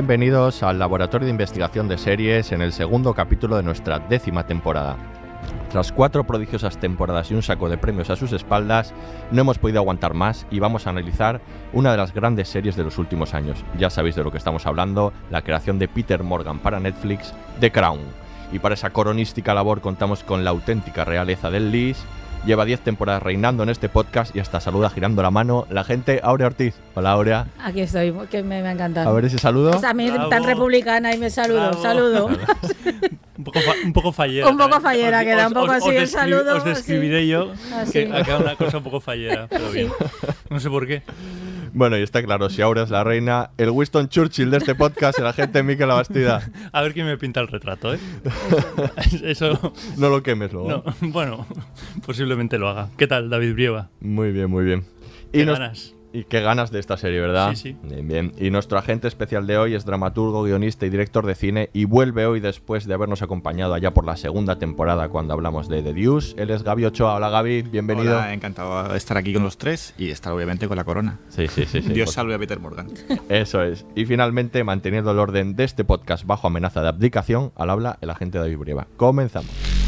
Bienvenidos al Laboratorio de Investigación de Series en el segundo capítulo de nuestra décima temporada. Tras cuatro prodigiosas temporadas y un saco de premios a sus espaldas, no hemos podido aguantar más y vamos a analizar una de las grandes series de los últimos años. Ya sabéis de lo que estamos hablando, la creación de Peter Morgan para Netflix, The Crown. Y para esa coronística labor contamos con la auténtica realeza del Lis. Lleva 10 temporadas reinando en este podcast y hasta saluda girando la mano la gente Aurea Ortiz. Hola Aurea. Aquí estoy, que me, me ha encantado. A ver ese saludo. O sea, a mí Bravo. tan republicana y me saludo, Bravo. saludo. Un poco, fa- un poco fallera. Un poco fallera, Os- queda un poco os así el saludo, Os describiré yo Así. que acá una cosa un poco fallera, pero bien. No sé por qué. Bueno, y está claro, si Aurea es la reina, el Winston Churchill de este podcast, el agente Mikel Labastida. A ver quién me pinta el retrato, ¿eh? Eso, No lo quemes luego. no, bueno, posiblemente lo haga. ¿Qué tal, David Brieva? Muy bien, muy bien. ¿Qué nos- ganas? Y qué ganas de esta serie, ¿verdad? Sí, sí. Bien, bien. Y nuestro agente especial de hoy es dramaturgo, guionista y director de cine y vuelve hoy después de habernos acompañado allá por la segunda temporada cuando hablamos de The Deuce. Él es Gaby Ochoa. Hola Gaby, bienvenido. Hola, encantado de estar aquí con los tres y estar obviamente con la corona. Sí, sí, sí. sí, Dios salve a Peter Morgan. Eso es. Y finalmente, manteniendo el orden de este podcast bajo amenaza de abdicación, al habla el agente David Brieva. Comenzamos.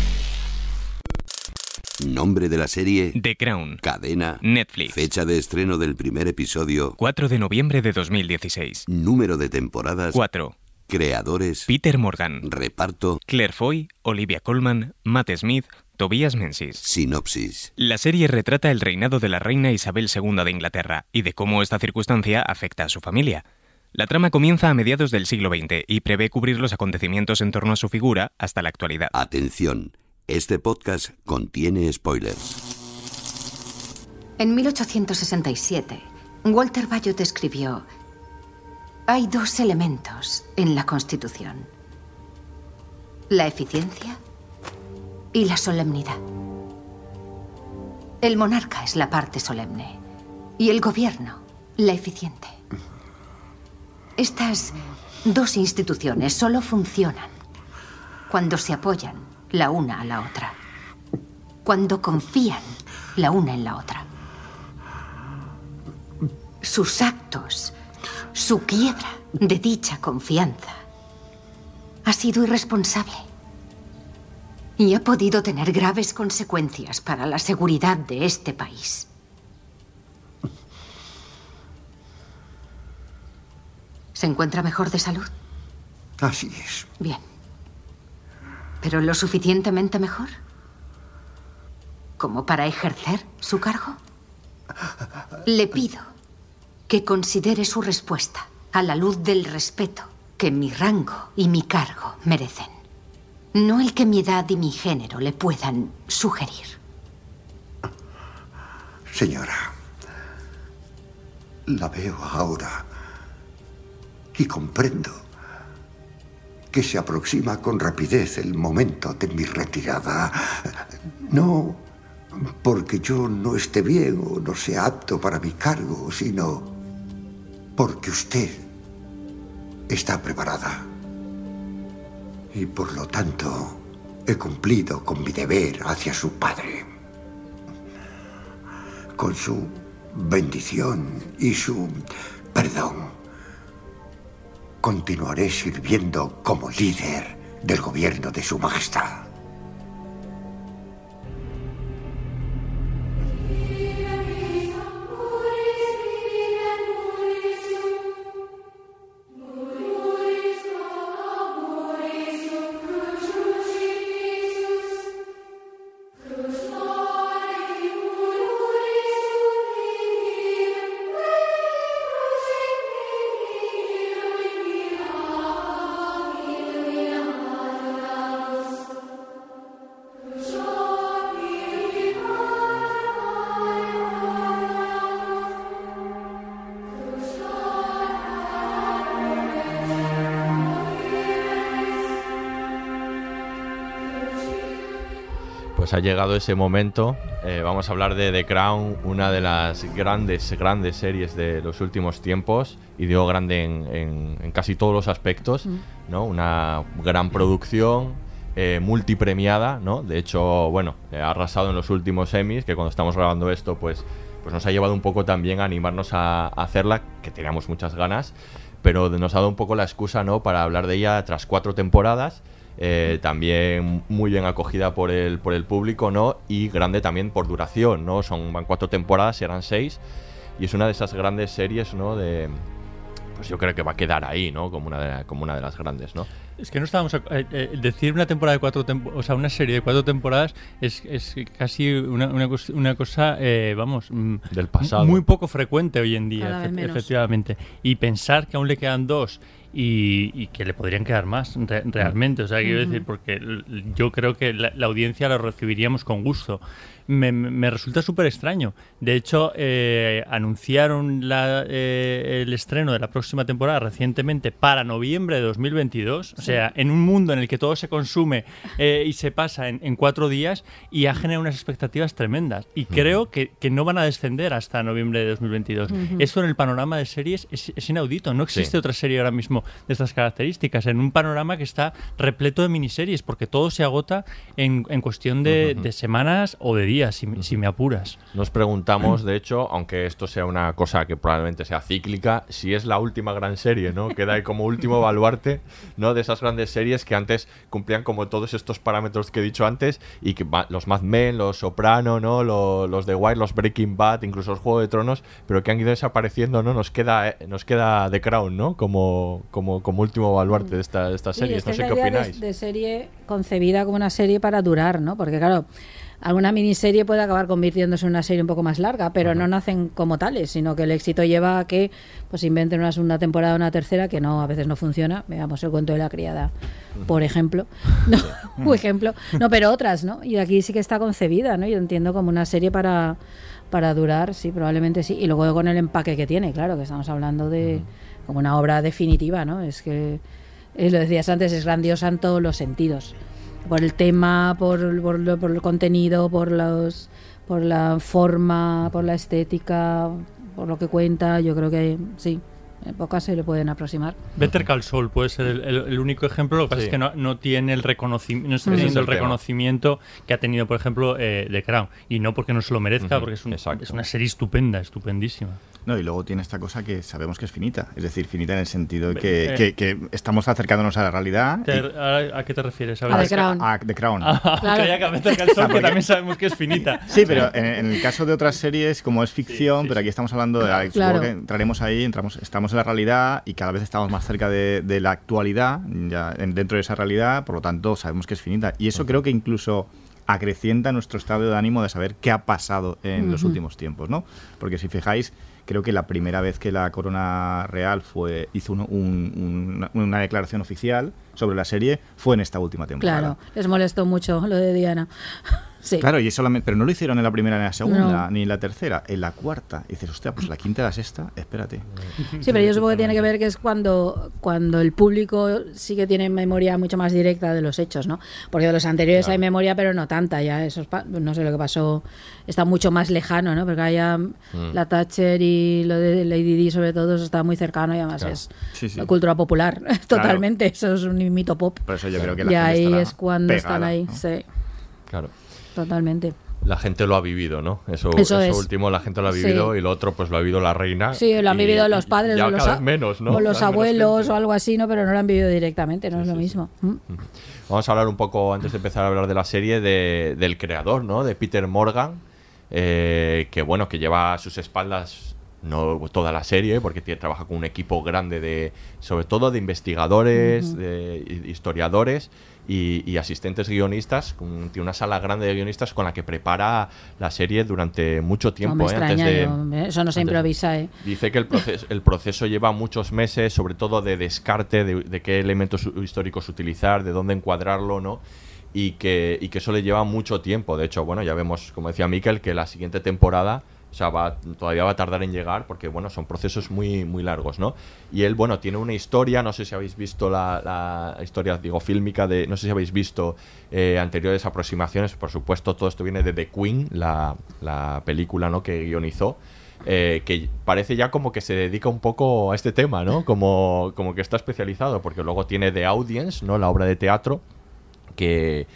Nombre de la serie, The Crown. cadena, Netflix. fecha de estreno del primer episodio, 4 de noviembre de 2016. número de temporadas, 4. creadores, Peter Morgan. reparto, Claire Foy, Olivia Colman, Matt Smith, Tobias Menzies. sinopsis. La serie retrata el reinado de la reina Isabel II de Inglaterra y de cómo esta circunstancia afecta a su familia. La trama comienza a mediados del siglo XX y prevé cubrir los acontecimientos en torno a su figura hasta la actualidad. Atención, este podcast contiene spoilers. En 1867, Walter Bayot escribió, hay dos elementos en la Constitución. La eficiencia y la solemnidad. El monarca es la parte solemne y el gobierno la eficiente. Estas dos instituciones solo funcionan cuando se apoyan la una a la otra, cuando confían la una en la otra. Sus actos, su quiebra de dicha confianza, ha sido irresponsable y ha podido tener graves consecuencias para la seguridad de este país. ¿Se encuentra mejor de salud? Así es. Bien. ¿Pero lo suficientemente mejor? ¿Como para ejercer su cargo? Le pido que considere su respuesta a la luz del respeto que mi rango y mi cargo merecen. No el que mi edad y mi género le puedan sugerir. Señora, la veo ahora y comprendo que se aproxima con rapidez el momento de mi retirada. No porque yo no esté bien o no sea apto para mi cargo, sino porque usted está preparada. Y por lo tanto, he cumplido con mi deber hacia su padre. Con su bendición y su perdón. Continuaré sirviendo como líder del gobierno de Su Majestad. Pues ha llegado ese momento. Eh, vamos a hablar de The Crown, una de las grandes, grandes series de los últimos tiempos. Y digo grande en, en- en casi todos los aspectos. Mm. ¿no? Una gran producción, eh, multipremiada. ¿no? De hecho, bueno, eh, ha arrasado en los últimos Emmys, que cuando estamos grabando esto, pues, pues nos ha llevado un poco también a animarnos a, a hacerla, que teníamos muchas ganas. Pero nos ha dado un poco la excusa ¿no? para hablar de ella tras cuatro temporadas. Eh, también muy bien acogida por el, por el público, ¿no? Y grande también por duración, ¿no? Son van cuatro temporadas, y eran seis. Y es una de esas grandes series, ¿no? De, pues yo creo que va a quedar ahí, ¿no? Como una de, como una de las grandes, ¿no? Es que no estábamos. ac- eh, eh, decir una temporada de cuatro temporadas. O sea, una serie de cuatro temporadas es, es casi una, una, cos- una cosa, eh, vamos. mm, Del pasado. Muy poco frecuente hoy en día, efe- efectivamente. Y pensar que aún le quedan dos. Y, y que le podrían quedar más re- realmente, o sea, quiero decir, porque yo creo que la, la audiencia lo recibiríamos con gusto. Me, resulta súper extraño. De hecho, eh, anunciaron la, eh, el estreno de la próxima temporada recientemente para noviembre de 2022. O sea, en un mundo en el que todo se consume eh, y se pasa en, en cuatro días y ha generado unas expectativas tremendas. Y creo que, que no van a descender hasta noviembre de 2022. Ujú. Esto en el panorama de series es, es inaudito. No existe Sí. otra serie ahora mismo de estas características. En un panorama que está repleto de miniseries, porque todo se agota en, en cuestión de, de semanas o de días, si, me- si me apuras. Nos preguntamos, de hecho, aunque esto sea una cosa que probablemente sea cíclica, si es la última gran serie, ¿no? Queda ahí como último baluarte, ¿no? De esas grandes series que antes cumplían como todos estos parámetros que he dicho antes y que los Mad Men, los Soprano, ¿no? Lo- Los, The Wire, los Breaking Bad, incluso los Juego de Tronos, pero que han ido desapareciendo, ¿no? Nos queda, eh, nos queda The Crown, ¿no? Como, como, como último baluarte de, esta, de estas Sí, series. No sé qué de- opináis. De, serie concebida como una serie para durar, ¿no? Porque claro, alguna miniserie puede acabar convirtiéndose en una serie un poco más larga, pero no nacen como tales, sino que el éxito lleva a que pues inventen una segunda temporada o una tercera que no a veces no funciona. Veamos el cuento de la criada, por ejemplo. No, por ejemplo. No, pero otras, ¿no? Y aquí sí que está concebida, ¿no? Yo entiendo como una serie para para durar, sí, probablemente sí. Y luego con el empaque que tiene, claro, que estamos hablando de como una obra definitiva, ¿no? Es que, eh, lo decías antes, es grandiosa en todos los sentidos. Por el tema, por, por, por el contenido, por los por la forma, por la estética, por lo que cuenta, yo creo que sí, en pocas se le pueden aproximar. Better Call Saul puede ser el, el- el único ejemplo, lo que pasa Sí. es que no, no tiene el reconocimiento, no está Ese es teniendo el el reconocimiento que ha tenido, por ejemplo, eh, The Crown. Y no porque no se lo merezca, Ujú, porque es, un- es una serie estupenda, estupendísima. No, y luego tiene esta cosa que sabemos que es finita. Es decir, finita en el sentido de que, Eh. que- que estamos acercándonos a la realidad. Te- y- ¿a, a qué te refieres? A ver, The Crown. a The Crown. Ah, Claro. creía que a Better Call Saul, que también sabemos que es finita. Sí, pero en, en el caso de otras series, como es ficción, sí, pero aquí estamos hablando de la, Claro. supongo que entraremos ahí, entramos, estamos en la realidad y cada vez estamos más cerca de, de la actualidad, ya en- dentro de esa realidad, por lo tanto sabemos que es finita. Y eso creo que incluso acrecienta nuestro estado de ánimo de saber qué ha pasado en los Ujú. últimos tiempos, ¿no? Porque si fijáis, creo que la primera vez que la Corona Real fue hizo un- un- una, una declaración oficial sobre la serie fue en esta última temporada. Claro, les molestó mucho lo de Diana. Sí. Claro, y solamente, pero no lo hicieron en la primera ni en la segunda, No. ni en la tercera, en la cuarta. Y dices, hostia, pues la quinta la sexta, espérate. Sí, pero yo supongo que tiene que ver que es cuando, cuando el público sí que tiene memoria mucho más directa de los hechos, ¿no? Porque de los anteriores hay memoria, pero no tanta, ya eso es pa- no sé lo que pasó, está mucho más lejano, ¿no? Porque allá la Thatcher y lo de Lady Di sobre todo eso está muy cercano y además Claro. es Sí, sí. cultura popular, totalmente, eso es un mito pop. Por eso yo creo que la Y gente ahí es cuando están ahí, ¿no? sí, Claro. Totalmente. La gente lo ha vivido, ¿no? Eso, Eso eso es. último la gente lo ha vivido Sí. y lo otro pues lo ha vivido la reina. Sí, lo han y- vivido los padres o los, menos, ¿no? o los Cada abuelos o algo así, ¿no? Pero no lo han vivido directamente, no es lo mismo. Mm. Vamos a hablar un poco, antes de empezar a hablar de la serie, de- del creador, ¿no? De Peter Morgan, eh, que bueno, que lleva a sus espaldas no toda la serie, porque tiene, trabaja con un equipo grande de, sobre todo de investigadores, de hi- historiadores y, y asistentes guionistas. tiene una sala grande de guionistas con la que prepara la serie durante mucho tiempo. No me ¿eh? Antes de- eh, eso no se improvisa, ¿eh? Dice que el proceso, el proceso lleva muchos meses, sobre todo de descarte, de, de qué elementos históricos utilizar, de dónde encuadrarlo, ¿no? Y que, y que eso le lleva mucho tiempo. De hecho, bueno, ya vemos, como decía Miquel, que la siguiente temporada, o sea, va, todavía va a tardar en llegar, porque, bueno, son procesos muy, muy largos, ¿no? Y él, bueno, tiene una historia, no sé si habéis visto la, historia, digo, fílmica, de, no sé si habéis visto eh, anteriores aproximaciones, por supuesto, todo esto viene de The Queen, la, la película, ¿no?, que guionizó eh, que parece ya como que se dedica un poco a este tema, ¿no? Como, como que está especializado, porque luego tiene The Audience, ¿no? La obra de teatro, que,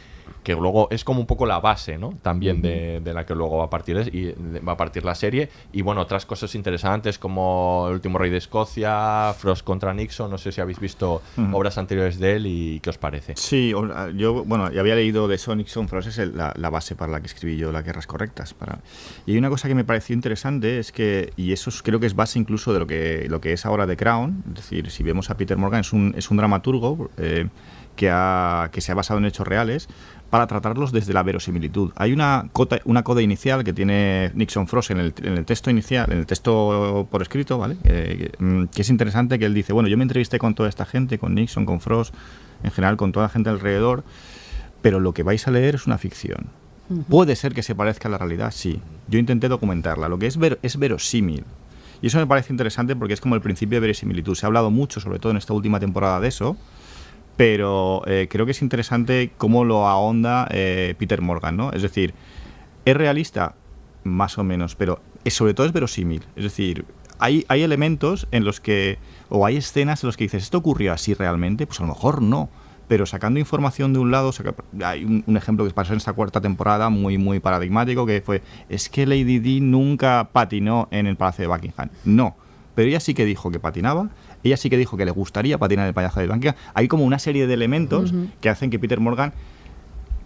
que luego es como un poco la base, ¿no? También de, de la que luego va a partir es- y de- va a partir la serie. Y bueno, otras cosas interesantes como El último rey de Escocia, Frost contra Nixon, no sé si habéis visto Ujú. obras anteriores de él y qué os parece. Sí, ah, yo, bueno, ya había leído de Son Frost, es el- la, la base para la que escribí yo las guerras correctas. Para... Y hay una cosa que me pareció interesante, es que, y eso es- creo que es base incluso de lo que, lo que es ahora The Crown, es decir, si vemos a Peter Morgan, es un, es un dramaturgo eh, que, ha, que se ha basado en hechos reales para tratarlos desde la verosimilitud. Hay una cota, una coda inicial que tiene Nixon Frost en el, en el texto inicial, en el texto por escrito, ¿vale? Eh, que, mm, que es interesante que él dice, bueno, yo me entrevisté con toda esta gente, con Nixon, con Frost, en general con toda la gente alrededor, pero lo que vais a leer es una ficción. Puede ser que se parezca a la realidad, sí. Yo intenté documentarla. Lo que es, ver, es verosímil. Y eso me parece interesante porque es como el principio de verosimilitud. Se ha hablado mucho, sobre todo en esta última temporada, de eso. Pero eh, creo que es interesante cómo lo ahonda eh, Peter Morgan, ¿no? Es decir, ¿es realista? Más o menos, pero es, sobre todo es verosímil. Es decir, hay, hay elementos en los que, o hay escenas en los que dices, ¿esto ocurrió así realmente? Pues a lo mejor no. Pero sacando información de un lado, hay un, ejemplo que pasó en esta cuarta temporada muy, muy paradigmático, que fue, es que Lady Di nunca patinó en el Palacio de Buckingham. No, pero ella sí que dijo que patinaba, ella sí que dijo que le gustaría patinar el Palacio de Buckingham. Hay como una serie de elementos que hacen que Peter Morgan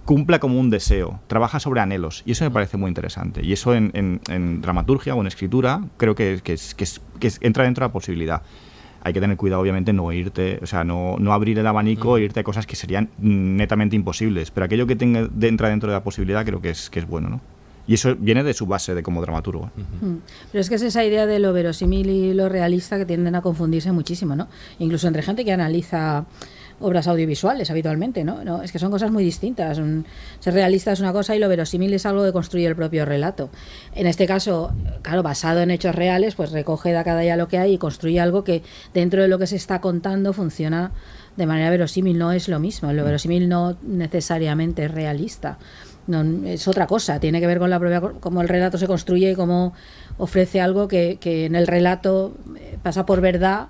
cumpla como un deseo, trabaja sobre anhelos y eso me parece muy interesante. Y eso en, en- en dramaturgia o en escritura creo que, que es- que es- que entra dentro de la posibilidad. Hay que tener cuidado, obviamente, no irte, o sea, no, no abrir el abanico e irte a cosas que serían netamente imposibles. Pero aquello que tenga, entra dentro de la posibilidad creo que es, que es bueno, ¿no? Y eso viene de su base de como dramaturgo. Mm. Pero es que es esa idea de lo verosímil y lo realista que tienden a confundirse muchísimo, ¿no? Incluso entre gente que analiza obras audiovisuales habitualmente, ¿no? No, es que son cosas muy distintas. Un- ser realista es una cosa y lo verosímil es algo que construye el propio relato. En este caso, claro, basado en hechos reales, pues recoge de cada día lo que hay y construye algo que dentro de lo que se está contando funciona de manera verosímil. No es lo mismo. Lo verosímil no necesariamente es realista. No, es otra cosa, tiene que ver con la propia cómo el relato se construye y cómo ofrece algo que, que en el relato eh, pasa por verdad,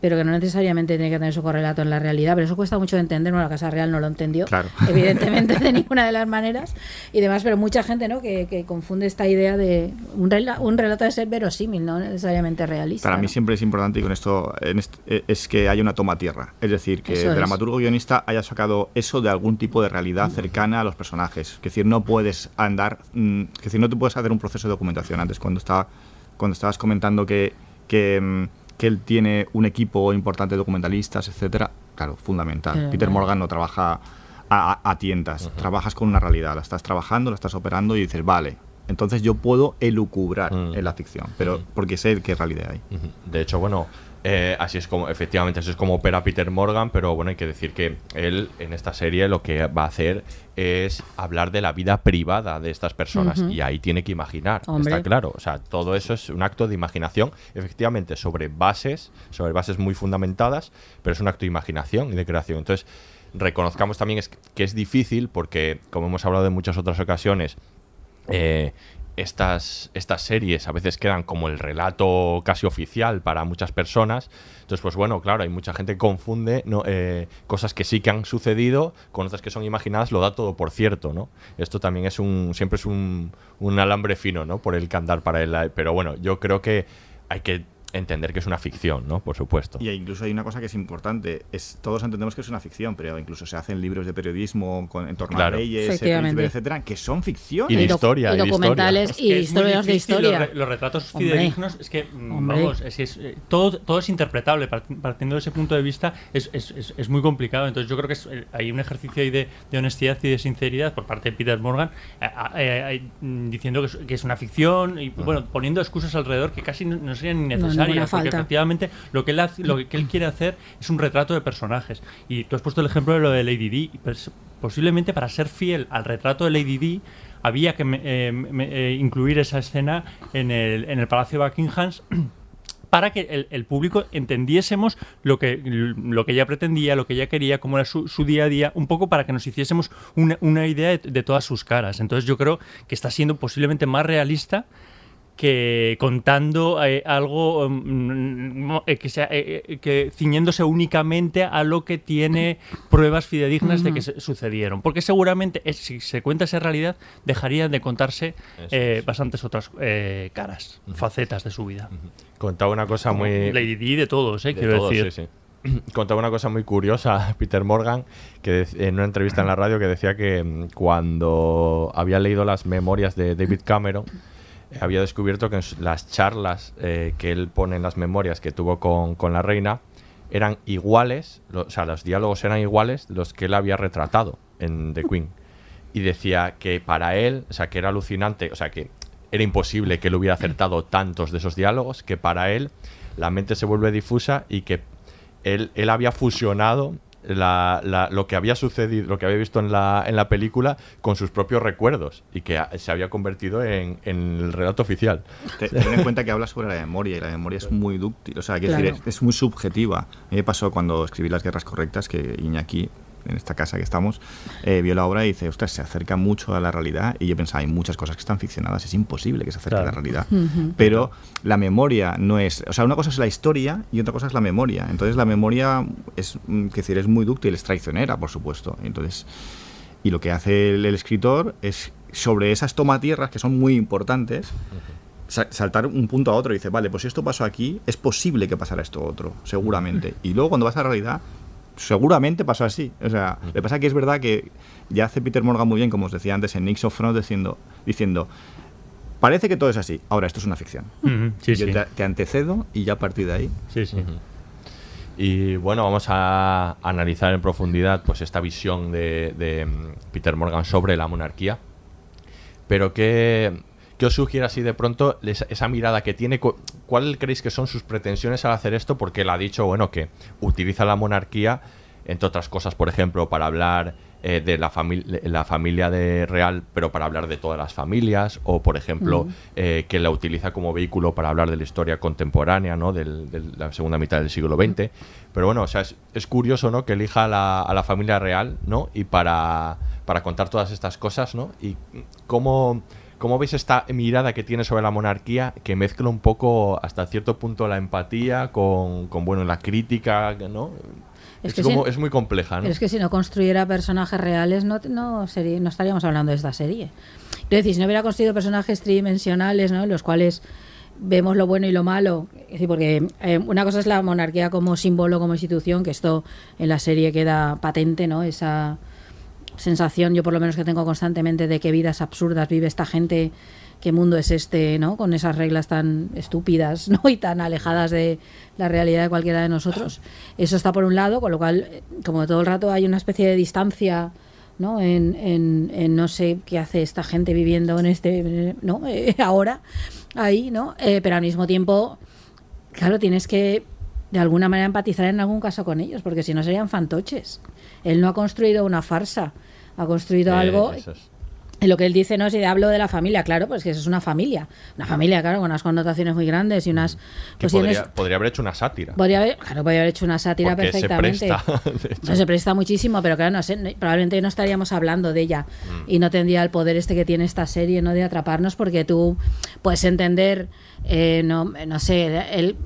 pero que no necesariamente tiene que tener su correlato en la realidad. Pero eso cuesta mucho de entender. Bueno, la Casa Real no lo entendió, Claro. evidentemente, de ninguna de las maneras. Y demás, pero mucha gente ¿no? que, que confunde esta idea de un, rela- un relato de ser verosímil, no necesariamente realista. Para mí ¿no? siempre es importante y con esto en eh, es que haya una toma a tierra. Es decir, que Eso el es. dramaturgo guionista haya sacado eso de algún tipo de realidad cercana a los personajes. Es decir, no puedes andar, mm, es decir, no te puedes hacer un proceso de documentación. Antes, cuando estaba, cuando estabas comentando que, que, mm, que él tiene un equipo importante de documentalistas, etcétera, claro, fundamental. Claro, Peter. Morgan no trabaja a, a- a tientas, trabajas con una realidad, la estás trabajando, la estás operando y dices, vale. Entonces yo puedo elucubrar en la ficción, pero porque sé qué realidad hay. De hecho, bueno, eh, así es como, efectivamente, así es como opera Peter Morgan, pero bueno, hay que decir que él en esta serie lo que va a hacer es hablar de la vida privada de estas personas y ahí tiene que imaginar, Hombre. está claro. O sea, todo eso es un acto de imaginación, efectivamente, sobre bases, sobre bases muy fundamentadas, pero es un acto de imaginación y de creación. Entonces, reconozcamos también es que es difícil porque, como hemos hablado en muchas otras ocasiones, eh, estas, estas series a veces quedan como el relato casi oficial para muchas personas. Entonces, pues bueno, claro, hay mucha gente que confunde eh, cosas que sí que han sucedido con otras que son imaginadas, lo da todo por cierto, ¿no? Esto también es un, siempre es un, un alambre fino, ¿no? Por el que andar para él. Pero bueno, yo creo que hay que entender que es una ficción, ¿no? Por supuesto. Y incluso hay una cosa que es importante. Es, todos entendemos que es una ficción, pero incluso se hacen libros de periodismo con, en torno Claro. a leyes, etcétera, que son ficción. Y de Y historia, y documentales historia. y Es que historias de historia. Los, re- los retratos Hombre. fidedignos, es que, mm, Hombre. vamos, es, que es, eh, todo, todo es interpretable. Part- Partiendo de ese punto de vista, es, es- es- es muy complicado. Entonces, yo creo que es, eh, hay un ejercicio ahí de, de honestidad y de sinceridad por parte de Peter Morgan, eh, eh, eh, mm, diciendo que es, que es una ficción y, bueno, poniendo excusas alrededor que casi no, no serían ni No, necesarias. Ninguna porque falta. efectivamente, lo que, él hace- lo que él quiere hacer es un retrato de personajes. Y tú has puesto el ejemplo de lo de Lady y pues, posiblemente para ser fiel al retrato de Lady Di había que eh, me- eh, incluir esa escena en el, en el Palacio de Buckingham para que el, el público entendiésemos lo que, lo que ella pretendía, lo que ella quería, cómo era su, su día a día, un poco para que nos hiciésemos una, una idea de, de todas sus caras. Entonces yo creo que está siendo posiblemente más realista que contando eh, algo mm, no, eh, que sea eh, que ciñéndose únicamente a lo que tiene pruebas fidedignas de que sucedieron. Porque seguramente eh, si se cuenta esa realidad dejarían de contarse es. bastantes otras caras facetas de su vida. Contaba una cosa muy... Lady Di de todos eh, De quiero decir. sí, sí. Contaba una cosa muy curiosa Peter Morgan que en una entrevista en la radio que decía que mm, cuando había leído las memorias de David Cameron había descubierto que las charlas eh, que él pone en las memorias que tuvo con, con la reina eran iguales, o sea, los diálogos eran iguales los que él había retratado en The Queen. Y decía que para él, o sea, que era alucinante, o sea, que era imposible que él hubiera acertado tantos de esos diálogos, que para él la mente se vuelve difusa y que él, él había fusionado la- la- lo que había sucedido, lo que había visto en la, en la película con sus propios recuerdos y que a- se había convertido en, en el relato oficial. Te- Ten en cuenta que habla sobre la memoria y la memoria es muy dúctil, o sea, quiero Claro. decir, es, es muy subjetiva. A mí me pasó cuando escribí Las Guerras Correctas, que Iñaki, en esta casa que estamos, eh, vio la obra y dice, ostras, se acerca mucho a la realidad. Y yo pensaba, hay muchas cosas que están ficcionadas, es imposible que se acerque a la Claro. realidad. Ujú. Pero la memoria no es, o sea, una cosa es la historia y otra cosa es la memoria. Entonces la memoria es, mm, que decir, es muy dúctil, es traicionera, por supuesto. Entonces, y lo que hace el, el escritor es sobre esas tomatierras que son muy importantes, sa- saltar un punto a otro y dice, vale, pues si esto pasó aquí, es posible que pasara esto otro, seguramente. Y luego cuando vas a la realidad, seguramente pasó así. O sea, lo que pasa que es verdad que ya hace Peter Morgan muy bien, como os decía antes, en Nix of Frost, diciendo, diciendo parece que todo es así. Ahora, esto es una ficción. Sí, Yo sí. Te, te antecedo y ya a partir de ahí. Sí, sí. Y bueno, vamos a analizar en profundidad pues esta visión de, de, mm, Peter Morgan sobre la monarquía. Pero ¿qué, qué os sugiere así de pronto esa, esa mirada que tiene? Cu- ¿Cuál creéis que son sus pretensiones al hacer esto? Porque él ha dicho, bueno, que utiliza la monarquía, entre otras cosas, por ejemplo, para hablar eh, de la, famil- la familia de real, pero para hablar de todas las familias, o por ejemplo, eh, que la utiliza como vehículo para hablar de la historia contemporánea, ¿no? De la segunda mitad del siglo XX. Pero bueno, o sea, es, es curioso, ¿no? Que elija a la, a la familia real, ¿no? Y para, para contar todas estas cosas, ¿no? Y cómo, cómo veis esta mirada que tiene sobre la monarquía que mezcla un poco hasta cierto punto la empatía con, con bueno, la crítica, ¿no? Es Es, que como, si- es muy compleja, ¿no? Es que si no construyera personajes reales, no, no, sería, no estaríamos hablando de esta serie. Es decir, si no hubiera construido personajes tridimensionales, ¿no? en los cuales vemos lo bueno y lo malo, es decir, porque eh, una cosa es la monarquía como símbolo, como institución, que esto en la serie queda patente, ¿no? Esa sensación, yo por lo menos que tengo constantemente, de qué vidas absurdas vive esta gente, qué mundo es este, ¿no? Con esas reglas tan estúpidas, ¿no? Y tan alejadas de la realidad de cualquiera de nosotros. Eso está por un lado, con lo cual, eh, como todo el rato hay una especie de distancia, ¿no? En, en- no sé qué hace esta gente viviendo en este, ¿no? Eh, ahora, ahí, ¿no? Eh, pero al mismo tiempo, claro, tienes que de alguna manera empatizar en algún caso con ellos, porque si no serían fantoches. Él no ha construido una farsa, ha construido Eh, algo eso es. lo que él dice no es si hablo de la familia, claro, pues que eso es una familia. Una familia, claro, con unas connotaciones muy grandes y unas Que cuestiones. podría, podría haber hecho una sátira. Podría haber, claro, podría haber hecho una sátira Porque se perfectamente. presta, de hecho. No, se presta muchísimo, pero claro, no sé, probablemente no estaríamos hablando de ella Mm. y no tendría el poder este que tiene esta serie, ¿no? De atraparnos, porque tú puedes entender, eh, no, no sé, el-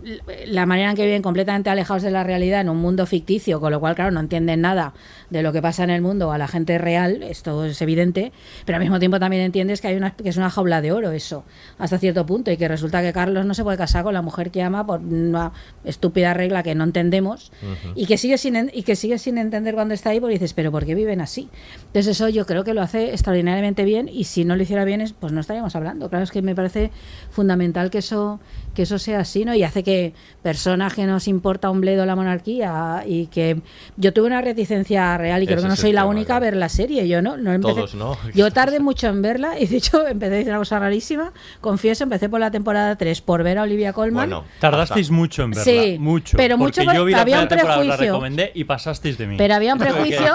la manera en que viven completamente alejados de la realidad en un mundo ficticio, con lo cual, claro, no entienden nada de lo que pasa en el mundo a la gente real, esto es evidente, pero al mismo tiempo también entiendes que hay una que es una jaula de oro eso, hasta cierto punto, y que resulta que Carlos no se puede casar con la mujer que ama por una estúpida regla que no entendemos y que sigue sin y que sigue sin entender cuando está ahí porque dices pero por qué viven así entonces eso yo creo que lo hace extraordinariamente bien y si no lo hiciera bien es- pues no estaríamos hablando. Claro es que me parece fundamental que eso que eso sea así no y hace que personas que nos importa un bledo la monarquía y que yo tuve una reticencia real y creo Ese que no es soy la tema, única a ver la serie yo no, no empecé- Todos, ¿no? yo tardé mucho en verla y de hecho empecé a decir una cosa rarísima confieso empecé por la temporada 3 por ver a Olivia Colman Bueno, Tardasteis mucho en verla. Sí, mucho. pero mucho porque por- yo vi la había un primera temporada, la prejuicio. recomendé y pasasteis de mí. pero había un que prejuicio.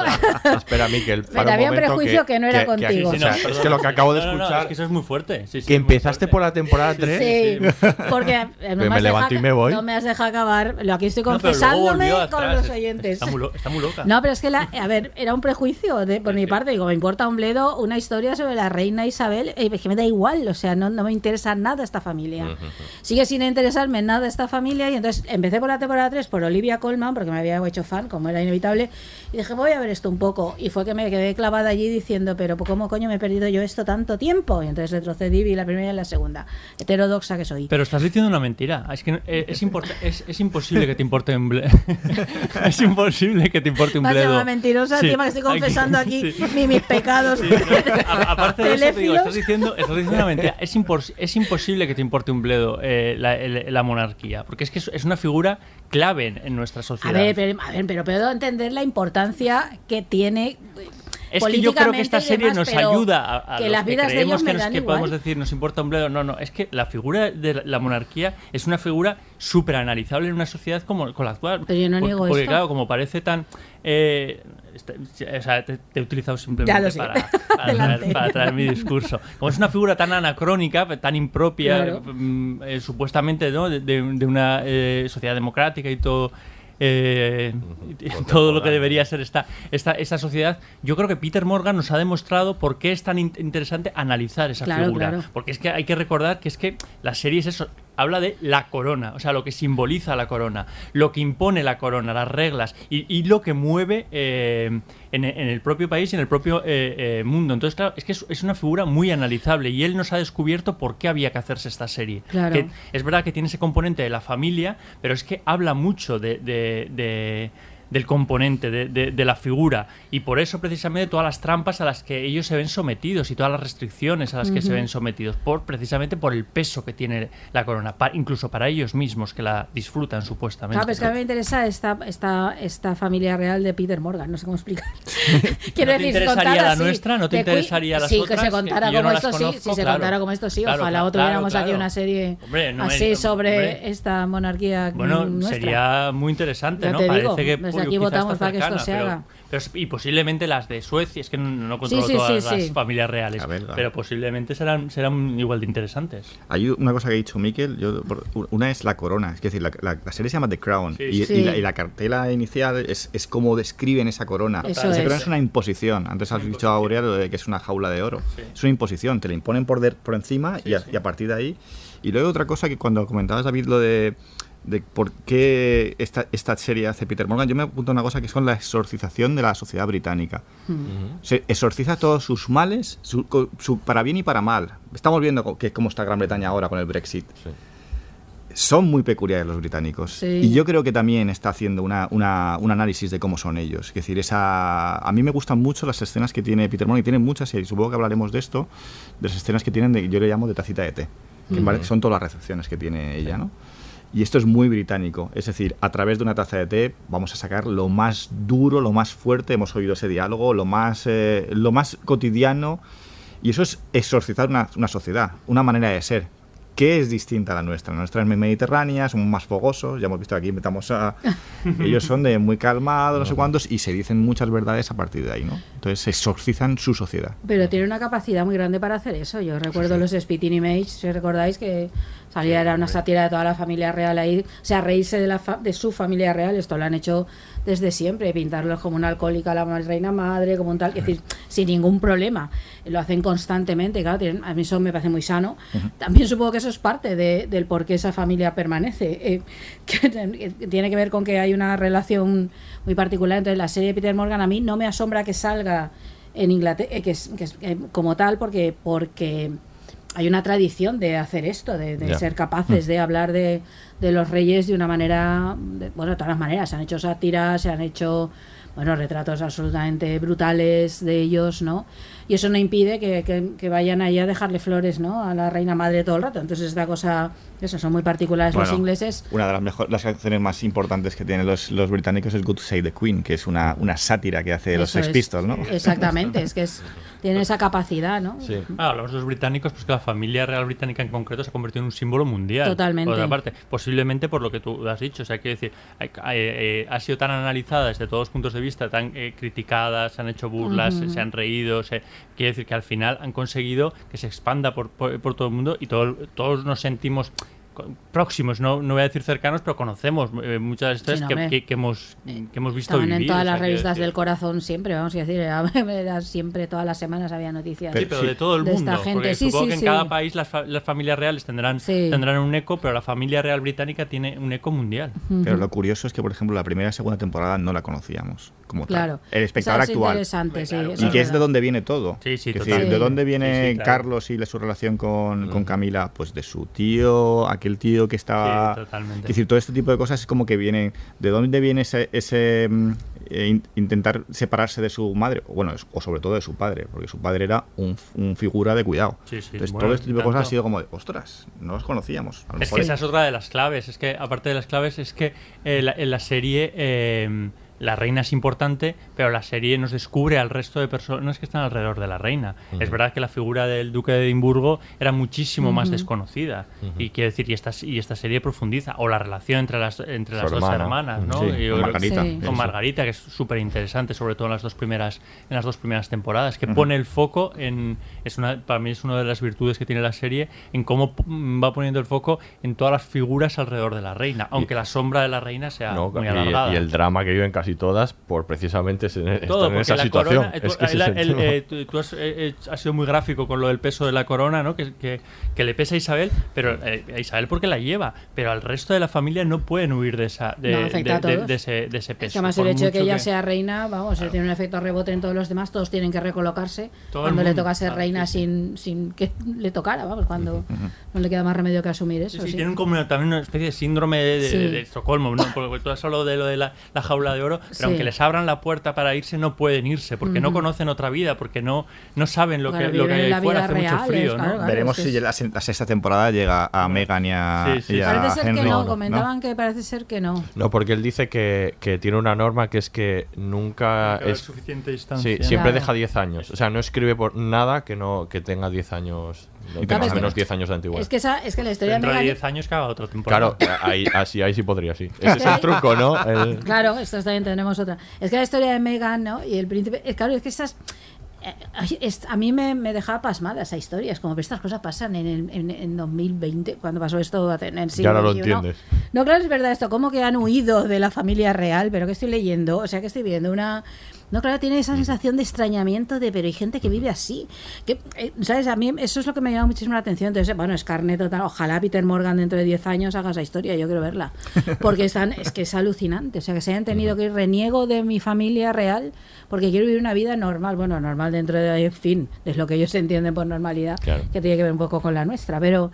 Espera, Miquel. para Pero un había un prejuicio que no era aquí- contigo. o Sí, sea, no, es perdón. que lo que acabo de No, no, no, escuchar. es que eso es muy fuerte. Sí, sí, que es empezaste fuerte. por la temporada 3. Sí, porque eh, no Me me, has levanto deja- y me voy. No me has dejado acabar. Lo aquí estoy No, confesándome volvió con atrás. los oyentes. Está muy, lo- está muy loca. No, pero es que, la, a ver, era un prejuicio de, por mi parte. Digo, me importa un bledo una historia sobre la reina Isabel. eh, es que me da igual, o sea, no, no me interesa nada esta familia. Sigue sin interesarme nada esta familia. Y entonces empecé por la temporada 3 por Olivia Colman, porque me había hecho fan, como era inevitable. Y dije, voy a ver esto un poco. Y fue que me quedé clavada allí diciendo, pero ¿cómo coño me he perdido yo esto tanto tiempo? Y entonces retrocedí, vi la primera y la segunda. Heterodoxa que soy. Pero estás diciendo una mentira. Es que eh, es, es, es imposible que te importe un bledo. es imposible que te importe un bledo. llamar mentirosa, Sí, encima que estoy confesando aquí sí. mi- mis pecados. A- aparte de eso, te digo, estás diciendo, estás diciendo una mentira. Es, impos- es imposible que te importe un bledo eh, la, monarquía, porque es que es una figura clave en, nuestra A sociedad. ver, pero, a ver, pero puedo entender la importancia que tiene. es que yo creo que esta serie demás, nos ayuda a, a que los las que vidas de creemos ellos que, nos, que podemos decir nos importa un bledo. No, no, es que la figura de la- monarquía es una figura súper analizable en una sociedad como con la actual. Pero yo no niego porque, esto. claro, como parece tan... eh, o sea, te, te he utilizado simplemente para, para, traer, para traer mi discurso. Como es una figura tan anacrónica, tan impropia, Claro. mm, eh, supuestamente, ¿no? de, de- de una eh, sociedad democrática y todo... eh, todo lo que debería ser esta, esta, esta sociedad. Yo creo que Peter Morgan nos ha demostrado por qué es tan in- interesante analizar esa Claro, figura. claro. Porque es que hay que recordar que es que la serie es eso, habla de la corona, o sea, lo que simboliza la corona, lo que impone la corona, las reglas y, y lo que mueve eh, en, en el propio país y en el propio eh, eh, mundo. Entonces, claro, es que es, es una figura muy analizable y él nos ha descubierto por qué había que hacerse esta serie. Claro. Que es verdad que tiene ese componente de la familia, pero es que habla mucho de, de- de- del componente, de, de- de la figura. Y por eso precisamente todas las trampas a las que ellos se ven sometidos y todas las restricciones a las que se ven sometidos, por, precisamente por el peso que tiene la corona, pa- incluso para ellos mismos que la disfrutan supuestamente. Claro, pero es que a mí me interesa esta, esta, esta familia real de Peter Morgan, no sé cómo explicar. Quiero ¿No te decir, interesaría la así, nuestra? ¿No te interesaría las sí, otras? que se Que contara no como las esto sí, si se claro. contara como esto sí, Claro, ojalá claro, tuviéramos aquí una serie Hombre, no así sobre hombre. esta monarquía Bueno, nuestra. sería muy interesante, Ya ¿no? Parece digo, que desde aquí votamos para que esto se pero- haga. pero es- y posiblemente las de Suecia, es que no, no controlo Sí, sí, todas sí, las sí. familias reales, ver, pero posiblemente serán, serán igual de interesantes. Hay una cosa que ha dicho Miquel, yo, una es la corona, es decir, la, la- la serie se llama The Crown Sí, y, sí. y la, y la cartela inicial es, es como describen esa corona. Eso esa es. corona es una imposición. Antes has dicho Aurea lo de que es una jaula de oro. Es una imposición, te la imponen por, de- por encima y, a, y a partir de ahí. Y luego otra cosa que cuando comentabas, David, lo de, de por qué esta, esta serie hace Peter Morgan, yo me apunto a una cosa que es con la exorcización de la sociedad británica. Se exorciza todos sus males, su- para bien y para mal. Estamos viendo que, cómo está Gran Bretaña ahora con el Brexit. Son muy peculiares los británicos. Sí. Y yo creo que también está haciendo una, una- un análisis de cómo son ellos. Es decir, esa, a mí me gustan mucho las escenas que tiene Peter Morgan, y tiene muchas, y supongo que hablaremos de esto, de las escenas que tienen, de, yo le llamo de tacita de té, que parece- son todas las recepciones que tiene ella, ¿no? Y esto es muy británico, es decir, a través de una taza de té vamos a sacar lo más duro, lo más fuerte, hemos oído ese diálogo, lo más, eh, lo más cotidiano, y eso es exorcizar una, una sociedad, una manera de ser, que es distinta a la nuestra. La nuestra es mediterránea, somos más fogosos, ya hemos visto aquí, metamos a... ellos son de muy calmados, no sé cuántos, y se dicen muchas verdades a partir de ahí, ¿no? Entonces exorcizan su sociedad. Pero tiene una capacidad muy grande para hacer eso. Yo recuerdo los Spitting Image, si recordáis que salía era una sátira de toda la familia real ahí, o sea, reírse de, la fa- de su familia real, esto lo han hecho desde siempre, pintarlos como una alcohólica, la reina madre, como un tal, es decir, sin ningún problema. Lo hacen constantemente, claro, tienen- a mí eso me parece muy sano. También supongo que eso es parte de- del por qué esa familia permanece, eh, que, que tiene que ver con que hay una relación muy particular entre la serie de Peter Morgan. A mí no me asombra que salga en Inglaterra, eh, que que eh, como tal, porque porque hay una tradición de hacer esto, de, de ser capaces de hablar de, de los reyes de una manera, de- bueno, de todas las maneras. Se han hecho sátiras, se han hecho, bueno, retratos absolutamente brutales de ellos, ¿no? Y eso no impide que, que- que vayan ahí a dejarle flores, ¿no? A la reina madre todo el rato. Entonces esta cosa, eso, son muy particulares los Bueno, ingleses. Una de las, mejor, las canciones más importantes que tienen los, los británicos es Good to Say the Queen, que es una, una sátira que hace los Eso Sex es. Pistols, ¿no? Exactamente, es que es, tienen esa capacidad, ¿no? Ah, hablamos de los británicos, pues que la familia real británica en concreto se ha convertido en un símbolo mundial. Totalmente. Por otra parte, posiblemente por lo que tú has dicho, o sea, quiero decir, hay- hay- eh, ha sido tan analizada desde todos los puntos de vista, tan eh, criticada, se han hecho burlas, se han reído, se, quiere decir que al final han conseguido que se expanda por, por, por todo el mundo y todo- todos nos sentimos próximos, no, no voy a decir cercanos, pero conocemos eh, muchas de Sí, no, que, hombre. que- que hemos, que hemos visto Estaban en todas o sea, las revistas del corazón siempre, vamos a decir, era, era siempre, todas las semanas había noticias. Sí, pero de todo el de mundo. esta gente. Porque Sí, supongo sí, que en cada país las, fa- las familias reales tendrán, Sí. tendrán un eco, pero la familia real británica tiene un eco mundial. Pero lo curioso es que, por ejemplo, la primera y segunda temporada no la conocíamos como tal. Claro. El espectador actual. interesante, sí, eso Y es que es de donde viene todo. Sí, sí, Es decir. ¿De dónde viene Sí, sí, claro. Carlos y su relación con, con Camila? Pues de su tío, aquel tío que estaba... Sí, totalmente. Es decir, todo este tipo de cosas es como que vienen... ¿De dónde viene ese, ese mm, eh, in- intentar separarse de su madre? O Bueno, o sobre todo de su padre, porque su padre era un, un figura de cuidado. Sí, sí, Entonces, bueno, todo este tipo de cosas ha sido como de, ostras, no los conocíamos. A lo Es mejor que esa es otra de las claves. Es que, aparte de las claves, es que eh, la- en la serie eh, la reina es importante, pero la serie nos descubre al resto de personas que están alrededor de la reina. Es verdad que la figura del duque de Edimburgo era muchísimo más Ujú. desconocida. Ujú. Y quiere decir, y esta, y esta serie profundiza. O la relación entre las, entre Su las dos hermana. hermanas, ¿no? Sí, Y con Margarita. Sí. Con. Margarita, que es súper interesante, sobre todo en las dos primeras, en las dos primeras temporadas, que pone el foco en. Es una, para mí es una de las virtudes que tiene la serie, en cómo p- va poniendo el foco en todas las figuras alrededor de la reina, aunque la sombra de la reina sea No, muy y, alargada. y el drama que viven casi todas por precisamente se- estar todo, en esa la situación. eh, tú, has, eh, has sido muy gráfico con lo del peso de la corona, ¿no? Que, que, que le pesa a Isabel, pero eh, a Isabel porque la lleva, pero al resto de la familia no pueden huir de esa de, No, de- de- de ese, de ese Es peso. que además el hecho de que ella sea reina, vamos, tiene un efecto rebote en todos los demás, todos tienen que recolocarse Todo cuando le toca ser claro, reina sí, sin, sin que le tocara, vamos, cuando no le queda más remedio que asumir eso. Sí, sí, sí. tienen como también una especie de síndrome de, de- Sí. de Estocolmo, ¿no? Porque tú has hablado de lo de la, la jaula de oro, pero Sí. aunque les abran la puerta para irse, no pueden irse, porque no Ujú. conocen otra vida, porque no, no saben lo que, lo que hay fuera, hace mucho frío, ¿no? claro. Veremos es que si es- la, la sexta temporada llega a Megan y a, Sí, sí, y sí. a Parece ser Henry. que no, ¿no? comentaban que parece ser que no. No, porque él dice que, que tiene una norma que es que nunca es... suficiente distancia. Sí, siempre Claro. deja 10 años. O sea, no escribe por nada que no que tenga 10 años, que- menos 10 años de antigüedad. Es que, esa, es que la historia Dentro de de Meghan... 10 años haga otra temporada. Claro, ahí, así, ahí sí podría, sí. Ese es el truco, ¿no? El- Claro, esto también tenemos otra. Es que la historia de Megan, ¿no? Y el príncipe. Claro, es que estas. eh, a mí me, me dejaba pasmada esa historia. Es como que estas cosas pasan en, el- en, en 2020, cuando pasó esto en el siglo Ya no lo entiendes. No, claro, es verdad esto. Como que han huido de la familia real, pero que estoy leyendo. O sea, que estoy viendo una. No, claro, tiene esa sensación de extrañamiento de, pero hay gente que vive así. Que, eh, ¿Sabes? A mí eso es lo que me llama muchísimo la atención. Entonces, bueno, es carne total. Ojalá Peter Morgan dentro de 10 años haga esa historia. Yo quiero verla. Porque están, es que es alucinante. O sea, que se hayan tenido que ir reniego de mi familia real porque quiero vivir una vida normal. Bueno, normal dentro de, en fin, es lo que ellos entienden por normalidad, Claro. que tiene que ver un poco con la nuestra. Pero.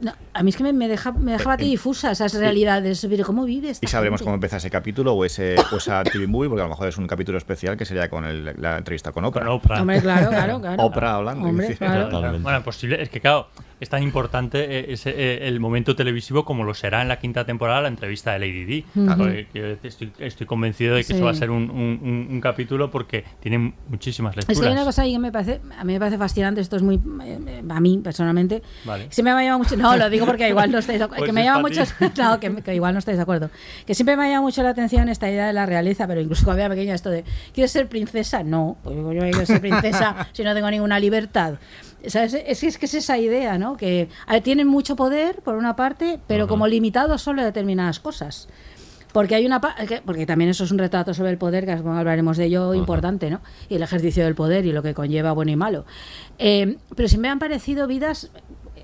No, a mí es que me, me deja, me deja bastante difusa esas realidades. Pero ¿cómo vive esta Y sabremos gente? cómo empieza ese capítulo o ese o esa TV movie, porque a lo mejor es un capítulo especial que sería con el- la entrevista con Oprah. Con Oprah. Hombre, claro, claro, claro. Oprah hablando. Hombre, claro. Bueno, posible, es que claro, es tan importante eh, ese, eh, el momento televisivo como lo será en la quinta temporada la entrevista de Lady Di. Decir, estoy, estoy convencido de que Sí. eso va a ser un, un- un- un capítulo porque tiene muchísimas lecturas. Es que hay una cosa ahí que me parece, a mí me parece fascinante, esto es muy, eh, eh, a mí personalmente, Vale. siempre me ha llamado mucho, no, lo digo porque igual no estáis, Pues que me llama mucho, no, que, que igual no estáis de acuerdo, que siempre me ha llamado mucho la atención esta idea de la realeza, pero incluso cuando era pequeña esto de, ¿quieres ser princesa? No, pues yo no quiero ser princesa si no tengo ninguna libertad. ¿Sabes? Es, que- es que es esa idea, ¿no? Que ver, tienen mucho poder, por una parte, pero como limitados solo a determinadas cosas. Porque hay una porque también eso es un retrato sobre el poder, que hablaremos de ello, importante, ¿no? Y el ejercicio del poder y lo que conlleva bueno y malo. Eh, pero sí me han parecido vidas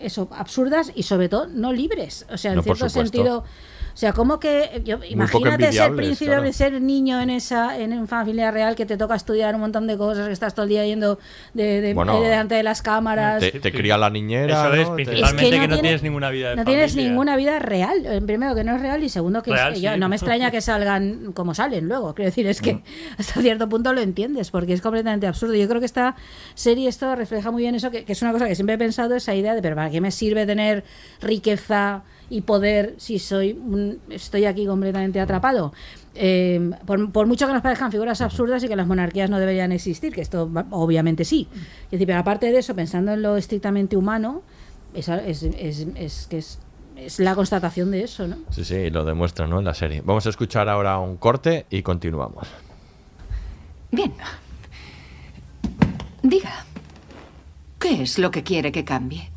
eso absurdas y sobre todo no libres. O sea, en No, cierto sentido. O sea, como que yo, poco imagínate ser príncipe, claro. ser niño en esa en una familia real que te toca estudiar un montón de cosas, que estás todo el día yendo de, de- Bueno, de delante de las cámaras. Te, te cría la niñera. Eso es, principalmente Es que, que no no tiene- tienes ninguna vida de No tienes ninguna vida real. Eh, Primero que no es real y segundo que es- yo- no me extraña que salgan como salen luego. Quiero decir, es que Mm. hasta cierto punto lo entiendes porque es completamente absurdo. Yo creo que esta serie esto refleja muy bien eso, que, que es una cosa que siempre he pensado, esa idea de, pero ¿para qué me sirve tener riqueza y poder si soy un- estoy aquí completamente atrapado? Eh, por, por mucho que nos parezcan figuras absurdas y que las monarquías no deberían existir, que esto obviamente sí. Es decir, pero aparte de eso, pensando en lo estrictamente humano, es, es, es- es que es, es la constatación de eso, ¿no? Sí, sí, lo demuestra, ¿no? En la serie. Vamos a escuchar ahora un corte y continuamos. Bien. Diga, ¿qué es lo que quiere que cambie?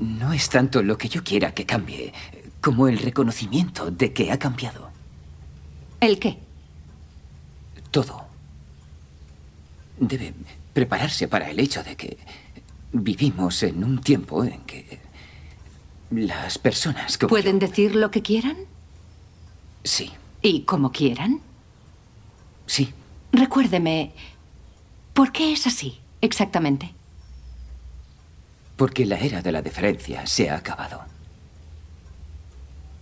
No es tanto lo que yo quiera que cambie, como el reconocimiento de que ha cambiado. ¿El qué? Todo. Debe prepararse para el hecho de que vivimos en un tiempo en que las personas como ¿Pueden decir lo que quieran? Sí, ¿Y como quieran? sí. Recuérdeme, ¿por qué es así exactamente? Porque la era de la deferencia se ha acabado.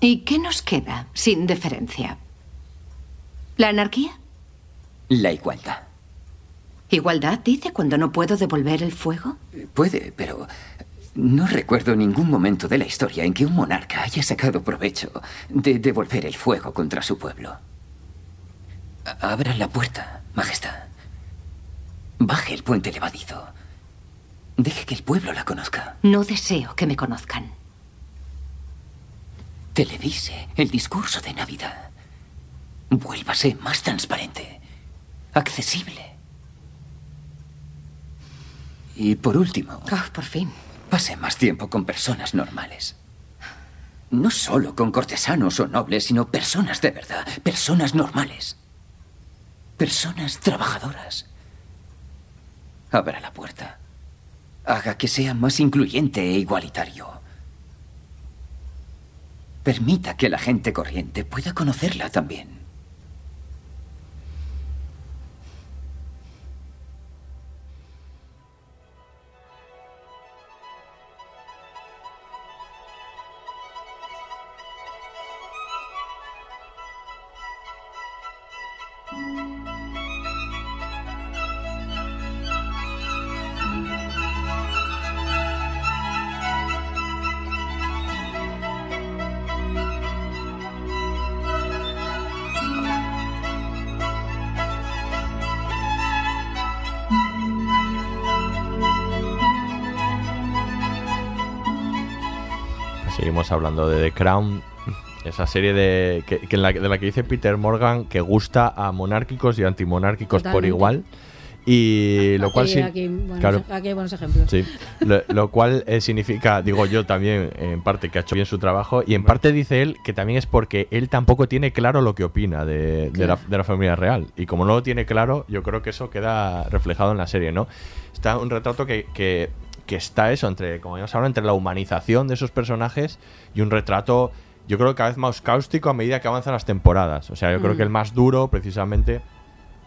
¿Y qué nos queda sin deferencia? ¿La anarquía? La igualdad. ¿Igualdad dice cuando no puedo devolver el fuego? Puede, pero no recuerdo ningún momento de la historia en que un monarca haya sacado provecho de devolver el fuego contra su pueblo. Abra la puerta, Majestad. Baje el puente levadizo. Deje que el pueblo la conozca. No deseo que me conozcan. Televise el discurso de Navidad. Vuélvase más transparente, accesible. Y por último, Ah, por fin. pase más tiempo con personas normales. No solo con cortesanos o nobles, sino personas de verdad, personas normales. Personas trabajadoras. Abra la puerta. Haga que sea más incluyente e igualitario. Permita que la gente corriente pueda conocerla también. Hablando de The Crown, esa serie de, que, que en la, de la que dice Peter Morgan que gusta a monárquicos y antimonárquicos por Totalmente. igual. Y lo cual Aquí- sí. aquí, buenos, claro, aquí hay buenos ejemplos. Sí, lo, lo cual eh, significa, digo yo también, en parte que ha hecho bien su trabajo, y en parte dice él que también es porque él tampoco tiene claro lo que opina de, de la, Claro. de la familia real. Y como no lo tiene claro, yo creo que eso queda reflejado en la serie, ¿no? Está un retrato que, que, que está eso, entre, como habíamos hablado, entre la humanización de esos personajes y un retrato, yo creo que cada vez más cáustico a medida que avanzan las temporadas. O sea, yo creo Mm. que el más duro, precisamente.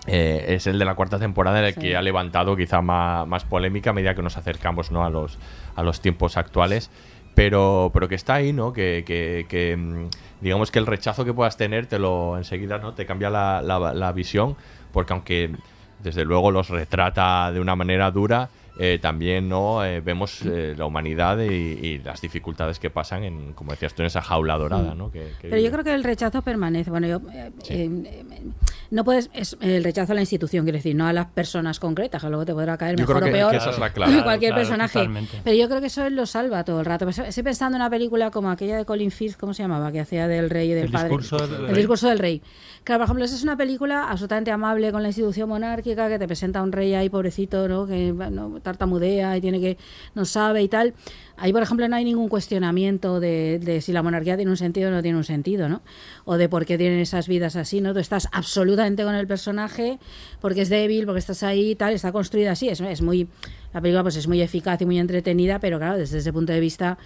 eh, es el de la cuarta temporada en el Sí. que ha levantado quizá más, más polémica a medida que nos acercamos ¿no? a, los, a los tiempos actuales. Pero, pero que está ahí, ¿no? Que, que- que, mm, digamos que el rechazo que puedas tener te lo enseguida, ¿no? Te cambia la, la- la visión, porque aunque desde luego los retrata de una manera dura, eh, también no eh, vemos eh, la humanidad y, y las dificultades que pasan en, como decías tú, en esa jaula dorada, ¿no? Que- que Pero yo creo que el rechazo permanece. Bueno, yo eh, eh, no puedes es el rechazo a la institución, quiero decir, no a las personas concretas, que luego te podrá caer Yo mejor creo o que- peor que esa es la clave. cualquier Claro, personaje. totalmente. Pero yo creo que eso él lo salva todo el rato. Estoy pensando en una película como aquella de Colin Firth, ¿cómo se llamaba? Que hacía del rey y del El padre. discurso del el rey. discurso del rey. Claro, por ejemplo, esa es una película absolutamente amable con la institución monárquica que te presenta a un rey ahí pobrecito, ¿no? Que bueno, tartamudea y tiene que no sabe y tal. Ahí, por ejemplo, no hay ningún cuestionamiento de, si la monarquía tiene un sentido o no tiene un sentido, ¿no? O de por qué tienen esas vidas así, ¿no? Tú estás absolutamente con el personaje porque es débil, porque estás ahí y tal, está construida así, es, es muy... La película pues es muy eficaz y muy entretenida, pero claro, desde ese punto de vista...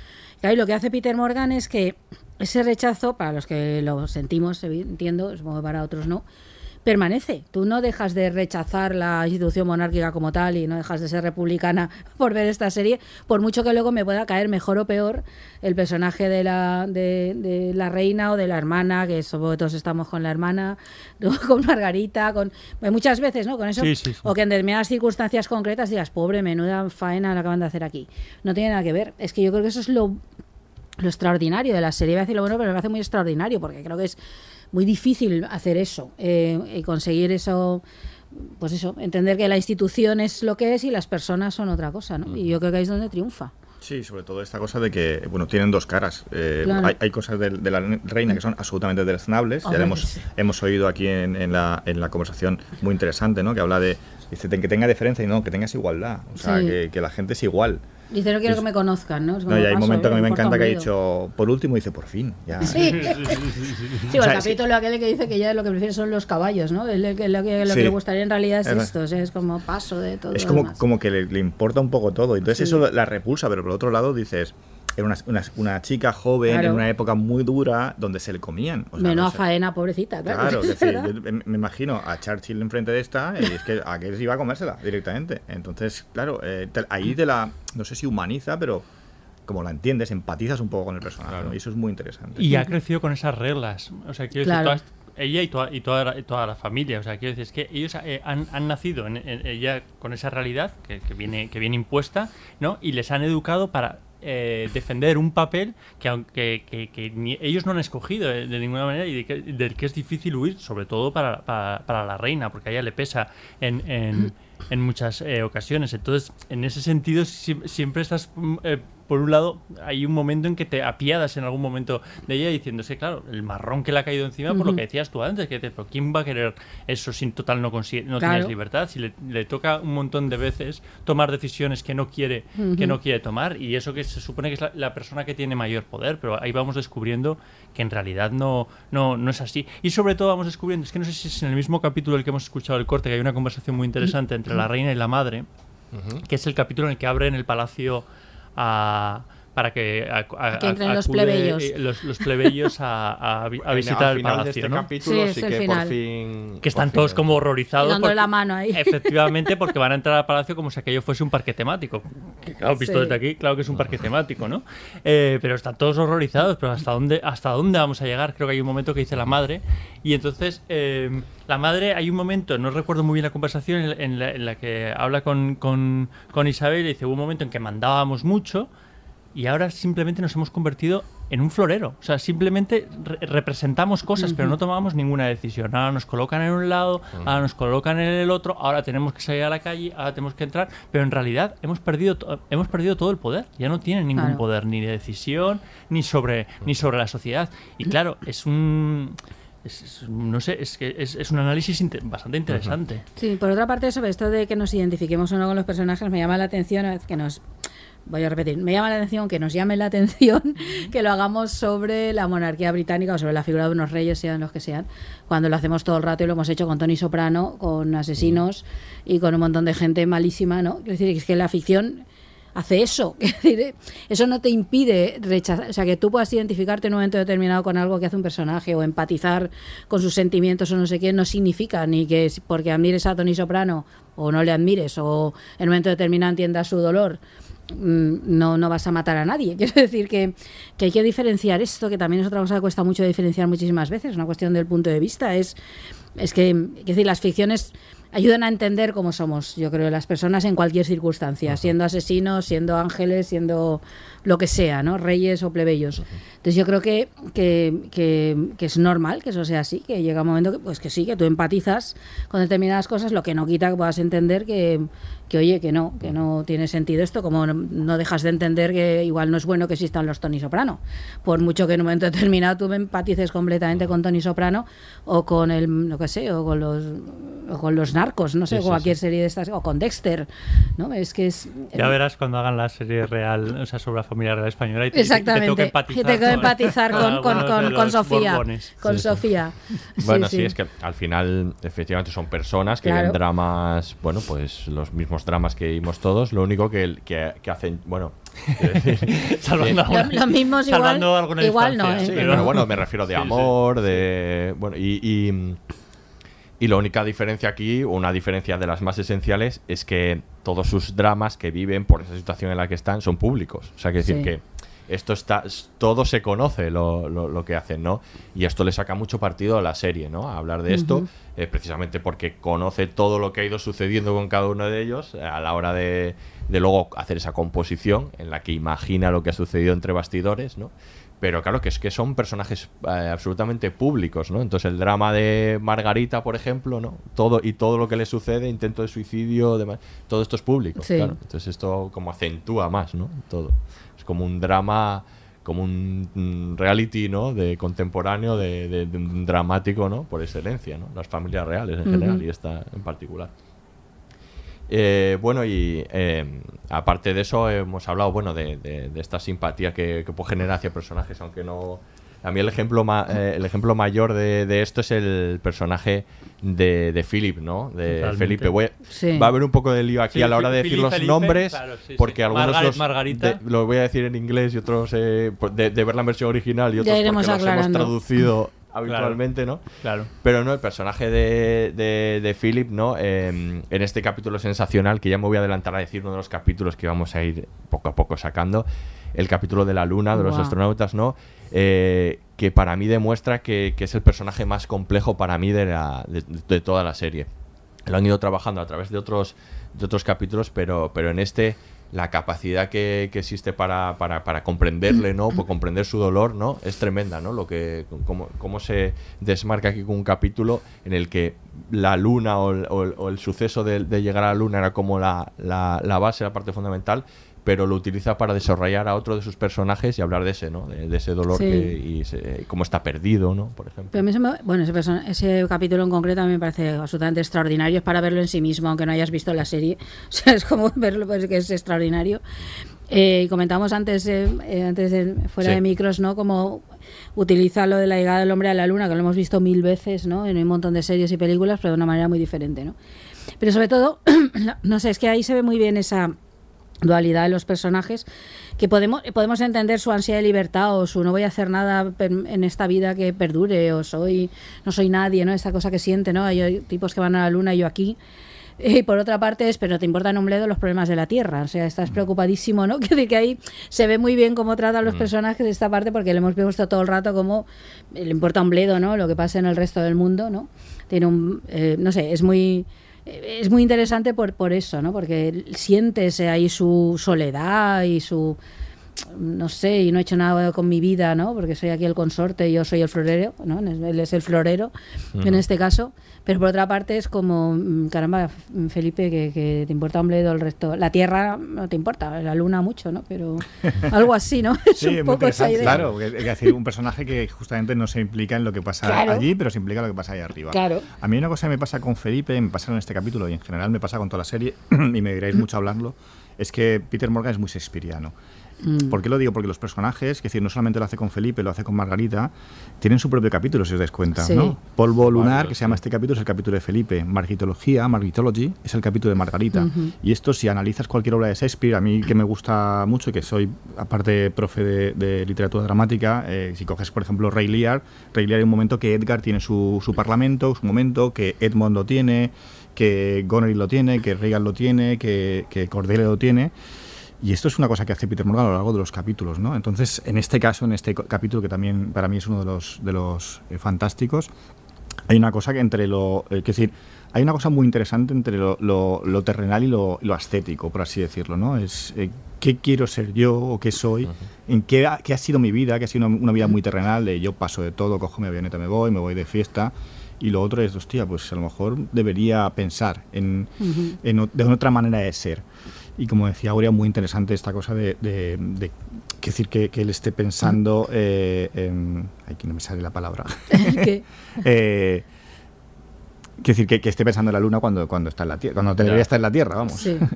Claro, y lo que hace Peter Morgan es que ese rechazo, para los que lo sentimos, entiendo, supongo que para otros no, permanece. Tú no dejas de rechazar la institución monárquica como tal y no dejas de ser republicana por ver esta serie, por mucho que luego me pueda caer mejor o peor el personaje de la, de, de la reina o de la hermana, que sobre todos estamos con la hermana, con Margarita, con pues muchas veces, ¿no? Con eso, Sí, sí, sí. o que en determinadas circunstancias concretas digas, pobre, menuda faena la acaban de hacer aquí. No tiene nada que ver. Es que yo creo que eso es lo lo extraordinario de la serie. Iba a decir lo bueno, pero me parece muy extraordinario porque creo que es muy difícil hacer eso eh, y conseguir eso. Pues eso, entender que la institución es lo que es y las personas son otra cosa, ¿no? Y yo creo que ahí es donde triunfa. Sí, sobre todo esta cosa de que, bueno, tienen dos caras. Eh, Claro. hay, hay cosas de, de la reina que son absolutamente deleznables. Ya hemos, hemos oído aquí en, en la, en la conversación muy interesante, ¿no? Que habla de, dice, que tenga diferencia y no, que tengas igualdad. O sea, Sí. que, que la gente es igual. Dice, no quiero Es- que me conozcan, ¿no? Es No, y hay un paso, momento ¿eh? que a mí me encanta que ha dicho, por último, dice, por fin. Ya. Sí. Sí, O o sea, el es- capítulo aquel que dice que ya lo que prefiere son los caballos, ¿no? El- el- Lo que, lo que le gustaría en realidad es Es esto, o sea, es como paso de todo. Es como, demás. como que le, le importa un poco todo. Entonces Sí. eso la repulsa, pero por otro lado dices, era una, una, una chica joven Claro. en una época muy dura donde se le comían. O sea, Menos no a faena, pobrecita, claro. Claro, es decir, yo me imagino a Churchill enfrente de esta y es que a que iba a comérsela directamente. Entonces, claro, eh, te- ahí te la, no sé si humaniza, pero como la entiendes, empatizas un poco con el personaje. ¿no? Y eso es muy interesante. Y ha crecido con esas reglas. O sea, quiero Claro. decir, todas- ella y toda, y, toda, la- y toda la familia. O sea, quiero decir, es que ellos eh, han, han nacido en, en- ella con esa realidad que, que viene, que viene impuesta, ¿no? Y les han educado para eh, defender un papel que aunque ellos no han escogido de, de ninguna manera y de que, del que es difícil huir, sobre todo para, para, la reina, porque a ella le pesa en, en, muchas eh, ocasiones. Entonces, en ese sentido, si- siempre estás, mm, eh, por un lado, hay un momento en que te apiadas en algún momento de ella diciéndose, claro, el marrón que le ha caído encima por lo que decías tú antes, que dices, pero ¿quién va a querer eso sin total no, consigue, no Claro. tienes libertad? Si le, le toca un montón de veces tomar decisiones que no quiere, que no quiere tomar, y eso que se supone que es la, la persona que tiene mayor poder, pero ahí vamos descubriendo que en realidad no, no, no es así. Y sobre todo vamos descubriendo, es que no sé si es en el mismo capítulo del que hemos escuchado el corte, que hay una conversación muy interesante entre la reina y la madre, que es el capítulo en el que abren el palacio a para que, a- a- Que entren los acude, plebeyos. eh, los, los plebeyos a, visitar el de palacio, este ¿no? capítulo Sí, sí es el que por final. fin- que están todos como horrorizados Dándole porque- la mano ahí. efectivamente porque van a entrar al palacio como si aquello fuese un parque temático que claro visto Sí. desde aquí claro que es un parque temático no Eh, pero están todos horrorizados pero hasta dónde hasta dónde vamos a llegar creo que hay un momento que dice la madre y entonces eh, la madre hay un momento no recuerdo muy bien la conversación en, en la, en la que habla con, con, con Isabel y dice hubo un momento en que mandábamos mucho y ahora simplemente nos hemos convertido en un florero. O sea, simplemente re- representamos cosas, pero no tomamos ninguna decisión. Ahora nos colocan en un lado, ahora nos colocan en el otro, ahora tenemos que salir a la calle, ahora tenemos que entrar, pero en realidad hemos perdido, to- hemos perdido todo el poder. Ya no tienen ningún Claro. poder ni de decisión, ni sobre, ni sobre la sociedad. Y claro, es un... es- es- no sé, es que es, es un análisis bastante interesante. Sí, por otra parte, sobre esto de que nos identifiquemos o no con los personajes, me llama la atención que nos. Voy a repetir, me llama la atención que nos llame la atención que lo hagamos sobre la monarquía británica o sobre la figura de unos reyes, sean los que sean, cuando lo hacemos todo el rato y lo hemos hecho con Tony Soprano, con asesinos y con un montón de gente malísima, ¿no? Es decir, es que la ficción hace eso. Eso no te impide rechazar, o sea, que tú puedas identificarte en un momento determinado con algo que hace un personaje o empatizar con sus sentimientos o no sé qué, no significa ni que porque admires a Tony Soprano o no le admires o en un momento determinado entiendas su dolor. Mm, No, no vas a matar a nadie. Quiero decir que, que hay que diferenciar esto, que también es otra cosa que cuesta mucho diferenciar muchísimas veces, es una cuestión del punto de vista. Es, es que, es decir, las ficciones ayudan a entender cómo somos, yo creo, las personas en cualquier circunstancia, siendo asesinos, siendo ángeles, siendo lo que sea, ¿no? Reyes o plebeyos. Entonces yo creo que, que, que, que es normal que eso sea así, que llega un momento que, pues que sí, que tú empatizas con determinadas cosas, lo que no quita que puedas entender que, que oye, que no, que no tiene sentido esto, como no, no dejas de entender que igual no es bueno que existan los Tony Soprano. Por mucho que en un momento determinado tú me empatices completamente con Tony Soprano o con el, no que sé, o con los, o con los narcos, no sé, Sí, sí, cualquier sí. serie de estas, o con Dexter, ¿no? Es que es... Ya verás cuando hagan la serie real, o sea, sobre la familia real española y te, Exactamente. te tengo que empatizar, Que tengo que empatizar con, con, con- Sofía. Borbones. Con Sofía. Bueno, sí, es que al final, efectivamente, son personas que Claro. ven dramas, bueno, pues los mismos dramas que vimos todos, lo único que, que, que hacen, bueno, quiero decir, Salvando que- alguna- Lo- los mismos igual- alguna igual no. ¿eh? Sí, pero bueno, me refiero de Sí, sí. amor, de. Bueno, y, y, y la única diferencia aquí, una diferencia de las más esenciales, es que todos sus dramas que viven por esa situación en la que están son públicos. O sea, que decir Sí. que esto está. Todo se conoce lo, lo- lo que hacen, ¿no? Y esto le saca mucho partido a la serie, ¿no? A hablar de esto, eh, precisamente porque conoce todo lo que ha ido sucediendo con cada uno de ellos eh, a la hora de, de luego hacer esa composición en la que imagina lo que ha sucedido entre bastidores, ¿no? Pero claro que es que son personajes eh, absolutamente públicos, ¿no? Entonces el drama de Margarita, por ejemplo, ¿no? Todo y todo lo que le sucede, intento de suicidio, demás, todo esto es público, Sí. claro. Entonces esto como acentúa más, ¿no? Todo. Como un drama, como un reality, ¿no? De contemporáneo, de, de- de un dramático, ¿no? Por excelencia, ¿no? Las familias reales en general y esta en particular. Eh, bueno, y eh, aparte de eso, hemos hablado bueno, de, de- de esta simpatía que, que puede generar hacia personajes, aunque no. A mí el ejemplo, ma- eh, el ejemplo mayor de, de esto es el personaje de, de Philip, ¿no? De Totalmente. Felipe. Voy a- Sí. Va a haber un poco de lío aquí Sí, a la hora de Philip, decir los Felipe, nombres, claro, sí, sí. porque algunos Margaret, los, Margarita. de- los voy a decir en inglés y otros eh, pues de, de ver la versión original y otros porque los hemos aclarando. traducido habitualmente, ¿no? Claro. Pero no, el personaje de, de, de Philip, ¿no? Eh, en este capítulo sensacional, que ya me voy a adelantar a decir uno de los capítulos que vamos a ir poco a poco sacando, el capítulo de la luna, de los astronautas, ¿no? Eh, que para mí demuestra que, es el personaje más complejo para mí de, toda la serie. Lo han ido trabajando a través de otros, capítulos, pero, en este la capacidad que, existe para, comprenderle, ¿no? Por comprender su dolor, ¿no? Es tremenda, ¿no? Lo que, cómo, se desmarca aquí con un capítulo en el que la luna o el, suceso de, llegar a la luna era como la base, la parte fundamental, pero lo utiliza para desarrollar a otro de sus personajes y hablar de ese, ¿no? De, de ese dolor Sí. que, y se- cómo está perdido, ¿no? Por ejemplo. Pero a mí me- bueno, ese, persona- ese capítulo en concreto a mí me parece absolutamente extraordinario. Es para verlo en sí mismo, aunque no hayas visto la serie. O sea, es como verlo, pues que es extraordinario. Eh, y comentamos antes, eh, eh, antes de, fuera Sí. de micros, ¿no? Como utiliza lo de la llegada del hombre a la luna, que lo hemos visto mil veces, ¿no? En un montón de series y películas, pero de una manera muy diferente, ¿no? Pero sobre todo, no sé, es que ahí se ve muy bien esa dualidad de los personajes que podemos podemos entender su ansia de libertad o su no voy a hacer nada en esta vida que perdure o soy no soy nadie no esta cosa que siente no hay tipos que van a la luna y yo aquí y por otra parte es, pero te importan un bledo los problemas de la Tierra. O sea, estás preocupadísimo, ¿no? Decir que ahí se ve muy bien cómo tratan los personajes de esta parte, porque le hemos visto todo el rato como le importa un bledo, ¿no? Lo que pasa en el resto del mundo, ¿no? Tiene un, eh, no sé, es muy es muy interesante por, por eso, ¿no? Porque sientes ahí su soledad y su no sé, y no he hecho nada con mi vida, ¿no? Porque soy aquí el consorte y yo soy el florero, ¿no? Él es el florero en este caso. Pero por otra parte es como, mm, caramba, Felipe, que, que te importa un bledo el resto. La Tierra no te importa, la Luna mucho, ¿no? Pero algo así, ¿no? Es Sí, un muy poco esa interesante. idea. Claro, es decir, un personaje que justamente no se implica en lo que pasa Claro. allí, pero se implica en lo que pasa ahí arriba. Claro. A mí una cosa que me pasa con Felipe, me pasa en este capítulo y en general me pasa con toda la serie, y me diréis mucho hablarlo, es que Peter Morgan es muy shakespeariano. Mm. ¿Por qué lo digo? Porque los personajes, es decir, no solamente lo hace con Felipe, lo hace con Margarita, tienen su propio capítulo, si os dais cuenta. Sí. ¿no? Polvo lunar, Varios, que se llama este capítulo, es el capítulo de Felipe. Margitología, Margitology, es el capítulo de Margarita. Ujú. Y esto, si analizas cualquier obra de Shakespeare, a mí que me gusta mucho y que soy, aparte, profe de, de literatura dramática, eh, si coges, por ejemplo, Ray Lear, Ray Lear hay un momento que Edgar tiene su, su parlamento, su momento, que Edmond lo tiene, que Goneril lo tiene, que Reagan lo tiene, que, que Cordelia lo tiene. Y esto es una cosa que hace Peter Morgan a lo largo de los capítulos, ¿no? Entonces, en este caso, en este capítulo, que también para mí es uno de los, de los eh, fantásticos, hay una cosa que entre lo. eh, decir, hay una cosa muy interesante entre lo, lo- lo terrenal y lo, lo ascético, por así decirlo, ¿no? Es eh, qué quiero ser yo o qué soy, en qué ha, qué ha sido mi vida, que ha sido una, una vida muy terrenal, de yo paso de todo, cojo mi avioneta, me voy, me voy de fiesta. Y lo otro es, hostia, pues a lo mejor debería pensar en, en de otra manera de ser. Y como decía Aurea, muy interesante esta cosa de, de, de- que decir que, que él esté pensando eh, en... Ay, que no me sale la palabra. ¿Qué? eh, decir que, que esté pensando en la luna cuando, cuando está en la Tierra, cuando debería estar en la Tierra, vamos. Sí.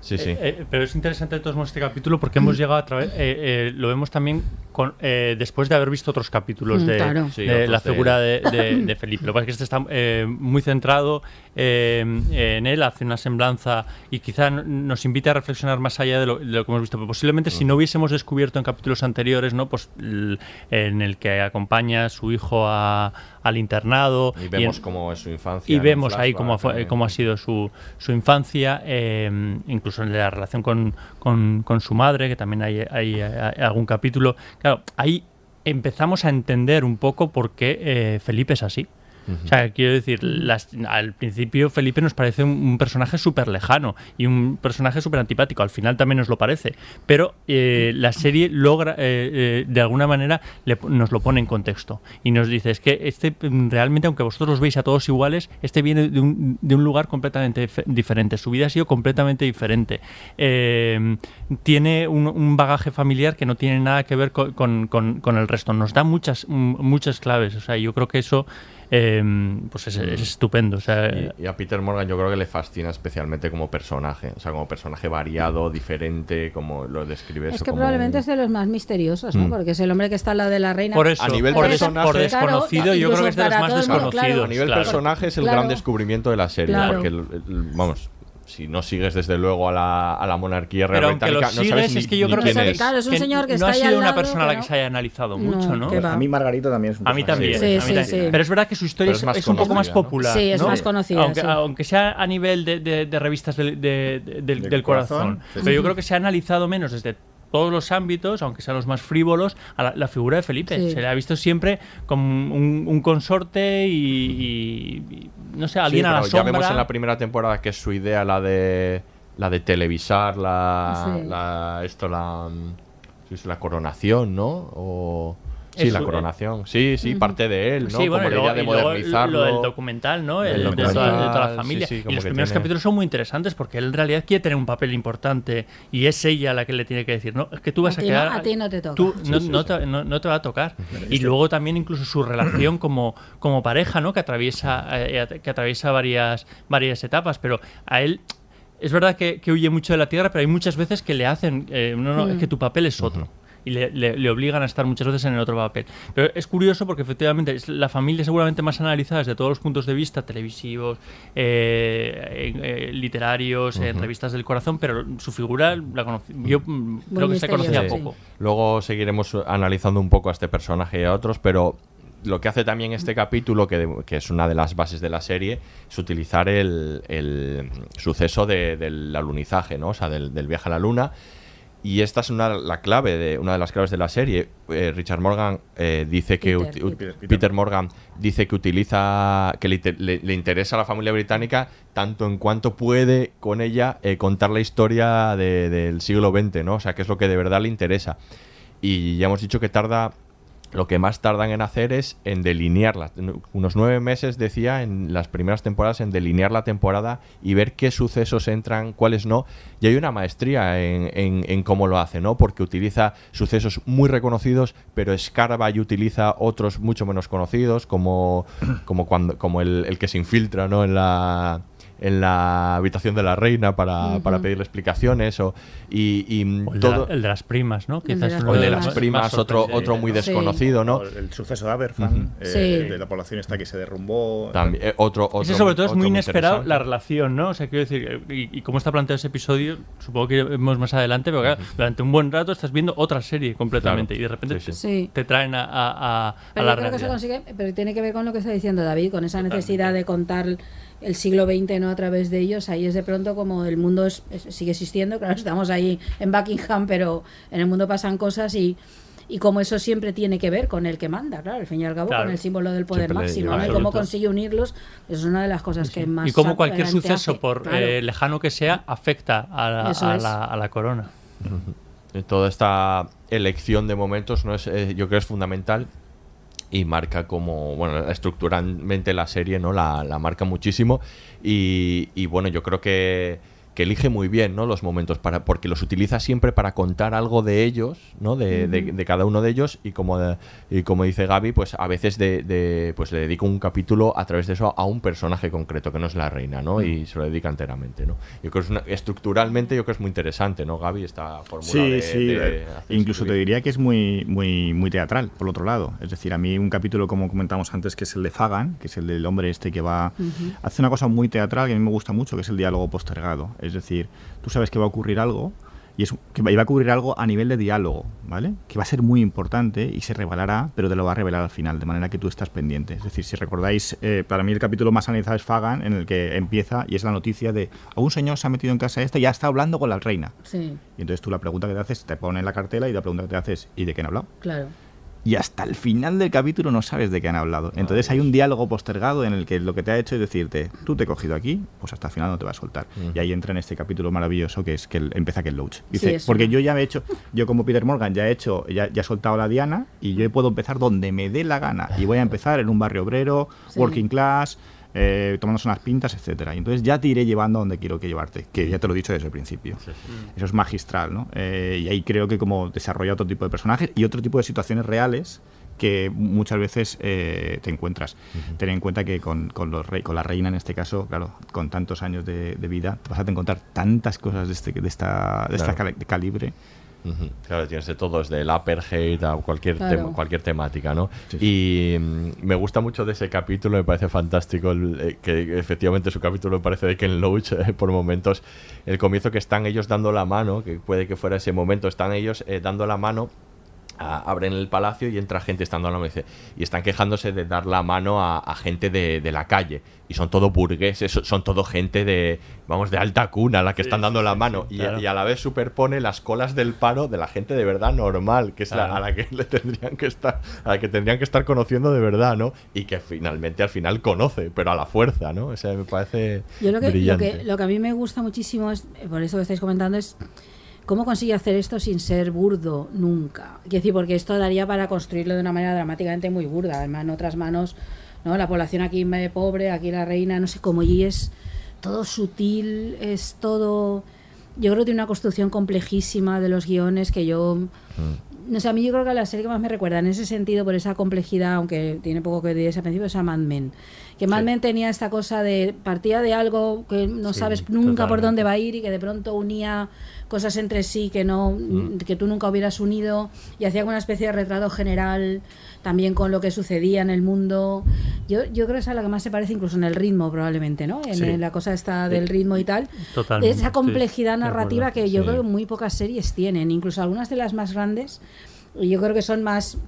Sí, sí. Eh, eh, pero es interesante de todos modos este capítulo porque hemos llegado a través, eh, eh, lo vemos también con, eh, después de haber visto otros capítulos Mm, de, claro. Sí, de otros la de figura de, de- de Felipe. Lo que pasa es que este está eh, muy centrado eh, en él, hace una semblanza y quizá nos invite a reflexionar más allá de lo, de lo que hemos visto. Pero posiblemente si no hubiésemos descubierto en capítulos anteriores, ¿no? pues en el que acompaña a su hijo a- al internado Y en- vemos cómo es su infancia. y en vemos ahí cómo, cómo ha sido su, su infancia, eh, incluso en la relación con, con- su madre, que también hay, hay, hay algún capítulo. Claro, ahí empezamos a entender un poco por qué eh, Felipe es así. O sea, quiero decir, las- al principio Felipe nos parece un, un personaje súper lejano y un personaje súper antipático. Al final también nos lo parece. Pero eh, la serie logra, eh, eh, de alguna manera, le- nos lo pone en contexto. Y nos dice, es que este realmente, aunque vosotros los veis a todos iguales, este viene de un, de un lugar completamente dif- diferente. Su vida ha sido completamente diferente. Eh, tiene un, un bagaje familiar que no tiene nada que ver con, con- con- con el resto. Nos da muchas, muchas claves. O sea, yo creo que eso eh, pues es, es estupendo. O sea, Y, y a Peter Morgan yo creo que le fascina especialmente como personaje, o sea, como personaje variado, diferente, como lo describe Es que como probablemente un- es de los más misteriosos, ¿no? Mm. Porque es el hombre que está al lado de la reina. Por eso, A nivel por, personaje- por desconocido, yo creo que es de los más desconocidos. claro. a nivel claro. personaje es el Claro. gran descubrimiento de la serie, Claro. porque vamos, si no sigues desde luego a la, a la monarquía real Pero aunque lo británica, no sabes sigues, ni, es que yo creo que quién es. claro, es un señor que no está ha sido una lado, persona a la que se haya analizado No, mucho, ¿no? a mí Margarito también es un A mí también, Sí, a mí sí, también. sí. pero es verdad que su historia es, es más es un poco más popular. Sí, es ¿no? más conocida, Aunque, sí. aunque sea a nivel de, de- de revistas del, de- de- del- Del del corazón. corazón, sí, Pero yo creo que se ha analizado menos desde todos los ámbitos, aunque sean los más frívolos, a la, la figura de Felipe. Sí. Se le ha visto siempre como un, un consorte y, y- y, no sé, Sí, alguien a la sombra. ya vemos en la primera temporada que es su idea la de la de televisar la, Sí. la esto la la coronación, ¿no? O sí, Es la su- coronación. Sí, sí, parte de él, ¿no? Sí, bueno, como y la idea de luego- y luego modernizarlo. Lo del documental, ¿no? El, de, toda, de toda la familia. sí, y los primeros tiene- capítulos son muy interesantes porque él en realidad quiere tener un papel importante y es ella la que le tiene que decir, no, es que tú vas A a, ti no- quedar... a ti no te toca. Tú Sí, no, sí, no sí. Te, no- no te va a tocar. Y luego también incluso su relación como, como pareja, ¿no? Que atraviesa, eh, que atraviesa varias, varias etapas, pero a él... Es verdad que, que huye mucho de la tierra, pero hay muchas veces que le hacen, eh, no, no, es Mm. que tu papel es otro. Y le, le- le obligan a estar muchas veces en el otro papel. Pero es curioso porque efectivamente es la familia seguramente más analizada desde todos los puntos de vista, televisivos, eh, eh, literarios, en revistas del corazón, pero su figura la conocí, yo creo que se conocía misteriosa, poco. Luego seguiremos analizando un poco a este personaje y a otros, pero lo que hace también este capítulo, que, que es una de las bases de la serie, es utilizar el, el suceso de- del alunizaje, ¿no? O sea, del, del viaje a la luna. Y esta es una, la clave de, una de las claves de la serie. Eh, Richard Morgan eh, dice que Peter, uti- Peter. Peter Morgan dice que utiliza que le- le interesa a la familia británica tanto en cuanto puede con ella eh, contar la historia de- del siglo XX, ¿no? O sea, que es lo que de verdad le interesa. Y ya hemos dicho que tarda lo que más tardan en hacer es en delinearla. Unos nueve meses, decía, en las primeras temporadas, en delinear la temporada y ver qué sucesos entran, cuáles no. Y hay una maestría en, cómo lo hace, ¿no? Porque utiliza sucesos muy reconocidos, pero escarba y utiliza otros mucho menos conocidos, como, como, cuando, como el, el que se infiltra, ¿no? En la en la habitación de la reina para, para pedirle explicaciones o y, y O el, todo de la- el de las primas, ¿no? El de Quizás el de las más primas otro otro muy Sí. desconocido no O El, el suceso de Aberfan, eh, Sí. de la población esta que se derrumbó. También, eh, otro, otro, Ese sobre todo es muy inesperado la relación, ¿no? O sea, quiero decir, y, y cómo está planteado ese episodio, supongo que vemos más adelante, pero claro, durante un buen rato estás viendo otra serie completamente Claro. y de repente Sí, sí. Sí. te traen a, a- a- a Pero la yo creo que se realidad. consigue, pero tiene que ver con lo que está diciendo David, con esa necesidad de contar el siglo XX no a través de ellos. Ahí es de pronto como el mundo es- es- sigue existiendo, claro, estamos ahí en Buckingham, pero en el mundo pasan cosas y, y cómo eso siempre tiene que ver con el que manda, claro, al fin y al cabo, Claro. con el símbolo del poder Siempre máximo, ¿no? Y cómo consigue unirlos, eso es una de las cosas que más Y como cualquier suceso, hace, por claro. eh, lejano que sea, afecta a la, a la- a la corona. Toda esta elección de momentos no es, eh, yo creo es fundamental y marca como, bueno, estructuralmente la serie, ¿no? La, la marca muchísimo y, y, bueno, yo creo que, que elige muy bien, ¿no? Los momentos para, porque los utiliza siempre para contar algo de ellos, ¿no? De, cada uno de ellos y como, de- y como dice Gaby, pues a veces de, de- pues le dedico un capítulo a través de eso a un personaje concreto que no es la reina, ¿no? Y se lo dedica enteramente, ¿no? Yo creo que es una- estructuralmente yo creo que es muy interesante, ¿no, Gaby? Esta fórmula Sí, de, sí. de eh, incluso te diría que es muy, muy, muy teatral, por otro lado. Es decir, a mí un capítulo, como comentamos antes, que es el de Fagan, que es el del hombre este que va... Hace una cosa muy teatral que a mí me gusta mucho, que es el diálogo postergado. Es decir, tú sabes que va a ocurrir algo y es, que va a ocurrir algo a nivel de diálogo, ¿vale? Que va a ser muy importante y se revelará, pero te lo va a revelar al final, de manera que tú estás pendiente. Es decir, si recordáis, eh, para mí el capítulo más analizado es Fagan, en el que empieza y es la noticia de a un señor se ha metido en casa esta y ya está hablando con la reina. Sí, Y entonces tú la pregunta que te haces, te pone en la cartela y la pregunta que te haces, ¿y de qué han hablado? claro. Y hasta el final del capítulo no sabes de qué han hablado. Entonces hay un diálogo postergado en el que lo que te ha hecho es decirte, tú te he cogido aquí, pues hasta el final no te va a soltar. Y ahí entra en este capítulo maravilloso que es que él- empieza que el Loach. Dice, Sí, porque yo ya me he hecho, yo como Peter Morgan ya he hecho, ya, ya he soltado la diana y yo puedo empezar donde me dé la gana. Y voy a empezar en un barrio obrero, Sí. working class, eh, tomándose unas pintas, etcétera. Y entonces ya te iré llevando a donde quiero que llevarte, que ya te lo he dicho desde el principio. Eso es magistral, ¿no? Eh, y ahí creo que como desarrolla otro tipo de personajes y otro tipo de situaciones reales que muchas veces eh, te encuentras. Ten en cuenta que con, con los rey, con la reina en este caso, claro, con tantos años de, de vida, te vas a encontrar tantas cosas de este, de esta, de esta Claro. cali- calibre. Claro, tienes de todo, desde el a cualquier, Claro. tema- cualquier temática, ¿no? Y mm, me gusta mucho de ese capítulo, me parece fantástico, el, eh, que efectivamente su capítulo me parece de Ken Loach, eh, por momentos, el comienzo que están ellos dando la mano, que puede que fuera ese momento, están ellos eh, dando la mano a- abren el palacio y entra gente estando a la y y están quejándose de dar la mano a, a gente de, de la calle y son todo burgueses son- todo gente de vamos de alta cuna la que están dando la mano. y, a- claro. y a la vez superpone las colas del paro de la gente de verdad normal que es la- a la que le tendrían que estar a la que tendrían que estar conociendo de verdad no y que finalmente al final conoce pero a la fuerza no o sea me parece Yo lo que, lo brillante. que, lo que a mí me gusta muchísimo es, eh, por eso que estáis comentando, es cómo consigue hacer esto sin ser burdo nunca. Quiero decir, porque esto daría para construirlo de una manera dramáticamente muy burda. Además, en otras manos, ¿no? La población aquí me pobre, aquí la reina, no sé cómo, y es todo sutil, es todo... Yo creo que tiene una construcción complejísima de los guiones que yo... No sé, a mí yo creo que la serie que más me recuerda en ese sentido, por esa complejidad, aunque tiene poco que decir al principio, es a Mad Men. Que Mad Men tenía esta cosa de partida de algo que no Sí, sabes nunca por dónde va a ir y que de pronto unía cosas entre sí que no Mm. que tú nunca hubieras unido y hacía una especie de retrato general también con lo que sucedía en el mundo. Yo, yo creo que esa es la que más se parece incluso en el ritmo probablemente, ¿no? En, Sí. la cosa esta del Eh, ritmo y tal. totalmente, Esa complejidad narrativa que yo creo que muy pocas series tienen, incluso algunas de las más grandes, yo creo que son más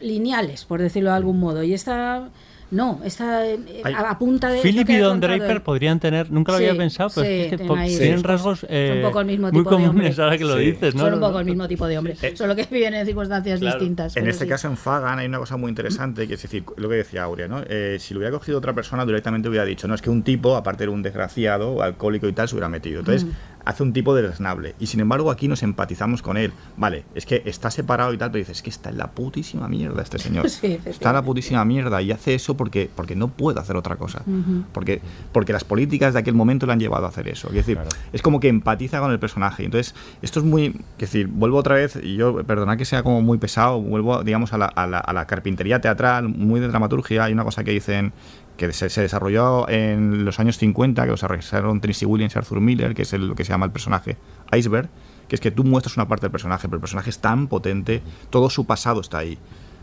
lineales, por decirlo de algún modo. Y esta no, esta eh, a, a punta de Philip y Don Draper él. podrían tener, nunca lo Sí, había pensado, pero sí, es que tienen ahí tienen rasgos eh, Son un poco el mismo muy tipo de hombre. comunes ahora que lo dices, ¿no? Son un poco el mismo tipo de hombre, solo que viven en circunstancias Claro. distintas. En este sí. caso, en Fagan, hay una cosa muy interesante, que es decir, lo que decía Aurea, ¿no? Eh, si lo hubiera cogido otra persona, directamente hubiera dicho, no, es que un tipo, aparte de un desgraciado, alcohólico y tal, se hubiera metido. Entonces, Mm. Hace un tipo desnable. Y sin embargo, aquí nos empatizamos con él. Vale, es que está separado y tal, pero dices, es que está en la putísima mierda este señor. Sí, está en la putísima mierda y hace eso porque, porque no puede hacer otra cosa. Porque, porque las políticas de aquel momento le han llevado a hacer eso. Es decir, es como que empatiza con el personaje. Entonces, esto es muy. Es decir, vuelvo otra vez, y yo, perdona que sea como muy pesado, vuelvo, digamos, a la, a la- a la carpintería teatral, muy de dramaturgia. Hay una cosa que dicen que se, se desarrolló en los años 50, que lo desarrollaron Tennessee Williams y Arthur Miller, que es el- lo que se llama el personaje Iceberg, que es que tú muestras una parte del personaje, pero el personaje es tan potente, todo su pasado está ahí.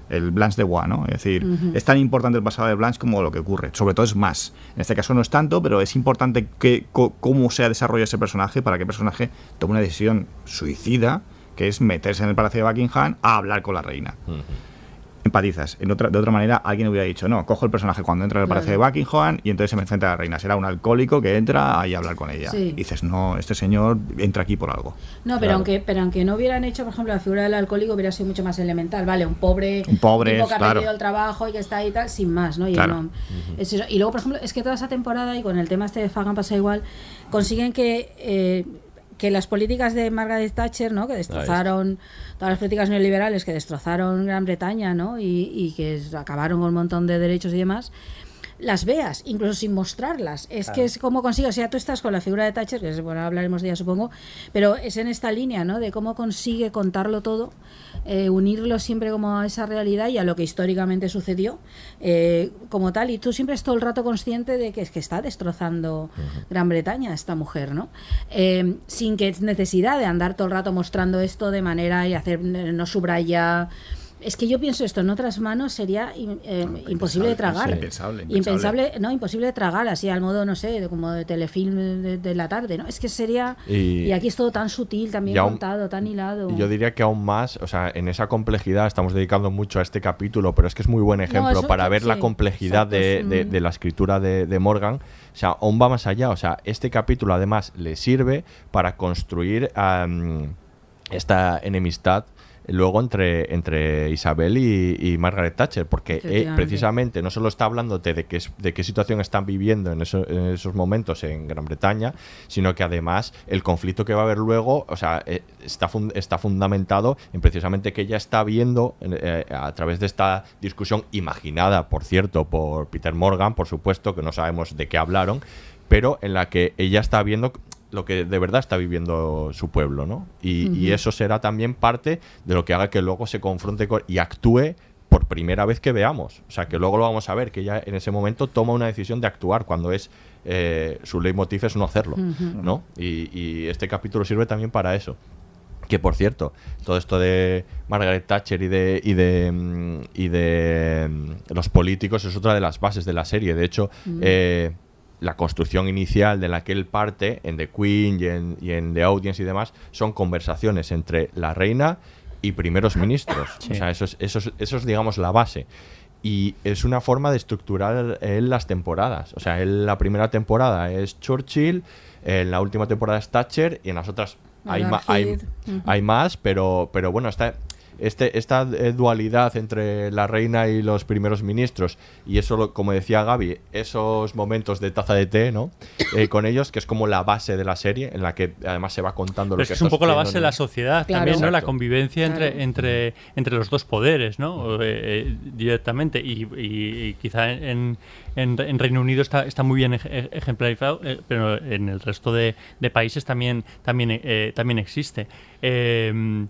El Blanche de Bois, ¿no? Es decir, Ujú. es tan importante el pasado de Blanche como lo que ocurre. Sobre todo es más. En este caso no es tanto, pero es importante que, cómo se ha desarrollado ese personaje para que el personaje tome una decisión suicida, que es meterse en el Palacio de Buckingham a hablar con la reina. Empatizas. En otra, de otra manera, alguien hubiera dicho, no, cojo el personaje cuando entra en el Claro. palacio de Buckingham y entonces se me enfrenta a la reina. Será un alcohólico que entra ahí a hablar con ella. Sí. Y dices, no, este señor entra aquí por algo. No, pero Claro. aunque pero aunque no hubieran hecho, por ejemplo, la figura del alcohólico hubiera sido mucho más elemental, ¿vale? Un pobre, Un pobre, tipo que ha claro. perdido el trabajo y que está ahí y tal, sin más, ¿no? Y, Claro. no- es eso. Y luego, por ejemplo, es que toda esa temporada, y con el tema este de Fagan pasa igual, consiguen que... eh, que las políticas de Margaret Thatcher, ¿no? Que destrozaron todas las políticas neoliberales que destrozaron Gran Bretaña, ¿no? Y, y que acabaron con un montón de derechos y demás. Las veas, incluso sin mostrarlas. Es que es como consigue, o sea, tú estás con la figura de Thatcher, que bueno, hablaremos de ella supongo, pero es en esta línea, ¿no? De cómo consigue contarlo todo, eh, unirlo siempre como a esa realidad y a lo que históricamente sucedió eh, como tal. Y tú siempre estás todo el rato consciente de que es que está destrozando Gran Bretaña esta mujer, ¿no? Eh, sin que es necesidad de andar todo el rato mostrando esto de manera y hacer, no subraya. Es que yo pienso esto en otras manos sería eh, imposible de tragar. sí, impensable, impensable. Impensable, no, imposible de tragar así al modo, no sé, de- como de telefilm de, de la tarde, ¿no? Es que sería... Y- Y, aquí es todo tan sutil, tan bien aún- contado, tan hilado. Yo diría que aún más, o sea, en esa complejidad estamos dedicando mucho a este capítulo, pero es que es muy buen ejemplo eso- para ver la complejidad de, exacto, de- de la escritura de, de Morgan. O sea, aún va más allá. O sea, este capítulo además le sirve para construir esta enemistad luego entre, entre Isabel y, y Margaret Thatcher, porque eh, precisamente no solo está hablándote de qué, es- de qué situación están viviendo en, eso- en esos momentos en Gran Bretaña, sino que además el conflicto que va a haber luego, o sea, eh, está, fun- está fundamentado en precisamente que ella está viendo eh, a través de esta discusión imaginada, por cierto, por Peter Morgan, por supuesto, que no sabemos de qué hablaron, pero en la que ella está viendo lo que de verdad está viviendo su pueblo, ¿no? Y, eso será también parte de lo que haga que luego se confronte con, y actúe por primera vez que veamos. O sea, que luego lo vamos a ver, que ella en ese momento toma una decisión de actuar cuando es eh, su leitmotiv es no hacerlo. ¿no? Y, y este capítulo sirve también para eso. Que por cierto, todo esto de Margaret Thatcher y de y de mm, y de mm, los políticos es otra de las bases de la serie. De hecho, Mm. eh, la construcción inicial de la que él parte en The Queen y en, y en The Audience y demás son conversaciones entre la reina y primeros ministros. O sea, eso es, eso es, eso es, digamos, la base. Y es una forma de estructurar él las temporadas. O sea, él la primera temporada es Churchill, en la última temporada es Thatcher y en las otras hay, ma- hay más, pero, pero bueno, está, este, esta eh, dualidad entre la reina y los primeros ministros, y eso, lo- como decía Gaby, esos momentos de taza de té, ¿no? Eh, con ellos, que es como la base de la serie, en la que además se va contando Pero lo es que es un poco la base de la sociedad Claro. también, ¿no? La convivencia entre, Claro. entre, entre los dos poderes, ¿no? Eh, directamente. Y, y- y quizá en, en, en Reino Unido está, está muy bien ej- ejemplarizado, eh, pero en el resto de, de países también, también, eh, también existe. Eh,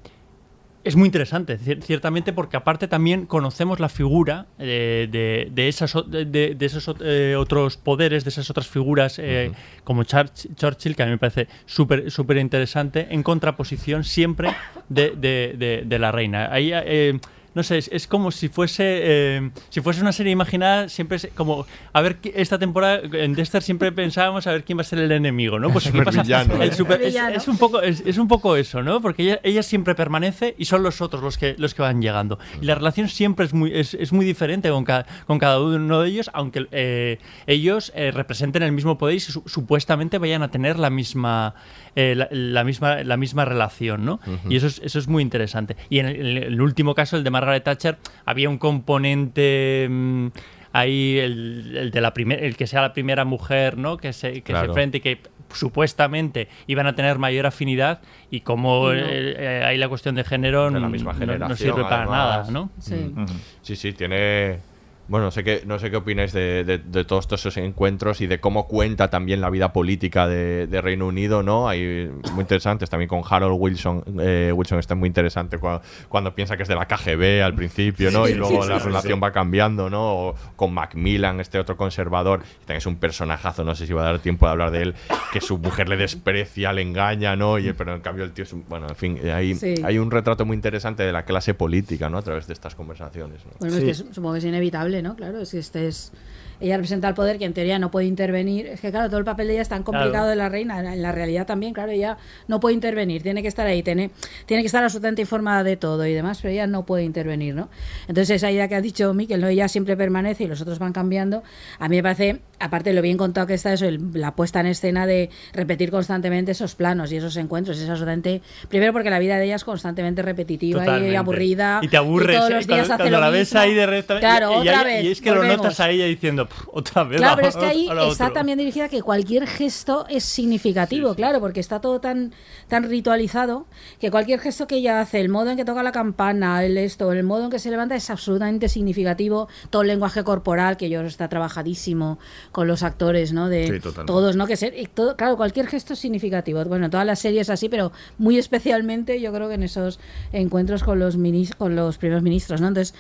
es muy interesante, cier- ciertamente, porque aparte también conocemos la figura eh, de, de, esas, de, de esos eh, otros poderes, de esas otras figuras eh, como Church- Churchill, que a mí me parece súper súper interesante, en contraposición siempre de la reina. Ahí, eh, no sé, es, es como si fuese eh, si fuese una serie imaginada, siempre es como, a ver, esta temporada en Dexter siempre pensábamos a ver quién va a ser el enemigo, ¿no? Pues aquí pasa el ¿eh? super- es, un poco es, es un poco eso, ¿no? Porque ella, ella siempre permanece y son los otros los que los que van llegando. Y la relación siempre es muy es, es muy diferente con cada, con cada uno de ellos, aunque eh, ellos eh, representen el mismo poder y su- supuestamente vayan a tener la misma eh, la, la misma la misma relación, ¿no? Y eso es, eso es muy interesante. Y en el, en el último caso, el de Margaret Thatcher, había un componente mm, ahí el, el de la primer, el que sea la primera mujer, ¿no? Que se que se enfrente y que supuestamente iban a tener mayor afinidad y como no. eh, eh, ahí la cuestión de género de la no- misma no- generación. no, sirve para además. nada, ¿no? Sí. Mm. Sí, sí, tiene. Bueno, no sé qué, no sé qué opináis de, de- de todos estos encuentros y de cómo cuenta también la vida política de, de Reino Unido, ¿no? Hay muy interesantes también con Harold Wilson. eh, Wilson está muy interesante cuando, cuando piensa que es de la KGB al principio, ¿no? Y luego sí, la sí, relación sí. va cambiando, ¿no? O con Macmillan, este otro conservador, que también es un personajazo, no sé si va a dar tiempo de hablar de él, que su mujer le desprecia, le engaña, ¿no? Y, pero en cambio el tío es un, bueno, en fin, hay, Sí. hay un retrato muy interesante de la clase política, ¿no? A través de estas conversaciones, ¿no? Bueno, es que su- supongo que es inevitable ¿no? Claro, es que este es ella representa al poder que en teoría no puede intervenir. Es que claro, todo el papel de ella es tan complicado Claro. de la reina, en la realidad también, claro, ella no puede intervenir, tiene que estar ahí, tiene, tiene que estar absolutamente informada de todo y demás, pero ella no puede intervenir, ¿no? Entonces esa idea que ha dicho Miquel, ¿no? ella siempre permanece y los otros van cambiando, a mí me parece, aparte de lo bien contado que está eso, el- la puesta en escena de repetir constantemente esos planos y esos encuentros, es absolutamente, primero porque la vida de ella es constantemente repetitiva y Totalmente. aburrida. Y te aburres todos ¿eh? los días cuando, hace cuando lo la ves mismo. ahí de repente. Claro, y, y otra ahí- vez. y es que lo volvemos. notas a ella diciendo, "Pff, otra vez. Claro, pero es que ahí está otro". también dirigida que cualquier gesto es significativo, claro, porque está todo tan, tan ritualizado que cualquier gesto que ella hace, el modo en que toca la campana, el esto, el modo en que se levanta es absolutamente significativo. Todo el lenguaje corporal, que yo está trabajadísimo con los actores, ¿no? De Sí, todos, ¿no? Que ser, todo, claro, cualquier gesto es significativo. Bueno, todas las series así, pero muy especialmente yo creo que en esos encuentros con los minis, con los primeros ministros, ¿no? Entonces,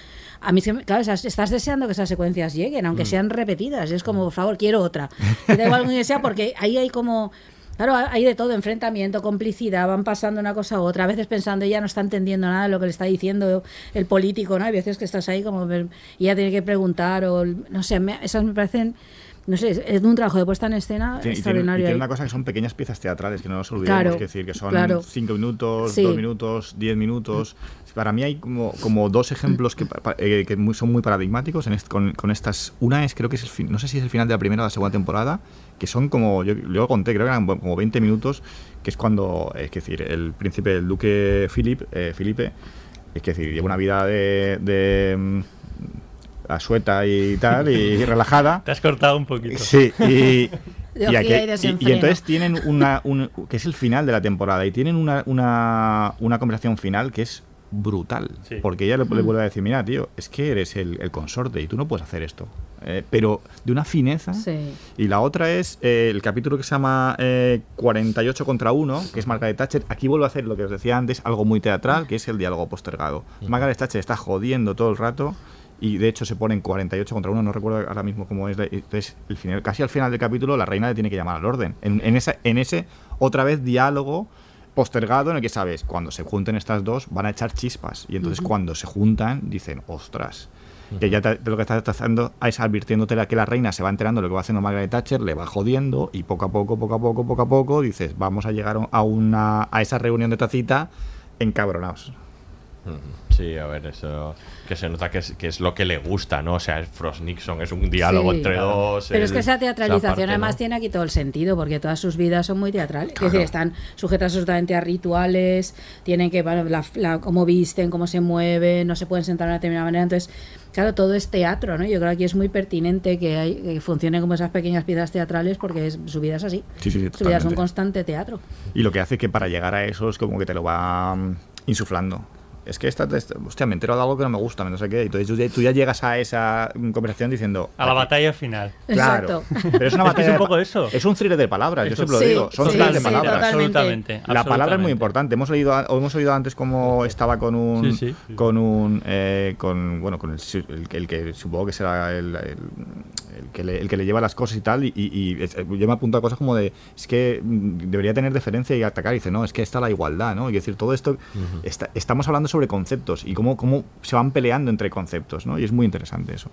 a mí, claro, estás deseando que esas secuencias lleguen, aunque Mm. sean repetidas. Es como, por favor, quiero otra. Y da igual que sea, porque ahí hay como. Claro, hay de todo, enfrentamiento, complicidad, van pasando una cosa a otra, a veces pensando ella no está entendiendo nada de lo que le está diciendo el político, ¿no? Hay veces que estás ahí como y ella tiene que preguntar o no sé, me- esas me parecen no sé, es- un trabajo de puesta en escena Tiene- y tiene, y extraordinario. tiene una cosa que son pequeñas piezas teatrales, que no nos olvidemos, Claro, es decir, que son claro. 5 minutos, Sí. 2 minutos, 10 minutos. Para mí hay como, como dos ejemplos que, eh, que muy- son muy paradigmáticos en est- con, con estas. Una es, creo que es el fin, no sé si es el final de la primera o la segunda temporada, que son como, yo, yo lo conté, creo que eran como 20 minutos, que es cuando, es decir, el príncipe, el duque Philip, eh, Felipe, es decir, lleva una vida de, de mm, asueta y tal, y relajada. Te has cortado un poquito. Sí, y, y, aquí- y y- entonces tienen una, un- que es el final de la temporada, y tienen una, una, una conversación final que es brutal, Sí. porque ella le, le Mm. vuelve a decir, mira, tío, es que eres el, el consorte y tú no puedes hacer esto, Eh, pero de una fineza. Sí. Y la otra es eh, el capítulo que se llama eh, 48 contra 1, que es Margaret Thatcher. Aquí vuelvo a hacer lo que os decía antes, algo muy teatral, que es el diálogo postergado. Margaret Thatcher está jodiendo todo el rato y de hecho se ponen 48 contra 1, no recuerdo ahora mismo cómo es. Entonces, el final, casi al final del capítulo, la reina le tiene que llamar al orden. En, en esa, en ese, otra vez, diálogo postergado en el que sabes, cuando se junten estas dos van a echar chispas. Y entonces Ujú. cuando se juntan dicen, ostras. Que ya te- lo que estás haciendo es advirtiéndote la- que la reina se va enterando de lo que va haciendo Margaret Thatcher, le va jodiendo y poco a poco, poco a poco, poco a poco dices, vamos a llegar a una a esa reunión de tacita encabronados. Sí, a ver, eso que se nota que es, que es lo que le gusta, ¿no? O sea, es Frost Nixon, es un diálogo Sí. entre dos. Pero es que esa teatralización parte, además ¿no? tiene aquí todo el sentido, porque todas sus vidas son muy teatrales. Claro. Es decir, están sujetas absolutamente a rituales, tienen que, bueno, la, la- cómo visten, cómo se mueven, no se pueden sentar de una determinada manera. Entonces, claro, todo es teatro, ¿no? Yo creo que aquí es muy pertinente que, hay, que funcionen como esas pequeñas piezas teatrales, porque es- su vida es así. Sí, sí, sí, su vida es un constante teatro. Y lo que hace que para llegar a eso es como que te lo va mm, insuflando. Es que esta, esta- hostia, me entero de algo que no me gusta, no sé qué. Entonces tú ya, tú ya llegas a esa conversación diciendo... A la batalla final. Claro. Exacto. Pero es una batalla. es un poco eso. Es un thriller de palabras, yo siempre lo digo. Son sí, thrillers de palabras. Absolutamente. La palabra es muy importante. Hemos leído, o hemos oído antes cómo estaba con un, Sí, sí. con un, eh, con bueno, con el, el, que- el que supongo que será el, el- el que le, el que le lleva las cosas y tal. Y, y, y es- yo me apunto a cosas como de, es que mm, debería tener deferencia y atacar. Y dice, no, es que está la igualdad, ¿no? Y decir, todo esto, está- estamos hablando sobre conceptos y cómo, cómo se van peleando entre conceptos, ¿no? Y es muy interesante eso.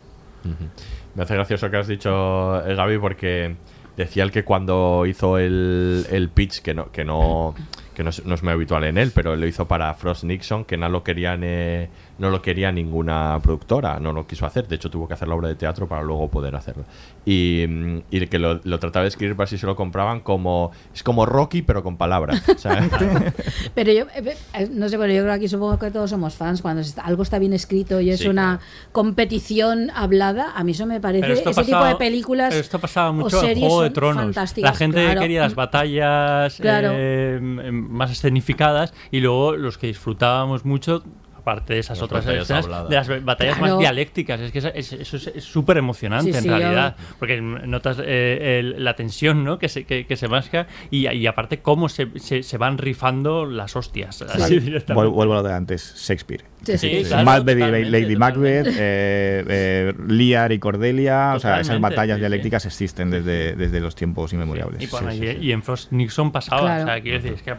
Me hace gracioso que has dicho, eh, Gaby, porque decía el que cuando hizo el, el pitch, que no, que no, que no es, no es muy habitual en él, pero lo hizo para Frost Nixon, que no lo querían eh, no lo quería ninguna productora, no lo quiso hacer. De hecho, tuvo que hacer la obra de teatro para luego poder hacerlo. Y, mm, y que lo, lo trataba de escribir para si se lo compraban como es como Rocky, pero con palabras. ¿sabes? Pero yo, eh, eh, no sé, pero yo creo que aquí supongo que todos somos fans. Cuando algo está bien escrito y es Sí, una competición hablada, a mí eso me parece Pero ese esto tipo pasaba- de películas. pero esto pasaba o mucho en series Juego de Tronos. La gente claro. quería las batallas Claro. eh, m- más escenificadas y luego los que disfrutábamos mucho aparte de esas Las otras batallas escenas, habladas. de las batallas Claro. más dialécticas. Es que esa- es- eso es- es súper emocionante Sí, en sí, realidad. Porque notas eh, el- la tensión ¿no? que, se, que, que se masca y, y aparte cómo se, se, se van rifando las hostias. Así directamente. Vuelvo, vuelvo a lo de antes, Shakespeare. Sí, sí, claro, totalmente, Lady Macbeth, eh, eh, Lear y Cordelia, o sea, esas batallas sí, dialécticas existen desde, desde los tiempos inmemoriales. Y, bueno, Sí, y, sí, sí. y en Frost Nixon pasaba, Claro. o sea, quiero decir, es que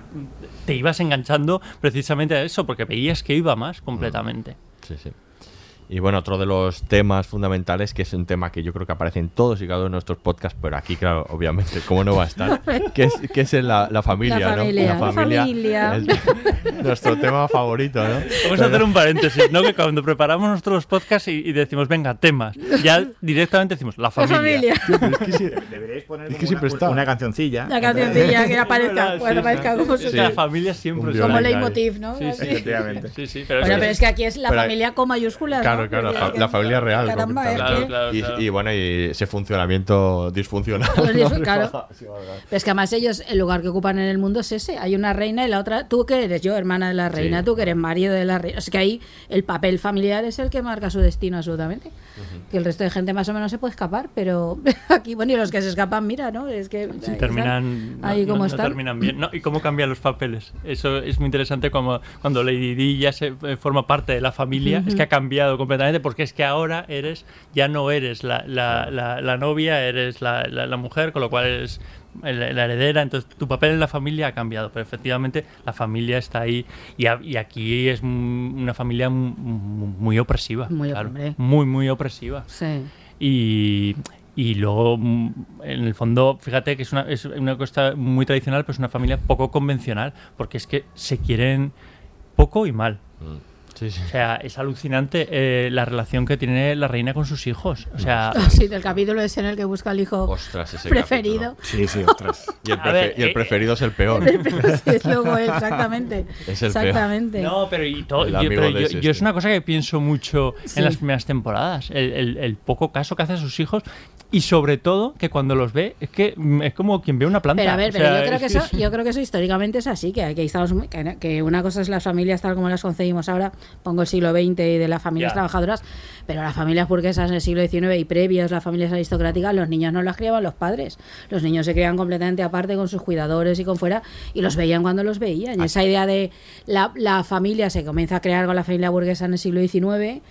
te ibas enganchando precisamente a eso, porque veías que iba más completamente. Sí, sí. Y bueno, otro de los temas fundamentales, que es un tema que yo creo que aparece en todos y cada uno de nuestros podcasts, pero aquí, claro, obviamente, ¿cómo no va a estar? que es, que es la, la familia, La ¿no? familia, la familia. nuestro tema favorito, ¿no? Vamos a hacer un paréntesis, ¿no? Que cuando preparamos nuestros podcasts y, y decimos, venga, temas, ya directamente decimos, la familia. Deberíais poner Es que como siempre una, está. una cancioncilla. La cancioncilla que aparezca, Sí, cuando sí. aparezca como, Es que la familia siempre como la- leitmotiv, ¿no? Sí, sí. Efectivamente. Sí, sí, pero Bueno, es- pero es que aquí es la Pero- familia con mayúsculas. Claro, ¿no? Claro, la, es la que- familia real. Caramba, es completamente. que- Claro, y, claro. y bueno, y ese funcionamiento disfuncional. Pues ¿no? claro. Pero es que además ellos, el lugar que ocupan en el mundo es ese. Hay una reina y la otra, tú que eres yo, hermana de la reina, Sí. tú que eres marido de la reina. Es que ahí el papel familiar es el que marca su destino absolutamente. Que el resto de gente más o menos se puede escapar, pero aquí, bueno, y los que se escapan, mira, ¿no? Es que Sí, ahí terminan, están, no- ahí no, como no están. terminan bien. No, y cómo cambian los papeles. Eso es muy interesante como cuando Lady Di ya se eh, forma parte de la familia. Es que ha cambiado completamente porque es que ahora eres ya no eres la, la- la- la novia, eres la, mujer, con lo cual eres la, heredera. Entonces tu papel en la familia ha cambiado, pero efectivamente la familia está ahí y, a- y aquí es mm, una familia mu- mu- muy opresiva. Muy, claro. muy, muy opresiva. Sí. Y, y luego, mm, en el fondo, fíjate que es una, es una cosa muy tradicional, pero es una familia poco convencional, porque es que se quieren poco y mal. Sí, sí. O sea, es alucinante eh, la relación que tiene la reina con sus hijos. O sea, Ah, Sí, del capítulo ese en el que busca al hijo Ostras, ese preferido. Sí, sí, ostras. Y el, A prefe- ver, y el eh, preferido es el peor. Sí, es luego él, exactamente. Es el peor. Exactamente. No, pero, y todo- yo, pero yo- es una cosa que pienso mucho Sí. en las primeras temporadas. El, el- el poco caso que hace a sus hijos y sobre todo que cuando los ve es que mm, es como quien ve una planta. Pero a ver, O pero sea, yo creo es que eso, yo creo que eso históricamente es así, que aquí estamos que, que una cosa es las familias tal como las concebimos ahora, pongo el siglo XX y de las familias trabajadoras, pero las familias burguesas en el siglo XIX y previos, las familias aristocráticas, los niños no las criaban los padres. Los niños se criaban completamente aparte con sus cuidadores y con fuera y los veían cuando los veían. Y esa idea de la, la familia se comienza a crear con la familia burguesa en el siglo XIX.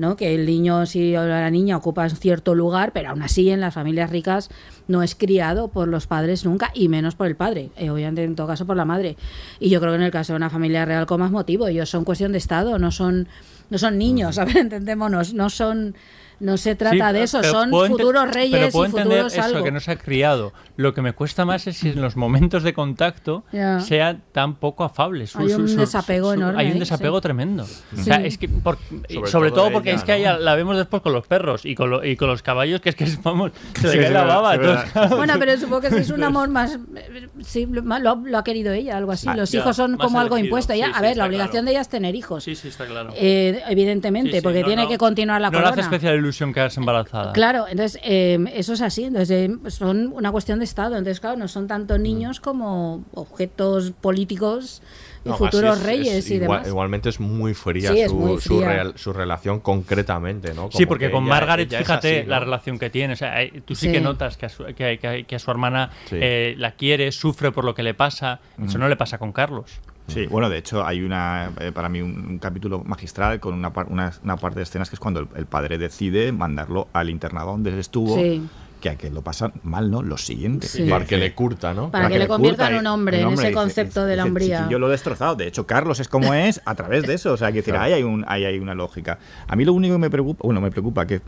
¿No? que el niño si o la niña ocupa cierto lugar, pero aún así en las familias ricas no es criado por los padres nunca y menos por el padre, eh, obviamente en todo caso por la madre. Y yo creo que en el caso de una familia real con más motivo, ellos son cuestión de estado, no son no son niños, a ver, entendémonos, no son no se trata Sí, de eso, pero son futuros pero reyes puedo y entender futuros eso, algo. que no se ha criado. Lo que me cuesta más es si en los momentos de contacto Ya. sea tan poco afable. Su- Hay su- un su- desapego enorme Hay un desapego sí. tremendo. O Sí. sea, es que por- Sobre sobre, todo todo, porque ella, es que ¿no? la vemos después con los perros y con, lo- y con los caballos, que es que vamos, se le cae sí, la baba. entonces, Bueno, pero supongo que ese es un amor más. eh, Sí, lo, lo ha- querido ella, algo así. Ah, Los ya, hijos son como algo elegido. impuesto. Ya, Sí, a ver, la obligación claro. de ella es tener hijos. Sí, sí, está claro. Eh, evidentemente, Sí, sí, porque no, tiene no. que continuar la no corona. hace especial ilusión quedarse embarazada. Claro, entonces eh, eso es así. Entonces eh, son una cuestión de Estado. Entonces, claro, no son tanto niños como objetos políticos y No, futuros es- reyes es y igual- demás. Igualmente es muy fría, Sí, es su, muy su fría. real- su relación concretamente, ¿no? Sí, porque que con ella- Margaret, ella fíjate así, ¿no? la relación que tiene. O sea, tú sí, Sí. que notas que a su, que, que- que a su hermana Sí. eh, la quiere, sufre por lo que le pasa. Eso no le pasa con Carlos. Sí, bueno, de hecho hay una, eh, para mí, un, un capítulo magistral con una, par- una, una parte de escenas que es cuando el, el padre decide mandarlo al internado donde estuvo, Sí. Que a que lo pasa mal, ¿no? Lo siguiente. Sí. Para que le curta, ¿no? Para que le convierta en un hombre, en ese dice- concepto de la hombría. Yo lo he destrozado. De hecho, Carlos es como es a través de eso. O sea, que decir, Claro. ahí hay, un, ahí hay una lógica. A mí lo único que me preocupa, bueno, me preocupa que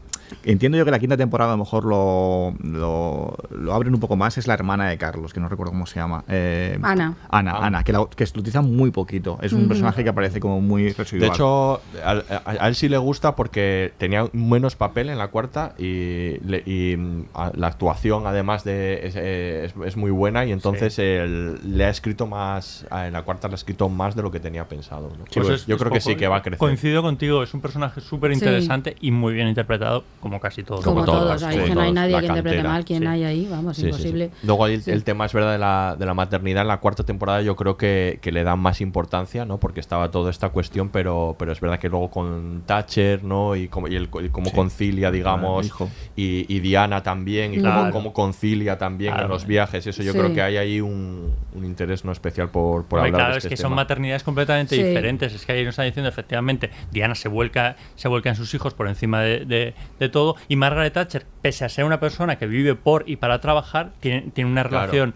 entiendo yo que la quinta temporada a lo mejor lo, lo, lo abren un poco más, es la hermana de Carlos, que no recuerdo cómo se llama. Eh, Ana. Ana, Ah. Ana, que, la, que utiliza muy poquito. Es un personaje que aparece como muy De residual. hecho, al- a, a él sí le gusta porque tenía menos papel en la cuarta y, le- y, mm, a- la actuación, además de es, eh, es- es muy buena y entonces él le ha escrito más, en la cuarta le ha escrito más de lo que tenía pensado. ¿no? Pues Pues es- yo es creo que sí que va a crecer. Coincido contigo, es un personaje súper interesante y muy bien interpretado, como casi todos. Como, como todos, como no hay nadie que interprete cantera, mal, quien sí. hay ahí, vamos, Sí, sí, sí. imposible. Luego el, Sí. el tema es verdad de la, de la maternidad en la cuarta temporada yo creo que, que le dan más importancia, ¿no? Porque estaba toda esta cuestión, pero, pero es verdad que luego con Thatcher, ¿no? Y cómo, y el, y cómo Sí. concilia, digamos, y Diana también, y Claro. cómo, cómo concilia también Claro. en los viajes. Eso yo Sí. creo que hay ahí un, un interés no especial por, por hablar claro, de es este que son maternidades completamente Sí. diferentes. Es que ahí nos están diciendo, efectivamente, Diana se vuelca, se vuelca en sus hijos por encima de, de- de todo. Y Margaret Thatcher, pese a ser una persona que vive por y para trabajar, tiene, tiene una relación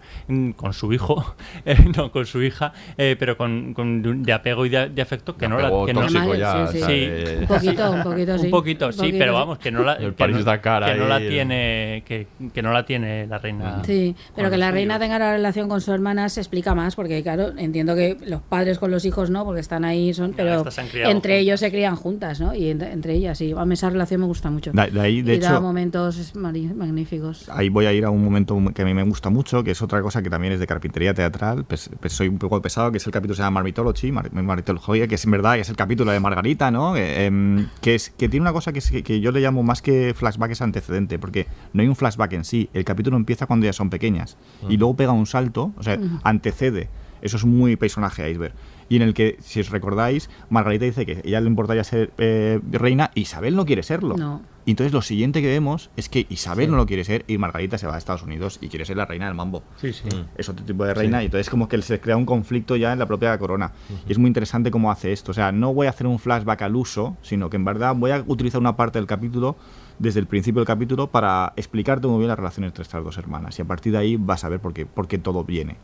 con su hijo, eh, no con su hija, eh, pero con, con de, apego y de, de afecto que De no la que no- tóxico Normal, ya, sí, sí. ¿sabes? Un poquito, un poquito, sí. Un poquito, sí, pero vamos, que no la, El que París no- Dakar que no la ahí. tiene, que, que no la tiene la reina. Sí, pero que la reina tenga la relación con su hermana se explica más, porque claro, entiendo que los padres con los hijos no, porque están ahí, son, pero criado entre juntas. ellos se crían juntas, ¿no? Y entre, entre ellas, sí. A mí esa relación me gusta mucho. De- de ahí, de y da hecho- momentos mari- magníficos. Ahí voy a ir a un momento que a mí me gusta mucho, que es otra cosa que también es de carpintería teatral. Pues, pues soy un poco pesado, que es el capítulo que se llama Marmitology, Mar- Marmitología, que es en verdad que es el capítulo de Margarita, ¿no? Eh, em, que, es, que tiene una cosa que, es- que yo le llamo más que flashback es antecedente, porque no hay un flashback en sí. El capítulo empieza cuando ya son pequeñas y luego pega un salto, o sea, antecede. Eso es muy personaje iceberg. Y en el que, si os recordáis, Margarita dice que ella le importaría ser eh, reina, Isabel no quiere serlo. No. Y entonces lo siguiente que vemos es que Isabel no lo quiere ser y Margarita se va a Estados Unidos y quiere ser la reina del mambo. Sí, sí. Es otro tipo de reina y entonces como que se crea un conflicto ya en la propia corona. Y es muy interesante cómo hace esto. O sea, no voy a hacer un flashback al uso, sino que en verdad voy a utilizar una parte del capítulo desde el principio del capítulo para explicarte muy bien la relación entre estas dos hermanas. Y a partir de ahí vas a ver por qué, por qué todo viene.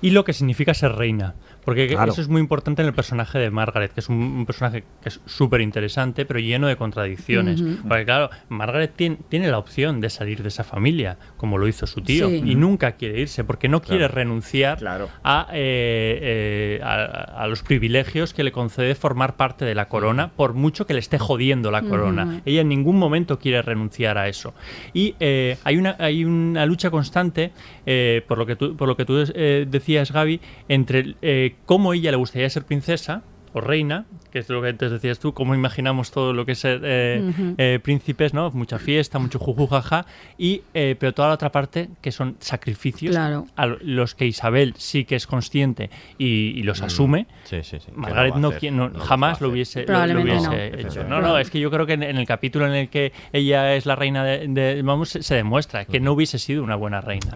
y lo que significa ser reina. Porque Claro. eso es muy importante en el personaje de Margaret, que es un, un personaje que es súper interesante, pero lleno de contradicciones. Porque claro, Margaret tiene, tiene la opción de salir de esa familia, como lo hizo su tío, Sí. y nunca quiere irse, porque no quiere Claro. renunciar a, eh, eh, a, a los privilegios que le concede formar parte de la corona, por mucho que le esté jodiendo la corona. Ella en ningún momento quiere renunciar a eso. Y eh, hay, una, hay una lucha constante, eh, por lo que tú, por lo que tú eh, decías, Gaby, entre eh, cómo ella le gustaría ser princesa o reina, que es lo que antes decías tú, cómo imaginamos todo lo que es ser eh, eh, príncipes, ¿no? Mucha fiesta, mucho jujujaja, y, eh, pero toda la otra parte que son sacrificios Claro. a los que Isabel sí que es consciente y, y los asume. Sí, sí, sí. Margaret no, hacer, no- no jamás lo hubiese, lo- hubiese no. hecho. No, no, es que yo creo que en, en el capítulo en el que ella es la reina de, de- vamos, se, se demuestra que no hubiese sido una buena reina.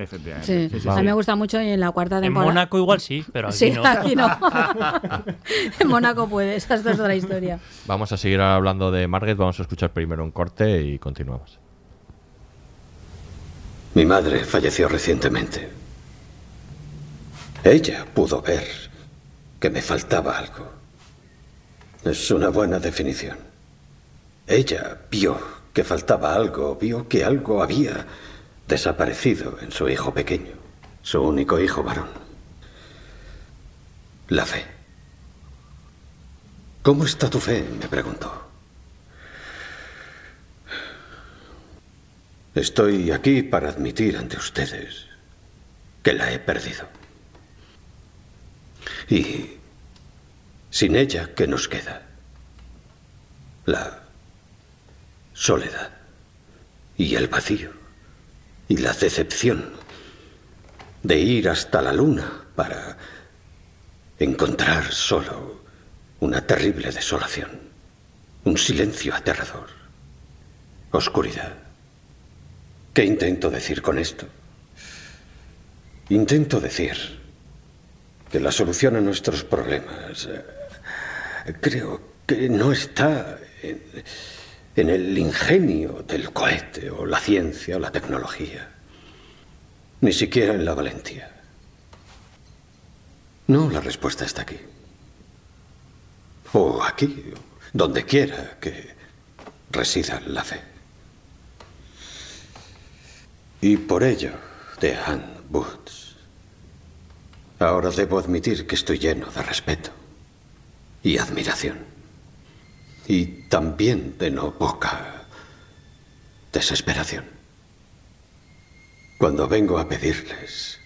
Sí. A mí me gusta mucho y en la cuarta En temporada. Mónaco igual sí, pero aquí Sí, no. aquí no. en Mónaco puede, esa es otra historia. Vamos a seguir hablando de Margaret, vamos a escuchar primero un corte y continuamos. Mi madre falleció recientemente. Ella pudo ver que me faltaba algo. Es una buena definición. Ella vio que faltaba algo, vio que algo había desaparecido en su hijo pequeño, su único hijo varón. La fe. ¿Cómo está tu fe? me preguntó. Estoy aquí para admitir ante ustedes que la he perdido. Y sin ella, ¿qué nos queda? La soledad y el vacío y la decepción de ir hasta la luna para encontrar solo una terrible desolación, un silencio aterrador, oscuridad. ¿Qué intento decir con esto? Intento decir que la solución a nuestros problemas eh, creo que no está en, en el ingenio del cohete o la ciencia o la tecnología, ni siquiera en la valentía. No, la respuesta está aquí. O aquí, donde quiera que resida la fe. Y por ello, de Anne Woods, ahora debo admitir que estoy lleno de respeto y admiración. Y también de no poca desesperación. Cuando vengo a pedirles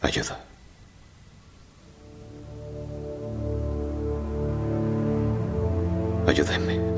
ayuda. Ayúdenme.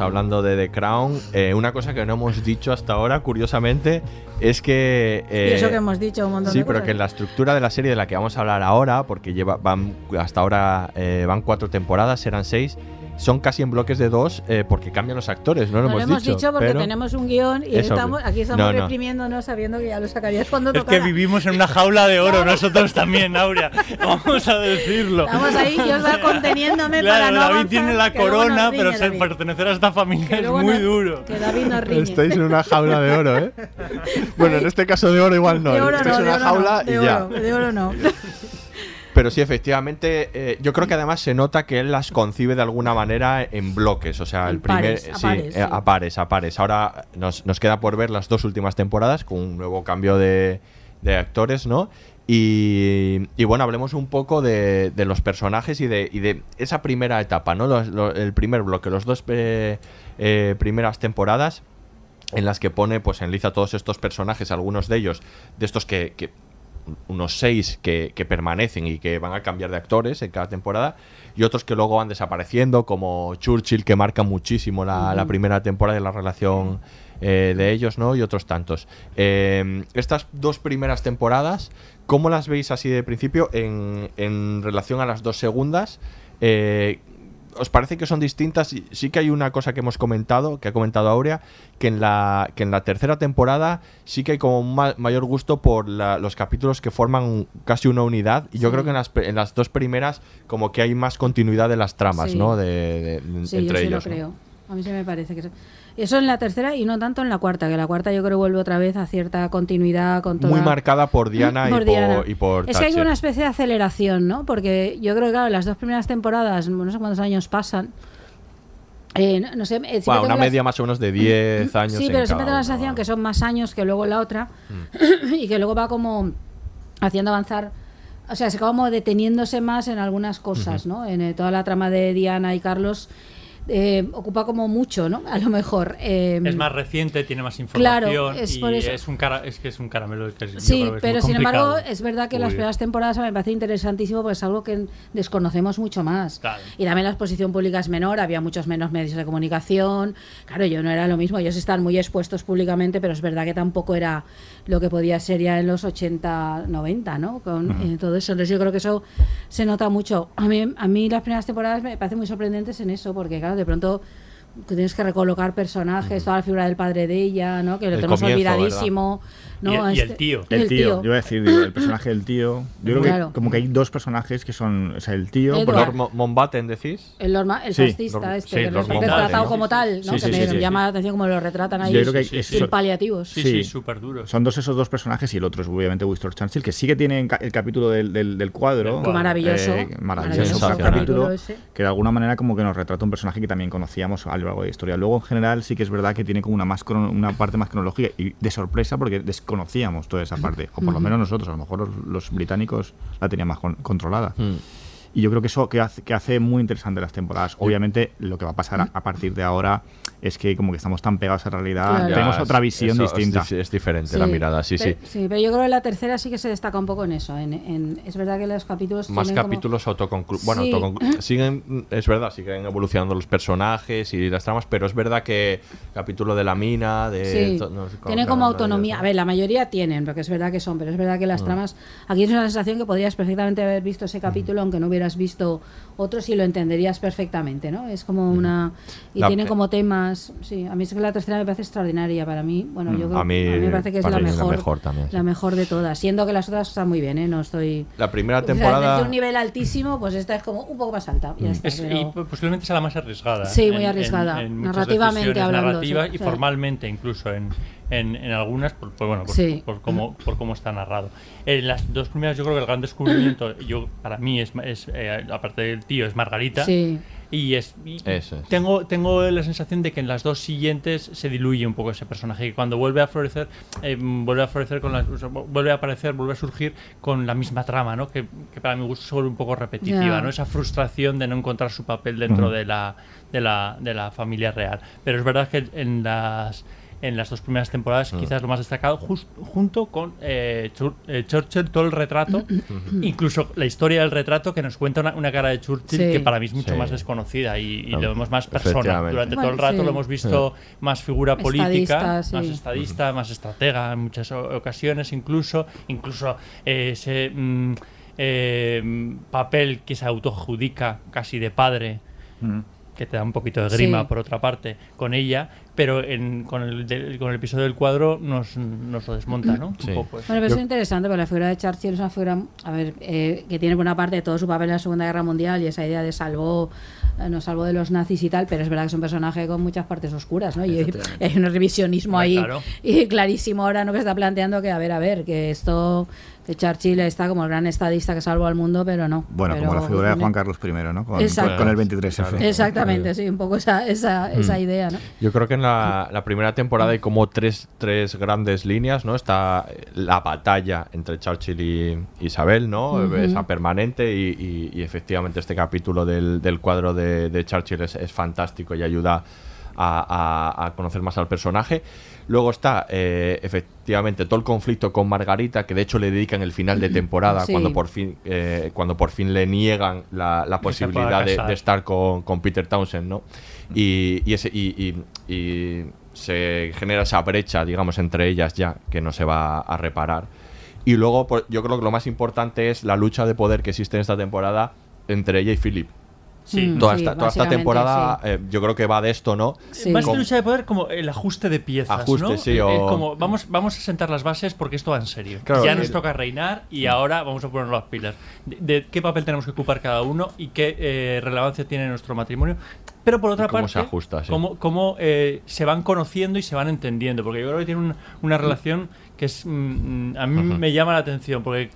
Hablando de The Crown. Eh, una cosa que no hemos dicho hasta ahora, curiosamente, es que... y eso eh, que hemos dicho un montón Sí, de pero cosas. que la estructura de la serie de la que vamos a hablar ahora, porque lleva, van hasta ahora eh, van cuatro temporadas, serán seis, son casi en bloques de dos eh, porque cambian los actores, no lo No lo hemos, hemos dicho, porque pero- tenemos un guion y estamos, aquí estamos no, no. reprimiéndonos sabiendo que ya lo sacarías cuando Es que vivimos en una jaula de oro, nosotros también, Aurea. Vamos a decirlo. Estamos ahí, yo estaba conteniéndome Claro, para no David avanzar, tiene la corona, riñe pero ser- pertenecer a esta familia es muy duro. Que David nos riñe. Estáis en una jaula de oro, ¿eh? bueno, en este caso de oro igual no. de oro estáis no, en de una jaula y ya. de oro no. Pero sí, efectivamente, eh, yo creo que además se nota que él las concibe de alguna manera en bloques. O sea, el primer. pares, a sí, pares, eh, sí. a pares, a pares. Ahora nos, nos queda por ver las dos últimas temporadas con un nuevo cambio de, de actores, ¿no? Y, y bueno, hablemos un poco de, de los personajes y de, y de esa primera etapa, ¿no? Los- el primer bloque, los dos eh, eh, primeras temporadas en las que pone, pues enliza todos estos personajes, algunos de ellos, de estos que, que- unos seis que, que permanecen y que van a cambiar de actores en cada temporada, y otros que luego van desapareciendo, como Churchill, que marca muchísimo la, primera temporada y la relación eh, de ellos, ¿no? Y otros tantos. Eh, estas dos primeras temporadas, ¿cómo las veis así de principio en, en relación a las dos segundas? Eh, ¿Os parece que son distintas? Sí- Sí que hay una cosa que hemos comentado, que ha comentado Aurea, que en la, que en la tercera temporada sí que hay como un ma- mayor gusto por la- los capítulos que forman casi una unidad. Y yo Sí. creo que en las, en las dos primeras como que hay más continuidad de las tramas, Sí. ¿no? De, de- Sí, entre yo sí ellos. lo ¿no? creo. A mí se me parece que eso. En la tercera y no tanto en la cuarta, que la cuarta yo creo vuelve otra vez a cierta continuidad con toda... Muy marcada por Diana, Por y, Diana. Por, y por Es que hay una especie de aceleración, ¿no? Porque yo creo que, claro, las dos primeras temporadas, no sé cuántos años pasan. eh, no, no sé, eh, una media más o menos de 10 años. Sí, pero siempre tengo la sensación que son más años que luego la otra y que luego va como haciendo avanzar. O sea, se acaba como deteniéndose más en algunas cosas. ¿no? En eh, toda la trama de Diana y Carlos eh, ocupa como mucho, ¿no? A lo mejor. eh, Es más reciente, tiene más Claro, información es y por eso. es un cara, es que es un caramelo que es, yo Sí, que pero sin embargo es verdad que las Uy. primeras temporadas me parece interesantísimo porque es algo que desconocemos mucho más. Claro. Y también la exposición pública es menor, había muchos menos medios de comunicación. Claro, yo no era lo mismo, ellos están muy expuestos públicamente, pero es verdad que tampoco era lo que podía ser ya en los 80, 90, ¿no? Con eh, todo eso. Entonces yo creo que eso se nota mucho. A mí, a mí las primeras temporadas me parecen muy sorprendentes en eso, porque claro, de pronto que tienes que recolocar personajes, toda la figura del padre de ella, ¿no? Que lo El tenemos comienzo, olvidadísimo. ¿no? Y el- y el Este- tío. y El tío, yo iba a decir, digo, el personaje del tío. Yo creo Claro. que como que hay dos personajes que son, o sea, el tío. Lord Mo- Mountbatten, decís? El, norma, el Sí, fascista Lord- este, sí, que Lord lo Mountbatten, retratado ¿no? como tal, ¿no? Sí, que sí, me sí, sí. llama la atención como lo retratan ahí Yo creo que sin es- paliativos. Sí, súper duros. Son dos esos dos personajes y el otro es obviamente Winston Churchill, que sí que tiene el capítulo del, del, del cuadro. Qué maravilloso, eh, maravilloso, maravilloso capítulo, que de alguna manera como que nos retrata un personaje que también conocíamos a largo de historia. Luego en general sí que es verdad que tiene como una, más crono- una parte más cronológica y de sorpresa porque desconocíamos toda esa parte, o por lo menos nosotros, a lo mejor los, los británicos la tenían más con- controlada. Hmm. Y yo creo que eso que hace, que hace muy interesante las temporadas. Obviamente, lo que va a pasar a, a partir de ahora es que como que estamos tan pegados a la realidad, Claro. tenemos Ya, otra es- visión eso distinta. es diferente la mirada, sí, pero, sí. pero yo creo que la tercera sí que se destaca un poco en eso. En, en- es verdad que los capítulos Más como- capítulos autoconclusivos. Bueno, Sí. autoconclu- siguen, es verdad, siguen evolucionando los personajes y las tramas, pero es verdad que capítulo de la mina, de. Sí, to- no tienen como no, no, autonomía. A ver, la mayoría tienen, porque es verdad que son, pero es verdad que las Mm. tramas. Aquí es una sensación que podrías perfectamente haber visto ese capítulo, aunque no hubieras visto otros y lo entenderías perfectamente, ¿no? Es como una. Y La- tienen como temas. Sí, a mí es que la tercera me parece extraordinaria para mí. Bueno, yo Mm, creo a mí me parece que es la mí es la mejor. mejor también, sí. La mejor de todas. Siendo que las otras están muy bien, ¿eh? No estoy. La primera O sea, temporada. desde un nivel altísimo, pues esta es como un poco más alta. Ya está, Es- pero- y posiblemente sea la más arriesgada. Sí, en- muy en- arriesgada. en muchas Narrativamente hablando, narrativas sí, y sí. formalmente incluso en, en, en algunas, por, por- bueno, por, Sí. por cómo, por cómo está narrado. En las dos primeras yo creo que el gran descubrimiento, yo para mí, es, es eh, aparte del tío, es Margarita. Sí. Y es... y Eso es. Tengo, tengo la sensación de que en las dos siguientes se diluye un poco ese personaje. Y cuando vuelve a florecer, eh, vuelve a florecer con la, o sea, vuelve a aparecer, vuelve a surgir con la misma trama, ¿no? Que, que para mi gusto se vuelve un poco repetitiva, Ya. ¿no? Esa frustración de no encontrar su papel dentro Ujú. de, la, de, la, de la familia real. Pero es verdad que en las en las dos primeras temporadas, Mm. quizás lo más destacado, jus- junto con eh, Chur- eh, Churchill, todo el retrato, incluso la historia del retrato que nos cuenta una, una cara de Churchill Sí. que para mí es mucho Sí. más desconocida y, y Ah, lo vemos más persona. Durante todo el rato sí. lo hemos visto más figura política, Estadista, sí. más estadista, más estratega en muchas ocasiones, incluso, incluso eh, ese mm, papel que se autoadjudica casi de padre Mm. Que te da un poquito de grima Sí. por otra parte con ella, pero en- con, el, del- con el episodio del cuadro nos, nos lo desmonta, ¿no? Sí. Un poco eso. Bueno, pero Yo- es interesante porque la figura de Churchill es una figura, a ver, eh, que tiene buena parte de todo su papel en la Segunda Guerra Mundial y esa idea de salvó, eh, nos salvó de los nazis y tal, pero es verdad que es un personaje con muchas partes oscuras, ¿no? Y hay un revisionismo ahí claro. y clarísimo ahora, ¿no? Que está planteando que, a ver, a ver, que esto, que Churchill está como el gran estadista que salvó al mundo, pero no. Bueno, Pero como la figura de Juan Carlos I, ¿no? Con, Exacto. con el 23F. Exactamente, sí, un poco esa, esa, Mm. esa idea, ¿no? Yo creo que en la, la primera temporada hay como tres, tres grandes líneas, ¿no? Está la batalla entre Churchill y Isabel, ¿no? Esa permanente y, y- y efectivamente este capítulo del, del cuadro de, de Churchill es, es fantástico y ayuda a, a- a conocer más al personaje. Luego está eh, efectivamente todo el conflicto con Margarita, que de hecho le dedican el final de temporada Sí. cuando por fin eh, cuando por fin le niegan la, posibilidad de, estar con, con Peter Townsend, ¿no? Y, y ese, y, y- y se genera esa brecha, digamos, entre ellas ya, que no se va a reparar. Y luego, por- yo creo que lo más importante es la lucha de poder que existe en esta temporada entre ella y Philip. Sí. Mm, Toda, sí, esta, toda esta básicamente, temporada, sí. eh, yo creo que va de esto, ¿no? Sí. Más que Como- lucha de poder, como el ajuste de piezas, Ajuste, ¿no? sí, el o- como vamos, vamos a sentar las bases porque esto va en serio. Claro, ya nos toca reinar y ahora vamos a poner las pilas. De, de qué papel tenemos que ocupar cada uno y qué eh, relevancia tiene nuestro matrimonio. Pero por otra cómo parte, se ajusta, sí. cómo, cómo, eh, se van conociendo y se van entendiendo. Porque yo creo que tienen una, una relación que es mm, mm, a mí me llama la atención. Porque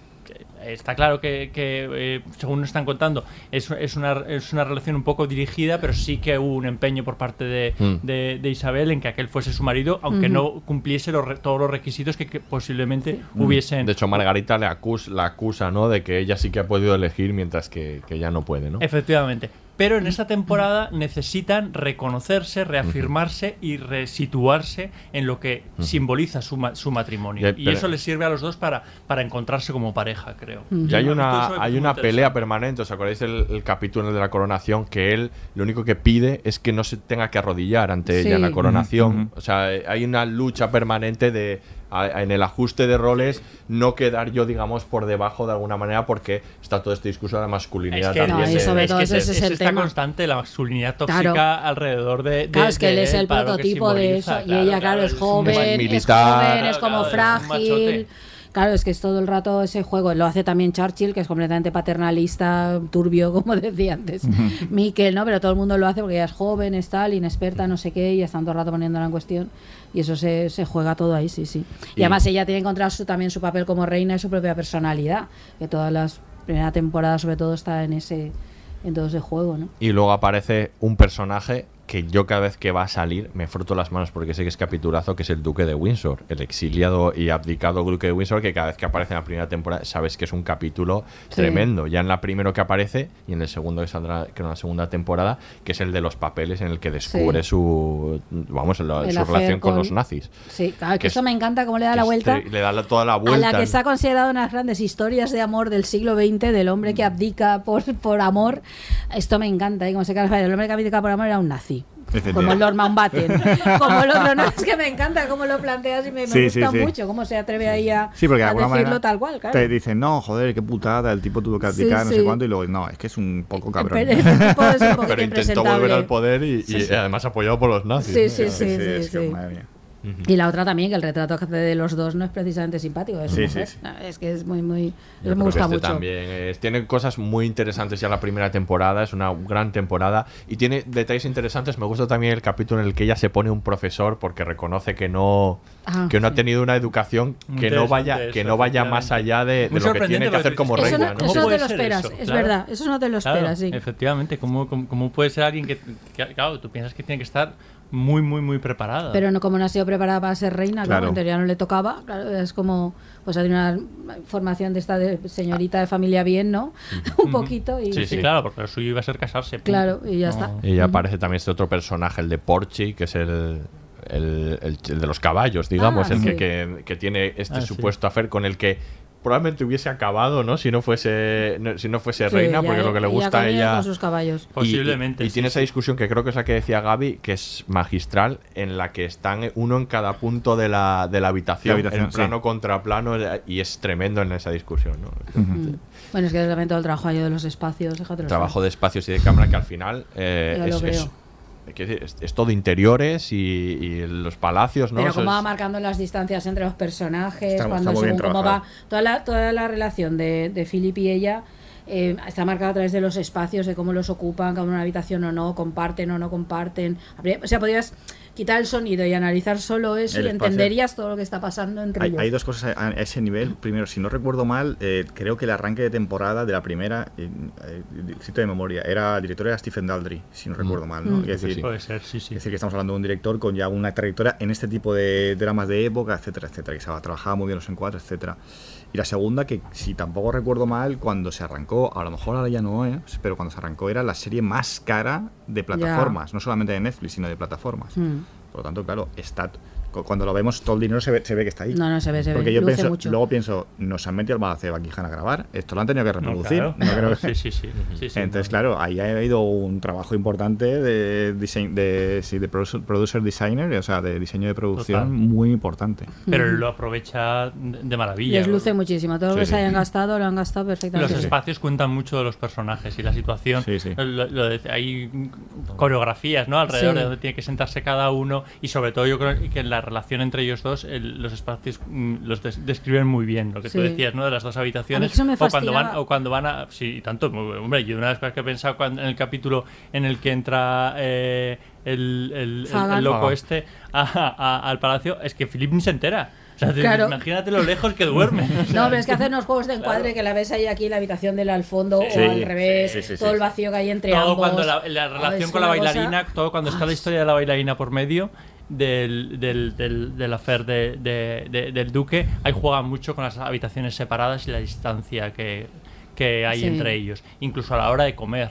está claro que, que, eh, según nos están contando, es, es, una, es una relación un poco dirigida, pero sí que hubo un empeño por parte de, Mm. de, de Isabel en que aquel fuese su marido, aunque no cumpliese los re- todos los requisitos que, que posiblemente hubiesen. De hecho, Margarita le acusa, la acusa, ¿no? De que ella sí que ha podido elegir mientras que, que ella no puede, ¿no? Efectivamente. Pero en esta temporada necesitan reconocerse, reafirmarse y resituarse en lo que simboliza su, ma- su matrimonio. Y eso les sirve a los dos para, para encontrarse como pareja, creo. Y hay una, hay una pelea permanente. ¿Os acordáis del el capítulo de la coronación? Que él lo único que pide es que no se tenga que arrodillar ante ella en la coronación. O sea, hay una lucha permanente de a- en el ajuste de roles no quedar yo, digamos, por debajo de alguna manera porque está todo este discurso de la masculinidad Es que, también. No, y de- sobre es todo que ese es, el tema. constante la masculinidad tóxica Claro. alrededor de, de- Claro, es que él es el prototipo de eso. y ella, claro, es joven, es militar. joven, es como frágil. Claro, es que es todo el rato ese juego. Lo hace también Churchill, que es completamente paternalista, turbio, como decía antes Miquel, ¿no? Pero todo el mundo lo hace porque ella es joven, es tal, inexperta, no sé qué, y están todo el rato poniéndola en cuestión. Y eso se, se juega todo ahí, sí, sí. Y, Y- además ella tiene que encontrar su, también su papel como reina y su propia personalidad. Que todas las primera temporada, sobre todo, está en ese en todo ese juego, ¿no? Y luego aparece un personaje que yo cada vez que va a salir me froto las manos porque sé que es capitulazo, que es el duque de Windsor, el exiliado y abdicado duque de Windsor, que cada vez que aparece en la primera temporada sabes que es un capítulo Sí. tremendo. Ya en la primero que aparece y en el segundo que saldrá, que en la segunda temporada, que es el de los papeles en el que descubre Sí. su, vamos, la- su relación con, con- los nazis. Sí, claro, que, Que eso es- me encanta cómo le da la vuelta. este- le da la- toda la a vuelta. la que está considerada una de las grandes historias de amor del siglo XX, del hombre que abdica por, por amor. Esto me encanta, ¿eh? Como se carga, el hombre que abdica por amor era un nazi. Como el Lord Mountbatten. como otro, no, es que me encanta cómo lo planteas y me, me Sí, sí, gusta sí. mucho cómo se atreve ahí a, Sí, porque de a alguna decirlo manera tal cual, claro. te dicen, no, joder, qué putada, el tipo tuvo que Sí, abdicar, no sí. sé cuánto, y luego, no, es que es un poco cabrón. Pero ese tipo es un poquito Pero intentó volver al poder y, Sí, y sí. además apoyado por los nazis. Sí, ¿no? sí, sí, sí, es que, sí. madre mía. Y la otra también, que el retrato que hace de los dos no es precisamente simpático. Es, Sí, sí, sí. No, es que es muy, muy. Yo me gusta este mucho. también es- tiene cosas muy interesantes ya la primera temporada, es una gran temporada y tiene detalles interesantes. Me gusta también el capítulo en el que ella se pone un profesor porque reconoce que no Ah, que no ha tenido una educación que no vaya eso, que no vaya más allá de, lo que tiene que hacer como. Eso no- ¿no? eso ¿Cómo no te lo esperas, eso? es Claro. verdad, eso no te lo Claro, esperas, sí. Efectivamente, ¿cómo, cómo, cómo puede ser alguien que, que- claro, tú piensas que tiene que estar muy, muy, muy preparada? Pero no, como no ha sido preparada para ser reina, claro, en teoría no le tocaba. Claro, es como, pues ha tenido una formación de esta de señorita de familia bien, ¿no? Un poquito y sí, sí, claro, porque lo suyo iba a ser casarse. punto. Claro, y ya está. Y ya aparece también este otro personaje, el de Porchi, que es el, el- el- el de los caballos, digamos, Ah, el que, sí. que- que tiene este Ah, sí. supuesto afer con el que probablemente hubiese acabado, ¿no? Si no fuese, no- si no fuese Sí, reina, ya- porque lo que le gusta a ella. con sus caballos. Y- Posiblemente, Y, y sí, tiene esa discusión que creo que es la que decía Gaby, que es magistral, en la que están uno en cada punto de la, de la habitación, La habitación, en plano contra plano, y es tremendo en esa discusión, ¿no? Bueno, es que también todo el trabajo de los espacios, déjate trabajo de espacios y de cámara que al final eh, es, es- es- es todo interiores y, y los palacios, ¿no? Pero cómo va marcando las distancias entre los personajes, Está- cuando está según cómo va toda la, toda la relación de, de Philip y ella eh, está marcada a través de los espacios, de cómo los ocupan, cada una habitación o no, comparten o no comparten. O sea, podrías quitar el sonido y analizar solo eso El y espacio. entenderías todo lo que está pasando entre Hay, ellos. hay dos cosas a, a ese nivel. Primero, si no recuerdo mal, eh, creo que el arranque de temporada de la primera, eh, eh, cito de memoria, era director era Stephen Daldry, si no recuerdo mal. ¿no? Mm. Es decir, Puede ser, sí, sí. Es decir, que estamos hablando de un director con ya una trayectoria en este tipo de dramas de época, etcétera, etcétera, que se trabajaba muy bien los encuadres, etcétera. Y la segunda, que si tampoco recuerdo mal, cuando se arrancó, a lo mejor ahora ya no es, pero cuando se arrancó era la serie más cara de plataformas, no solamente de Netflix, sino de plataformas. Mm. Por lo tanto, claro, está cuando lo vemos todo el dinero se ve, se ve que está ahí. No, no, se ve, se ve. Porque yo Luce pienso, mucho. luego pienso, nos han metido al Palacio de Buckingham a grabar, esto lo han tenido que No, reproducir. claro, no creo claro, que- sí, sí, sí, sí, sí, Entonces, no. claro, ahí ha habido un trabajo importante de, diseño, de, sí, de producer, producer designer, o sea, de diseño de producción Total. muy importante. Pero él lo aprovecha de de maravilla. Les luce muchísimo. Todo lo Sí, que sí. se hayan gastado lo han gastado perfectamente. Los espacios cuentan mucho de los personajes y la situación. Sí, sí. Lo- lo de- hay coreografías ¿no? alrededor Sí. de donde tiene que sentarse cada uno y sobre todo yo creo que en la relación entre ellos dos el- los espacios mm, los des- describen muy bien lo que tú Sí. decías ¿no? de las dos habitaciones eso me o cuando van o cuando van a sí tanto hombre yo una de las cosas que he pensado cuando, en el capítulo en el que entra eh, el, el- el- Fagan. el loco este a- a- al palacio es que Philip ni se entera o sea, te- Claro. imagínate lo lejos que duerme O sea, No, pero es que hacen unos juegos de encuadre que la ves ahí aquí en la habitación del al fondo Sí, o al revés, sí, sí, sí, todo sí. el vacío que hay entre todo ambos. cuando la, la relación con la cosa- bailarina, todo cuando está la historia de la bailarina por medio del, del, del, del affair de- de- de- del duque, ahí juegan mucho con las habitaciones separadas y la distancia que, que hay Sí. entre ellos, incluso a la hora de comer.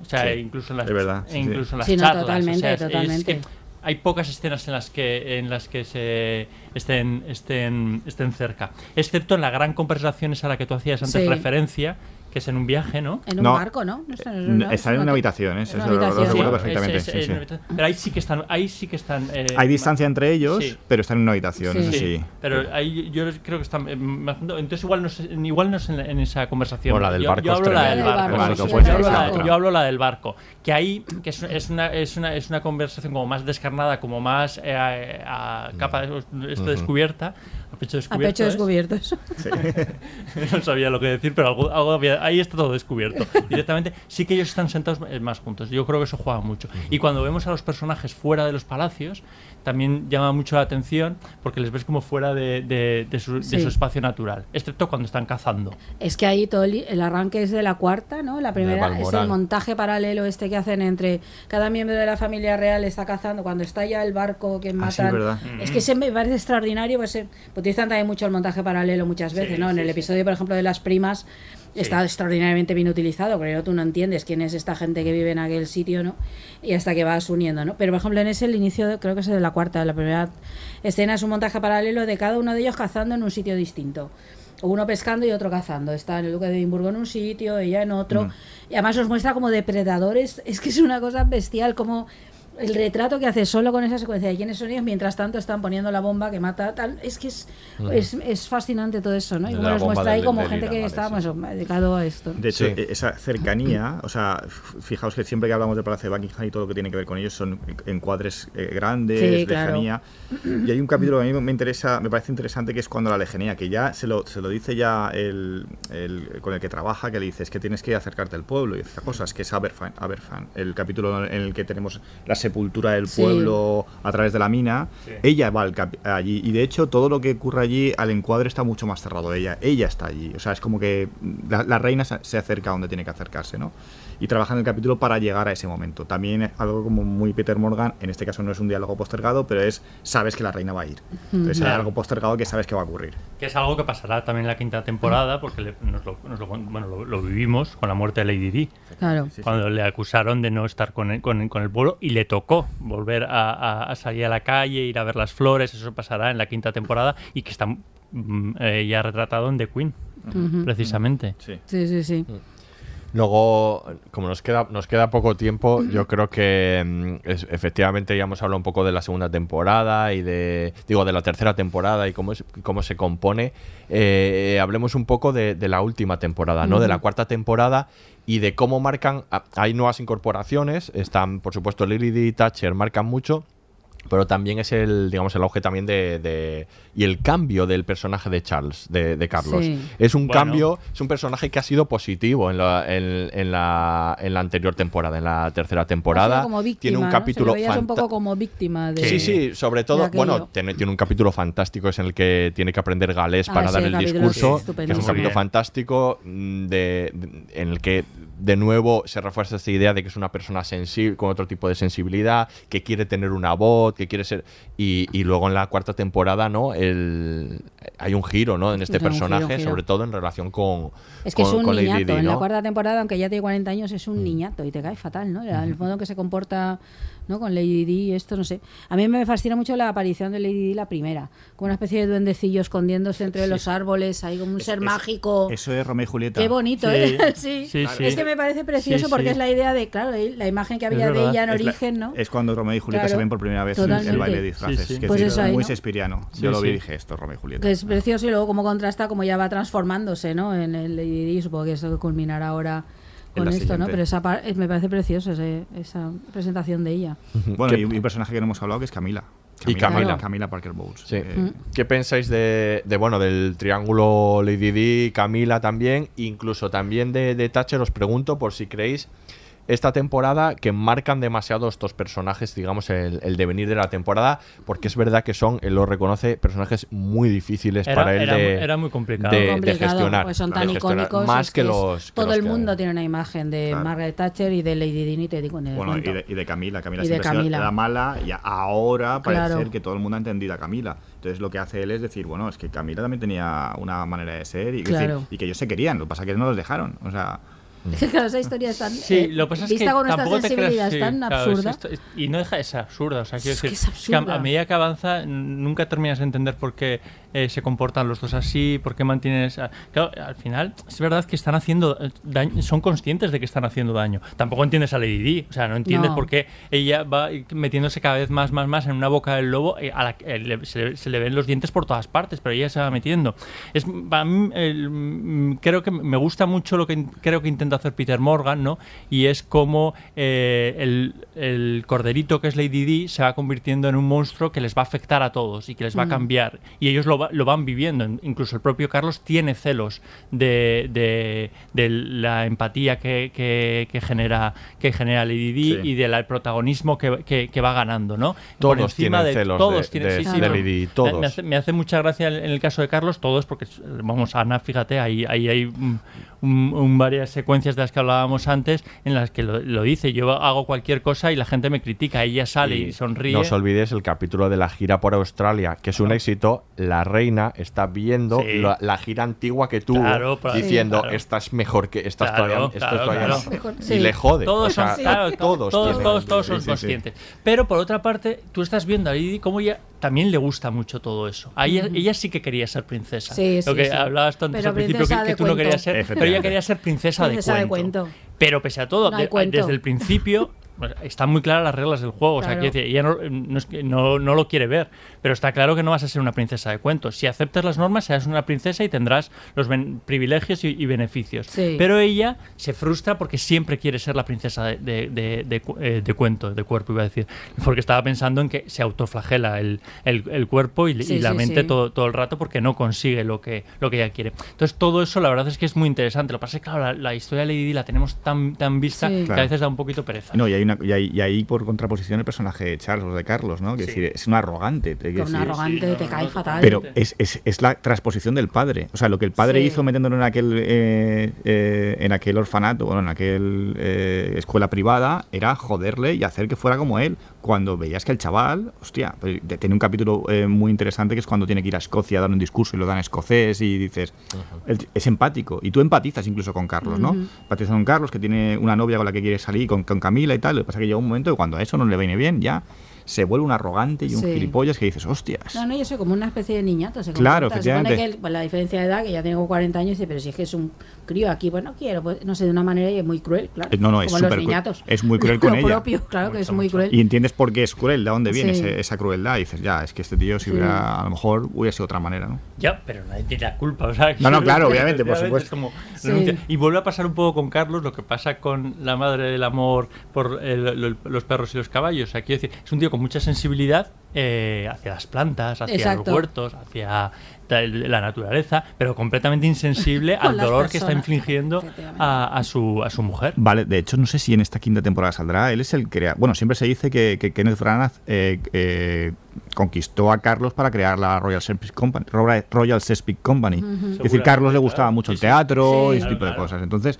O sea, Sí, incluso en las, es verdad, sí, incluso en las Sí, no, charlas. totalmente, o sea, es- es totalmente. que hay pocas escenas en las que en las que se estén estén estén cerca, excepto en la gran conversación esa a la que tú hacías antes Sí. referencia, que es en un viaje, ¿no? En un No. barco, ¿no? No está- Eh, no, Está en no, una habitación, ¿eh? Es eso una lo- recuerdo Sí, perfectamente. es- es- sí, sí. Pero ahí sí que están. Ahí sí que están eh, Hay distancia entre ellos, Sí. pero están en una habitación, Sí. eso Sí, sí. pero ahí yo creo que están. eh, Entonces, igual no, igual no es en, en esa conversación. O la del yo, barco yo hablo es la del barco. Barco, sí, sí, yo, hablo la, yo hablo la del barco. Que ahí que es, es una, es, una, es una conversación como más descarnada, como más eh, a, a capa esto descubierta, a pecho A descubierto. pecho ¿es? descubierto eso. no sabía lo que decir, pero algo, algo había- ahí está todo descubierto. Directamente, sí que ellos están sentados eh, más juntos. Yo creo que eso juega mucho. Y cuando vemos a los personajes fuera de los palacios, también llama mucho la atención porque les ves como fuera de, de- de su, de Sí. su espacio natural, excepto cuando están cazando. Es que ahí todo el, el arranque es de la cuarta, ¿no? La primera es el montaje paralelo este que hacen entre cada miembro de la familia real está cazando cuando está ya el barco que Ah, sí, matan. verdad. es que se me parece extraordinario, pues, eh, utilizan también mucho el montaje paralelo muchas veces, Sí, ¿no? En el sí. episodio, por ejemplo, de las primas está extraordinariamente bien utilizado, pero tú no entiendes quién es esta gente que vive en aquel sitio, ¿no? Y hasta que vas uniendo, ¿no? Pero por ejemplo, en ese el inicio, de- creo que es de la cuarta, de la primera escena es un montaje paralelo de cada uno de ellos cazando en un sitio distinto. Uno pescando y otro cazando. Está el duque de Edimburgo en un sitio, ella en otro. Mm. Y además os muestra como depredadores. Es que es una cosa bestial, como el retrato que hace solo con esa secuencia de quiénes son ellos, mientras tanto están poniendo la bomba que mata tal. Es que es, es, es fascinante todo eso, ¿no? Y como nos muestra ahí como gente que está pues, eso, dedicado a esto. De hecho, Sí. esa cercanía, o sea, fijaos que siempre que hablamos del Palacio de Buckingham y todo lo que tiene que ver con ellos son encuadres eh, grandes, Sí, claro. lejanía. Y hay un capítulo que a mí me interesa, me parece interesante, que es cuando la lejanía, que ya se lo, se lo dice ya el, el- con el que trabaja, que le dice, es que tienes que acercarte al pueblo y esas cosas, que es Aberfan, Aberfan, el capítulo en el que tenemos la sepultura del Sí. pueblo a través de la mina. Ella va al cap- allí y de hecho todo lo que ocurre allí al encuadre está mucho más cerrado de ella. Ella está allí, o sea, es como que la, la reina se se acerca a donde tiene que acercarse, ¿no? Y trabaja en el capítulo para llegar a ese momento. También algo como muy Peter Morgan, en este caso no es un diálogo postergado, pero es sabes que la reina va a ir. Entonces hay Claro. algo postergado que sabes que va a ocurrir. Que es algo que pasará también en la quinta temporada, porque le- nos, lo, nos lo- bueno, lo, lo vivimos con la muerte de Lady Di. Claro. Cuando le acusaron de no estar con el, con, el- con el pueblo y le tocó volver a, a- a salir a la calle, ir a ver las flores, eso pasará en la quinta temporada y que está mm, eh, ya retratado en The Queen, precisamente. Sí. Sí, sí, sí. Luego, como nos queda, nos queda poco tiempo, yo creo que mm, es- efectivamente ya hemos hablado un poco de la segunda temporada y de, digo, de la tercera temporada y cómo, es, cómo se compone. Eh, hablemos un poco de, de la última temporada, ¿no? De la cuarta temporada y de cómo marcan. Hay nuevas incorporaciones, están, por supuesto, Lily y Thatcher marcan mucho. Pero también es el, digamos, el auge también de, de- y el cambio del personaje de Charles, de, de Carlos. Sí. Es un Bueno. cambio, es un personaje que ha sido positivo en la, en, en la, en la anterior temporada, en la tercera temporada. como víctima, tiene un ¿no? capítulo Se lo veías un fanta- poco como víctima de... Sí, sí, sobre todo, bueno, tiene, tiene un capítulo fantástico, es en el que tiene que aprender galés Ah, para sí, dar el discurso, es que es un capítulo fantástico mm, de, de- en el que de nuevo se refuerza esta idea de que es una persona sensible, con otro tipo de sensibilidad, que quiere tener una voz, que quiere ser... Y, y luego en la cuarta temporada, ¿no? El, hay un giro, ¿no? En este personaje, giro. sobre todo en relación con... Es que con- es un niñato. En la cuarta temporada, aunque ya tiene 40 años, es un niñato y te cae fatal, ¿no? El modo que se comporta ¿no? con Lady Di, esto no sé. A mí me fascina mucho la aparición de Lady Di, la primera, como una especie de duendecillo escondiéndose entre Sí. los árboles, ahí como un ser mágico. Eso es Romeo y Julieta. Qué bonito, Sí. ¿eh? Sí. Sí, sí. Es que me parece precioso Sí, porque sí. es la idea de, claro, la imagen que había de ella en Es la- origen, ¿no? Es cuando Romeo y Julieta Claro. se ven por primera vez en el Totalmente. baile de disfraces. Sí, sí. que Pues es eso ahí, muy ¿no? shakespeariano. Yo lo vi y dije, esto es Romeo y Julieta. Que es precioso y luego como contrasta como ya va transformándose, ¿no? En el Lady Di, supongo que eso culminará ahora con esto, ¿no? Pero esa par- eh, me parece precioso ese- esa presentación de ella. Bueno, ¿Qué- y un personaje que no hemos hablado que es Camila. Y Camila. Camila Parker Bowles. Sí. Eh, ¿Qué pensáis de, de, bueno del triángulo Lady Di, Camila también, incluso también de, de Thatcher? Os pregunto por si creéis esta temporada que marcan demasiado estos personajes, digamos, el, el devenir de la temporada, porque es verdad que son, él lo reconoce, personajes muy difíciles Era- para él era- de, era muy complicado. de- de complicado, gestionar. pues son tan gestionar, icónicos. Más es que, es- los. que todo los el que- mundo tiene una imagen de Claro. Margaret Thatcher y de Lady Di, ni te digo Bueno, y de, y de Camila. Camila Y de siempre Camila. la mala y ahora parece Claro. ser que todo el mundo ha entendido a Camila. Entonces lo que hace él es decir, bueno, es que Camila también tenía una manera de ser y, decir, y que ellos se querían, lo que pasa es que no los dejaron. O sea, Es que claro, esa historia es tan. Sí, eh, lo que pasa es vista que con nuestra tampoco te creas, sí, es tan claro, es absurda. esto- es- y no deja de ser absurda. O sea, quiero Es que decir, es que a, absurda. a medida que avanza, nunca terminas de entender por qué eh, se comportan los dos así, por qué mantienen esa. Claro, al final, es verdad que están haciendo eh, daño, son conscientes de que están haciendo daño. Tampoco entiendes a Lady Di, o sea, no entiendes No. por qué ella va metiéndose cada vez más, más, más en una boca del lobo, eh, a la que eh, le- se, le- se le ven los dientes por todas partes, pero ella se va metiendo. Es, para mí, el- mm, creo que me gusta mucho lo que creo que intenta hacer Peter Morgan, ¿no? Y es como eh, el, el corderito que es Lady Di se va convirtiendo en un monstruo que les va a afectar a todos y que les va a Mm. cambiar. Y ellos lo, lo van viviendo. Incluso el propio Carlos tiene celos de, de- de la empatía que, que- que genera, que genera Lady Di Sí. y del protagonismo que, que- que va ganando, ¿no? Todos tienen celos todos de- tienen, de- sí. Lady Di, Me- todos. Me, hace, me hace mucha gracia en en el caso de Carlos, todos, porque, vamos, Ana, fíjate, ahí, ahí hay un- un- un varias secuencias de las que hablábamos antes en las que lo, lo dice. Yo hago cualquier cosa y la gente me critica. Ella sale y, sonríe. No os olvidéis el capítulo de la gira por Australia, que es un éxito. La reina está viendo Sí. la, la gira antigua que tuvo, Claro, diciendo, Sí, claro. esta es mejor que esta es Claro, todavía, esto es claro, todavía claro. no". Y le jode. Todos o sea, son, claro, todos, todos, todos, todos son sí, sí, sí. conscientes. Pero por otra parte, tú estás viendo a Lady como ella también le gusta mucho todo eso. A ella, ella sí que quería ser princesa. Sí, Lo sí, que sí. hablabas tú antes Pero al principio, que, que tú no cuento. querías ser, pero ella quería ser princesa, Princesa de, de cuento. cuento. Pero pese a todo, No hay de- cuento. desde el principio están muy claras las reglas del juego. O sea, Claro. quiero decir, ella no, no no, lo quiere ver, pero está claro que no vas a ser una princesa de cuentos. Si aceptas las normas, serás una princesa y tendrás los ben- privilegios y, y beneficios. Sí. Pero ella se frustra porque siempre quiere ser la princesa de, de, de- de eh, de cuento, de cuerpo, iba a decir. Porque estaba pensando en que se autoflagela el, el- el cuerpo y, Sí, y la sí, mente sí. todo, todo el rato porque no consigue lo que, lo que ella quiere. Entonces, todo eso, la verdad es que es muy interesante. Lo que pasa es que, claro, la, la historia de Lady Di la tenemos tan, tan vista Sí. que Claro. a veces da un poquito pereza. no, y hay, una, y, hay, y hay por contraposición el personaje de Charles o de Carlos, ¿no? Que Sí. es, decir, es un arrogante. te Con decir. arrogante, sí, no, te no, cae no, fatal. Pero es, es, es la transposición del padre. O sea, lo que el padre Sí. hizo metiéndolo en aquel eh, eh, en aquel orfanato, bueno, en aquel eh, escuela privada, era joderle y hacer que fuera como él. Cuando veías que el chaval, hostia, pues, tiene un capítulo eh, muy interesante que es cuando tiene que ir a Escocia a dar un discurso y lo dan escocés y dices, es empático. Y tú empatizas incluso con Carlos, ¿no? Ujú. Empatizas con Carlos, que tiene una novia con la que quiere salir, con, con Camila y tal. Lo que pasa es que llega un momento que cuando a eso no le viene bien, ya se vuelve un arrogante y un Sí. gilipollas que dices, hostias. No, no, yo soy como una especie de niñato. Se Claro, comporta. Se supone efectivamente. que él, pues, la diferencia de edad, que ya tengo 40 años, dice, pero si es que es un crío aquí, pues no quiero, pues no sé, de una manera y es muy cruel, claro. No, no, es como los niñatos. es muy cruel con Lo ella. propio, claro que es muy cruel. Y entiendes por qué es cruel, de dónde viene Sí. ese- esa crueldad. Y dices, ya, es que este tío, si Sí. hubiera, a lo mejor hubiera sido otra manera, ¿no? Ya, pero nadie tiene la culpa. O sea, No, no, claro, que- obviamente, por supuesto. es como Sí. renuncia. Y vuelve a pasar un poco con Carlos lo que pasa con la madre del amor por el- lo- los perros y los caballos. O sea, quiero decir, es un tío con mucha sensibilidad eh, hacia las plantas, hacia Exacto. los huertos, hacia la naturaleza, pero completamente insensible al dolor que está infligiendo a, a su, a su mujer. Vale, de hecho, no sé si en esta quinta temporada saldrá. Él es el crea. Bueno, siempre se dice que, que Kenneth Branagh eh, eh, conquistó a Carlos para crear la Royal Shakespeare Company. Royal Shakespeare Company. Es decir, Carlos le gustaba mucho el sí. teatro Sí. y ese Claro, tipo de claro. cosas. Entonces,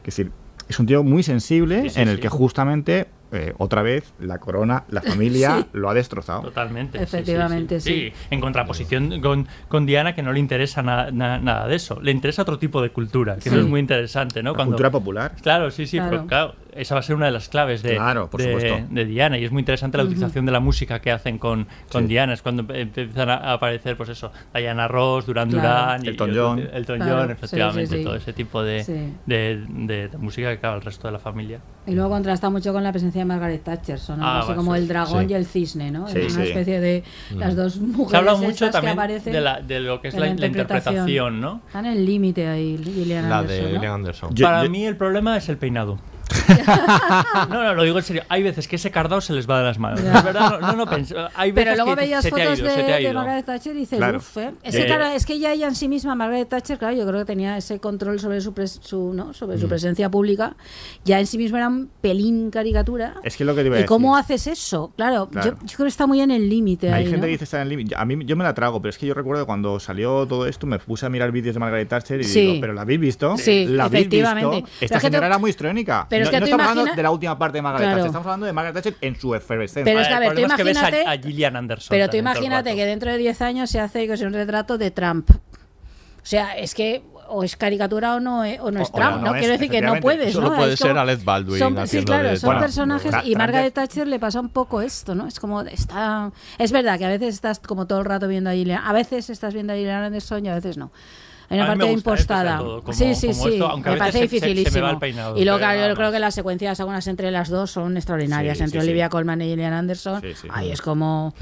es decir, es un tío muy sensible Sí, sí, en el sí. que justamente, eh, otra vez, la corona, la familia, Sí. lo ha destrozado. Totalmente. sí, sí, Efectivamente, sí. Sí, en contraposición con, con Diana, que no le interesa na- na- nada de eso. Le interesa otro tipo de cultura, que Sí. eso es muy interesante, ¿no? La cultura popular. Claro, sí, sí, Claro. pero claro, esa va a ser una de las claves de, Claro, por de- supuesto. de Diana y es muy interesante la utilización de la música que hacen con, con Sí. Diana, es cuando empiezan a aparecer, pues eso, Diana Ross, Duran Claro. Duran, y- Elton John. Elton Claro, John, sí, efectivamente, sí, sí. todo ese tipo de, Sí. de, de- de música que claro, el resto de la familia. Y luego contrasta mucho con la presencia de Margaret Thatcher, son algo Ah, así como el dragón Sí. y el cisne, ¿no? Sí, es una sí. especie de las dos mujeres Se habla mucho también aparecen de, la- de lo que es en la, la interpretación, ¿no? Están en el límite ahí, Gillian La Anderson, de ¿no? Anderson. Yo- Para yo- mí el problema es el peinado. no, no, lo digo en serio. Hay veces que ese cardao se les va de las manos. Es verdad, no, no, no Pero luego que veías se te ha fotos ido, de, se te ha de ido. Margaret Thatcher y dices, Claro. uff, ¿eh? Es, que, Eh, claro, es que ya ella en sí misma, Margaret Thatcher, claro, yo creo que tenía ese control sobre su, pres- su, ¿no? sobre Mm. su presencia pública. Ya en sí misma era un pelín caricatura. Es que lo que te iba a ¿Y decir. cómo haces eso? Claro, Claro. Yo, yo creo que está muy en el límite Hay ahí, gente ¿no? que dice está en el límite. A mí yo me la trago, pero es que yo recuerdo cuando salió todo esto, me puse a mirar vídeos de Margaret Thatcher y Sí. digo, ¿pero la habéis visto? Sí, ¿La habéis visto? Esta es que señora era muy histriónica. Pero es no que no tú estamos imagina- hablando de la última parte de Margaret Claro. Thatcher, estamos hablando de Margaret Thatcher en su efervescencia. Pero es que, a ver, tú es que ves imagínate- a, a Gillian Anderson. Pero tú imagínate que dentro de 10 años se hace un retrato de Trump. O sea, es que o es caricatura o no es, o no es O- o Trump, no ¿no? es, Quiero decir que no puedes, Solo ¿no? puede Es como- ser Alec Baldwin son- sí, claro, de son personajes y Margaret Thatcher le pasa un poco esto, ¿no? Es como está es verdad que a veces estás como todo el rato viendo a Gillian, a veces estás viendo a Gillian Anderson y a veces no. Hay una parte gusta, eh, impostada. todo, como- sí, sí, como sí. esto, aunque me parece se- se- se me va dificilísimo. el peinado, y luego yo creo que las secuencias algunas entre las dos son extraordinarias. Sí, entre sí, sí. Olivia Colman y Gillian Anderson. Sí, sí. Ahí es como.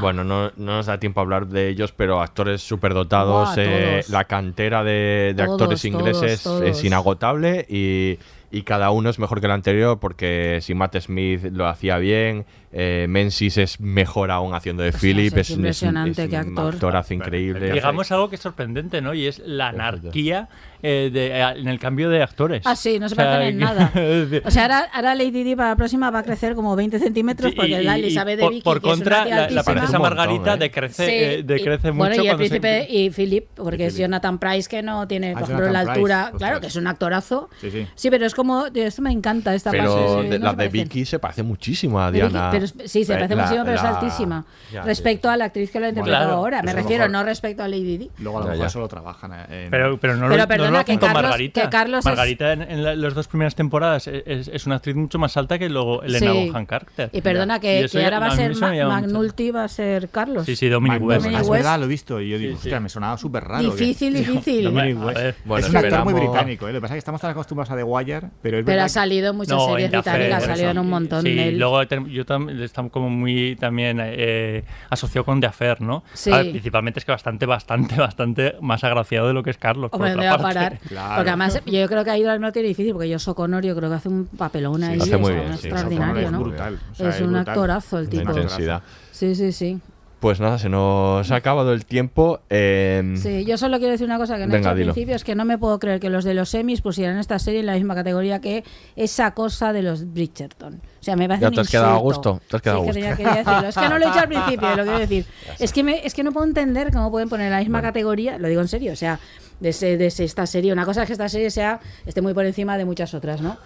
Bueno, no, no nos da tiempo a hablar de ellos, pero actores superdotados, Buah, eh, la cantera de, de Todos, actores todos, ingleses todos. es inagotable y, y cada uno es mejor que el anterior porque si Matt Smith lo hacía bien, eh, Menzies es mejor aún haciendo de Philip, es impresionante, es qué un actor. actorazo increíble. Llegamos a algo que es sorprendente, ¿no? Y es la anarquía eh, de- eh, en el cambio de actores. Ah, sí, no se O sea, parecen en nada. es O sea, ahora, ahora Lady Di para la próxima va a crecer como 20 centímetros Sí, porque y- la y- Elizabeth de por, Vicky, por que es una contra, tía la, la princesa montón, Margarita ¿eh? decrece, Sí, eh, decrece y, mucho. Bueno, y el se- príncipe y Philip, porque es Philip. Jonathan Price que no tiene, por ejemplo, la altura. Claro, que es un actorazo. Sí, sí. Sí, pero es como, esto me encanta esta Pero de- no la de. Vicky se parece muchísimo a Diana. Pero es- sí, se Eh, parece la- muchísimo, pero es la- altísima. Ya, respecto a la actriz que lo ha interpretado Claro, ahora. Me refiero, mejor- no respecto a Lady Di. Luego a lo mejor ya. eso lo trabajan en... Pero, pero no Pero lo, perdona, no lo que Carlos- Margarita. que Carlos es- Margarita en, en la- las dos primeras temporadas es, es una actriz mucho más alta que luego Elena Sí. Bonham Carter. Y perdona, Y que, eso que ya- ahora va a ser Ma-. McNulty, va a ser Carlos. Sí, sí, Dominic West. Dominic es West. verdad, lo he visto. Y yo digo, Sí, sí. hostia, me sonaba súper raro. Difícil, difícil. Ver. Bueno, es un actor muy británico, ¿eh? Lo que pasa es que estamos tan acostumbrados a The Wire, pero es Pero ha salido muchas series británicas, ha salido en un montón. Sí, él. luego yo también estamos como muy también eh, asociado con The Affair, ¿no? Sí. Ver, principalmente es que bastante, bastante, bastante más agraciado de lo que es Carlos. por Hombre, otra ¿dónde va a parte. parar? Claro. Porque además yo creo que ahí lo tiene difícil porque yo Soconor yo creo que hace un papelón ahí. hace muy está bien, sí, extraordinario, es ¿no? brutal. o sea, es un brutal. actorazo el La tipo. intensidad. Sí, sí, sí. Pues nada, se nos ha acabado el tiempo. eh, Sí, yo solo quiero decir una cosa que no he hecho al principio, es que no me puedo creer que los de los semis pusieran esta serie en la misma categoría que esa cosa de los Bridgerton. O sea, me parece Ya te has quedado a gusto, te has quedado Sí, a que gusto. tenía- quería decirlo. Es que no lo he dicho al principio, lo quiero decir. Es que, me, es que no puedo entender cómo pueden poner en la misma categoría, lo digo en serio, o sea, de, ese- de ese- esta serie. Una cosa es que esta serie sea esté muy por encima de muchas otras, ¿no?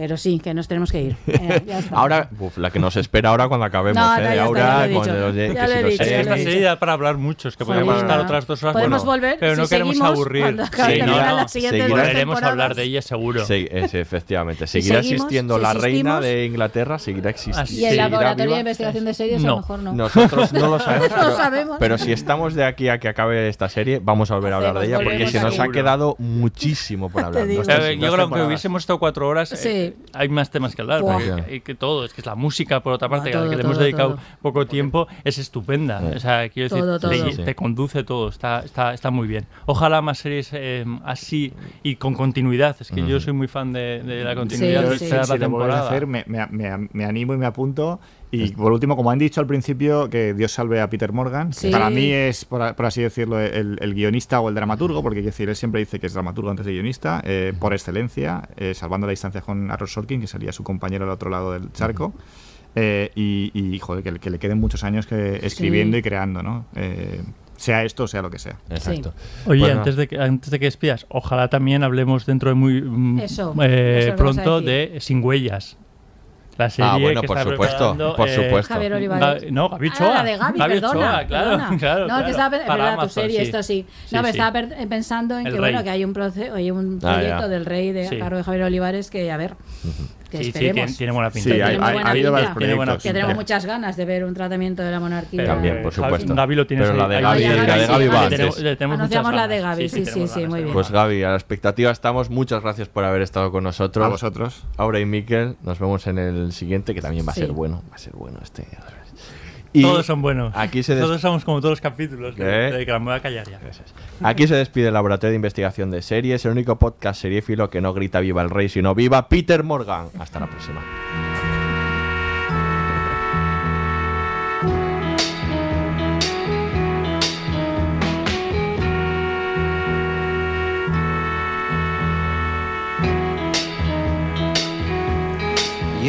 Pero sí, que nos tenemos que ir. Eh, ya está. Ahora, uf, la que nos espera ahora cuando acabemos, No, ¿eh? no, De ya está, Aura, ya lo he con dicho. los de- Ya que lo si he los dicho, ya series. lo he Esta dicho. serie da para hablar muchos, que podemos estar otras dos horas. Podemos Bueno, volver, pero no si queremos aburrir. Sí, no, Volveremos a hablar de ella seguro. Sí, es, efectivamente. Seguirá seguimos, existiendo si la reina de Inglaterra, seguirá existiendo. Y el laboratorio viva. de investigación de series, a No. lo mejor no. Nosotros no lo sabemos, pero, sabemos. pero si estamos de aquí a que acabe esta serie, vamos a volver a hablar de ella porque se nos ha quedado muchísimo por hablar. yo creo que hubiésemos estado cuatro horas, eh, Hay más temas que hablar. Hay que todo, es que es la música, por otra parte, todo, a la que le hemos todo, dedicado todo. poco tiempo, es estupenda. O sea, quiero decir, Todo, todo. te, conduce todo, está, está, está muy bien. Ojalá más series eh, así y con continuidad. Es que yo soy muy fan de, de la continuidad Sí, de sí. esta si lo vuelven a temporada. hacer, me- me- me animo y me apunto. Y por último, como han dicho al principio, que Dios salve a Peter Morgan. Sí. Para mí es, por, por así decirlo, el, el guionista o el dramaturgo, porque quiero decir, él siempre dice que es dramaturgo antes de guionista, eh, por excelencia, eh, salvando la distancia con Aaron Sorkin, que sería su compañero al otro lado del charco. Eh, y, y, joder, que, que le queden muchos años que, escribiendo Sí. y creando, ¿no? Eh, sea esto o sea lo que sea. Exacto. Oye, antes, de que, antes de que despidas, ojalá también hablemos dentro de muy mm, Eso, eh, eso pronto de Sin Huellas. La serie Ah, bueno, que por está supuesto, por eh, supuesto. Javier Olivares. No, Gaby Ah, Ochoa. la de Gaby, Gaby perdona, Ochoa, claro, perdona. claro, No, claro. que estaba, es Para verdad, tu Amazon, serie, sí. esto sí. Sí, No, me sí. estaba per- pensando en El que, Rey. bueno, que hay un, proce- hay un Ah, proyecto ya. del rey de, Sí. cargo de Javier Olivares que, a ver, que Sí, sí, esperemos. tiene, tiene buena pinta. Sí, Tiene hay- buena ha habido varios Tiene proyectos. que tenemos muchas ganas de ver un tratamiento de la monarquía. También, por supuesto. Gaby lo tienes Pero la de Gaby, la de Gaby va Anunciamos la de. Gaby, sí, sí, sí, muy bien. Pues Gaby, a la expectativa estamos. Muchas gracias por haber estado con nosotros. A vosotros. Aura y Miquel, nos vemos en el siguiente, que también va a Sí. ser bueno. Va a ser bueno este. Y Todos son buenos. Aquí se Todos somos como todos los capítulos. ¿Qué? De, que la me voy a callar ya. Aquí se despide el Laboratorio de Investigación de Series, el único podcast seriéfilo que no grita viva el rey, sino viva Peter Morgan. Hasta la próxima.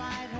outside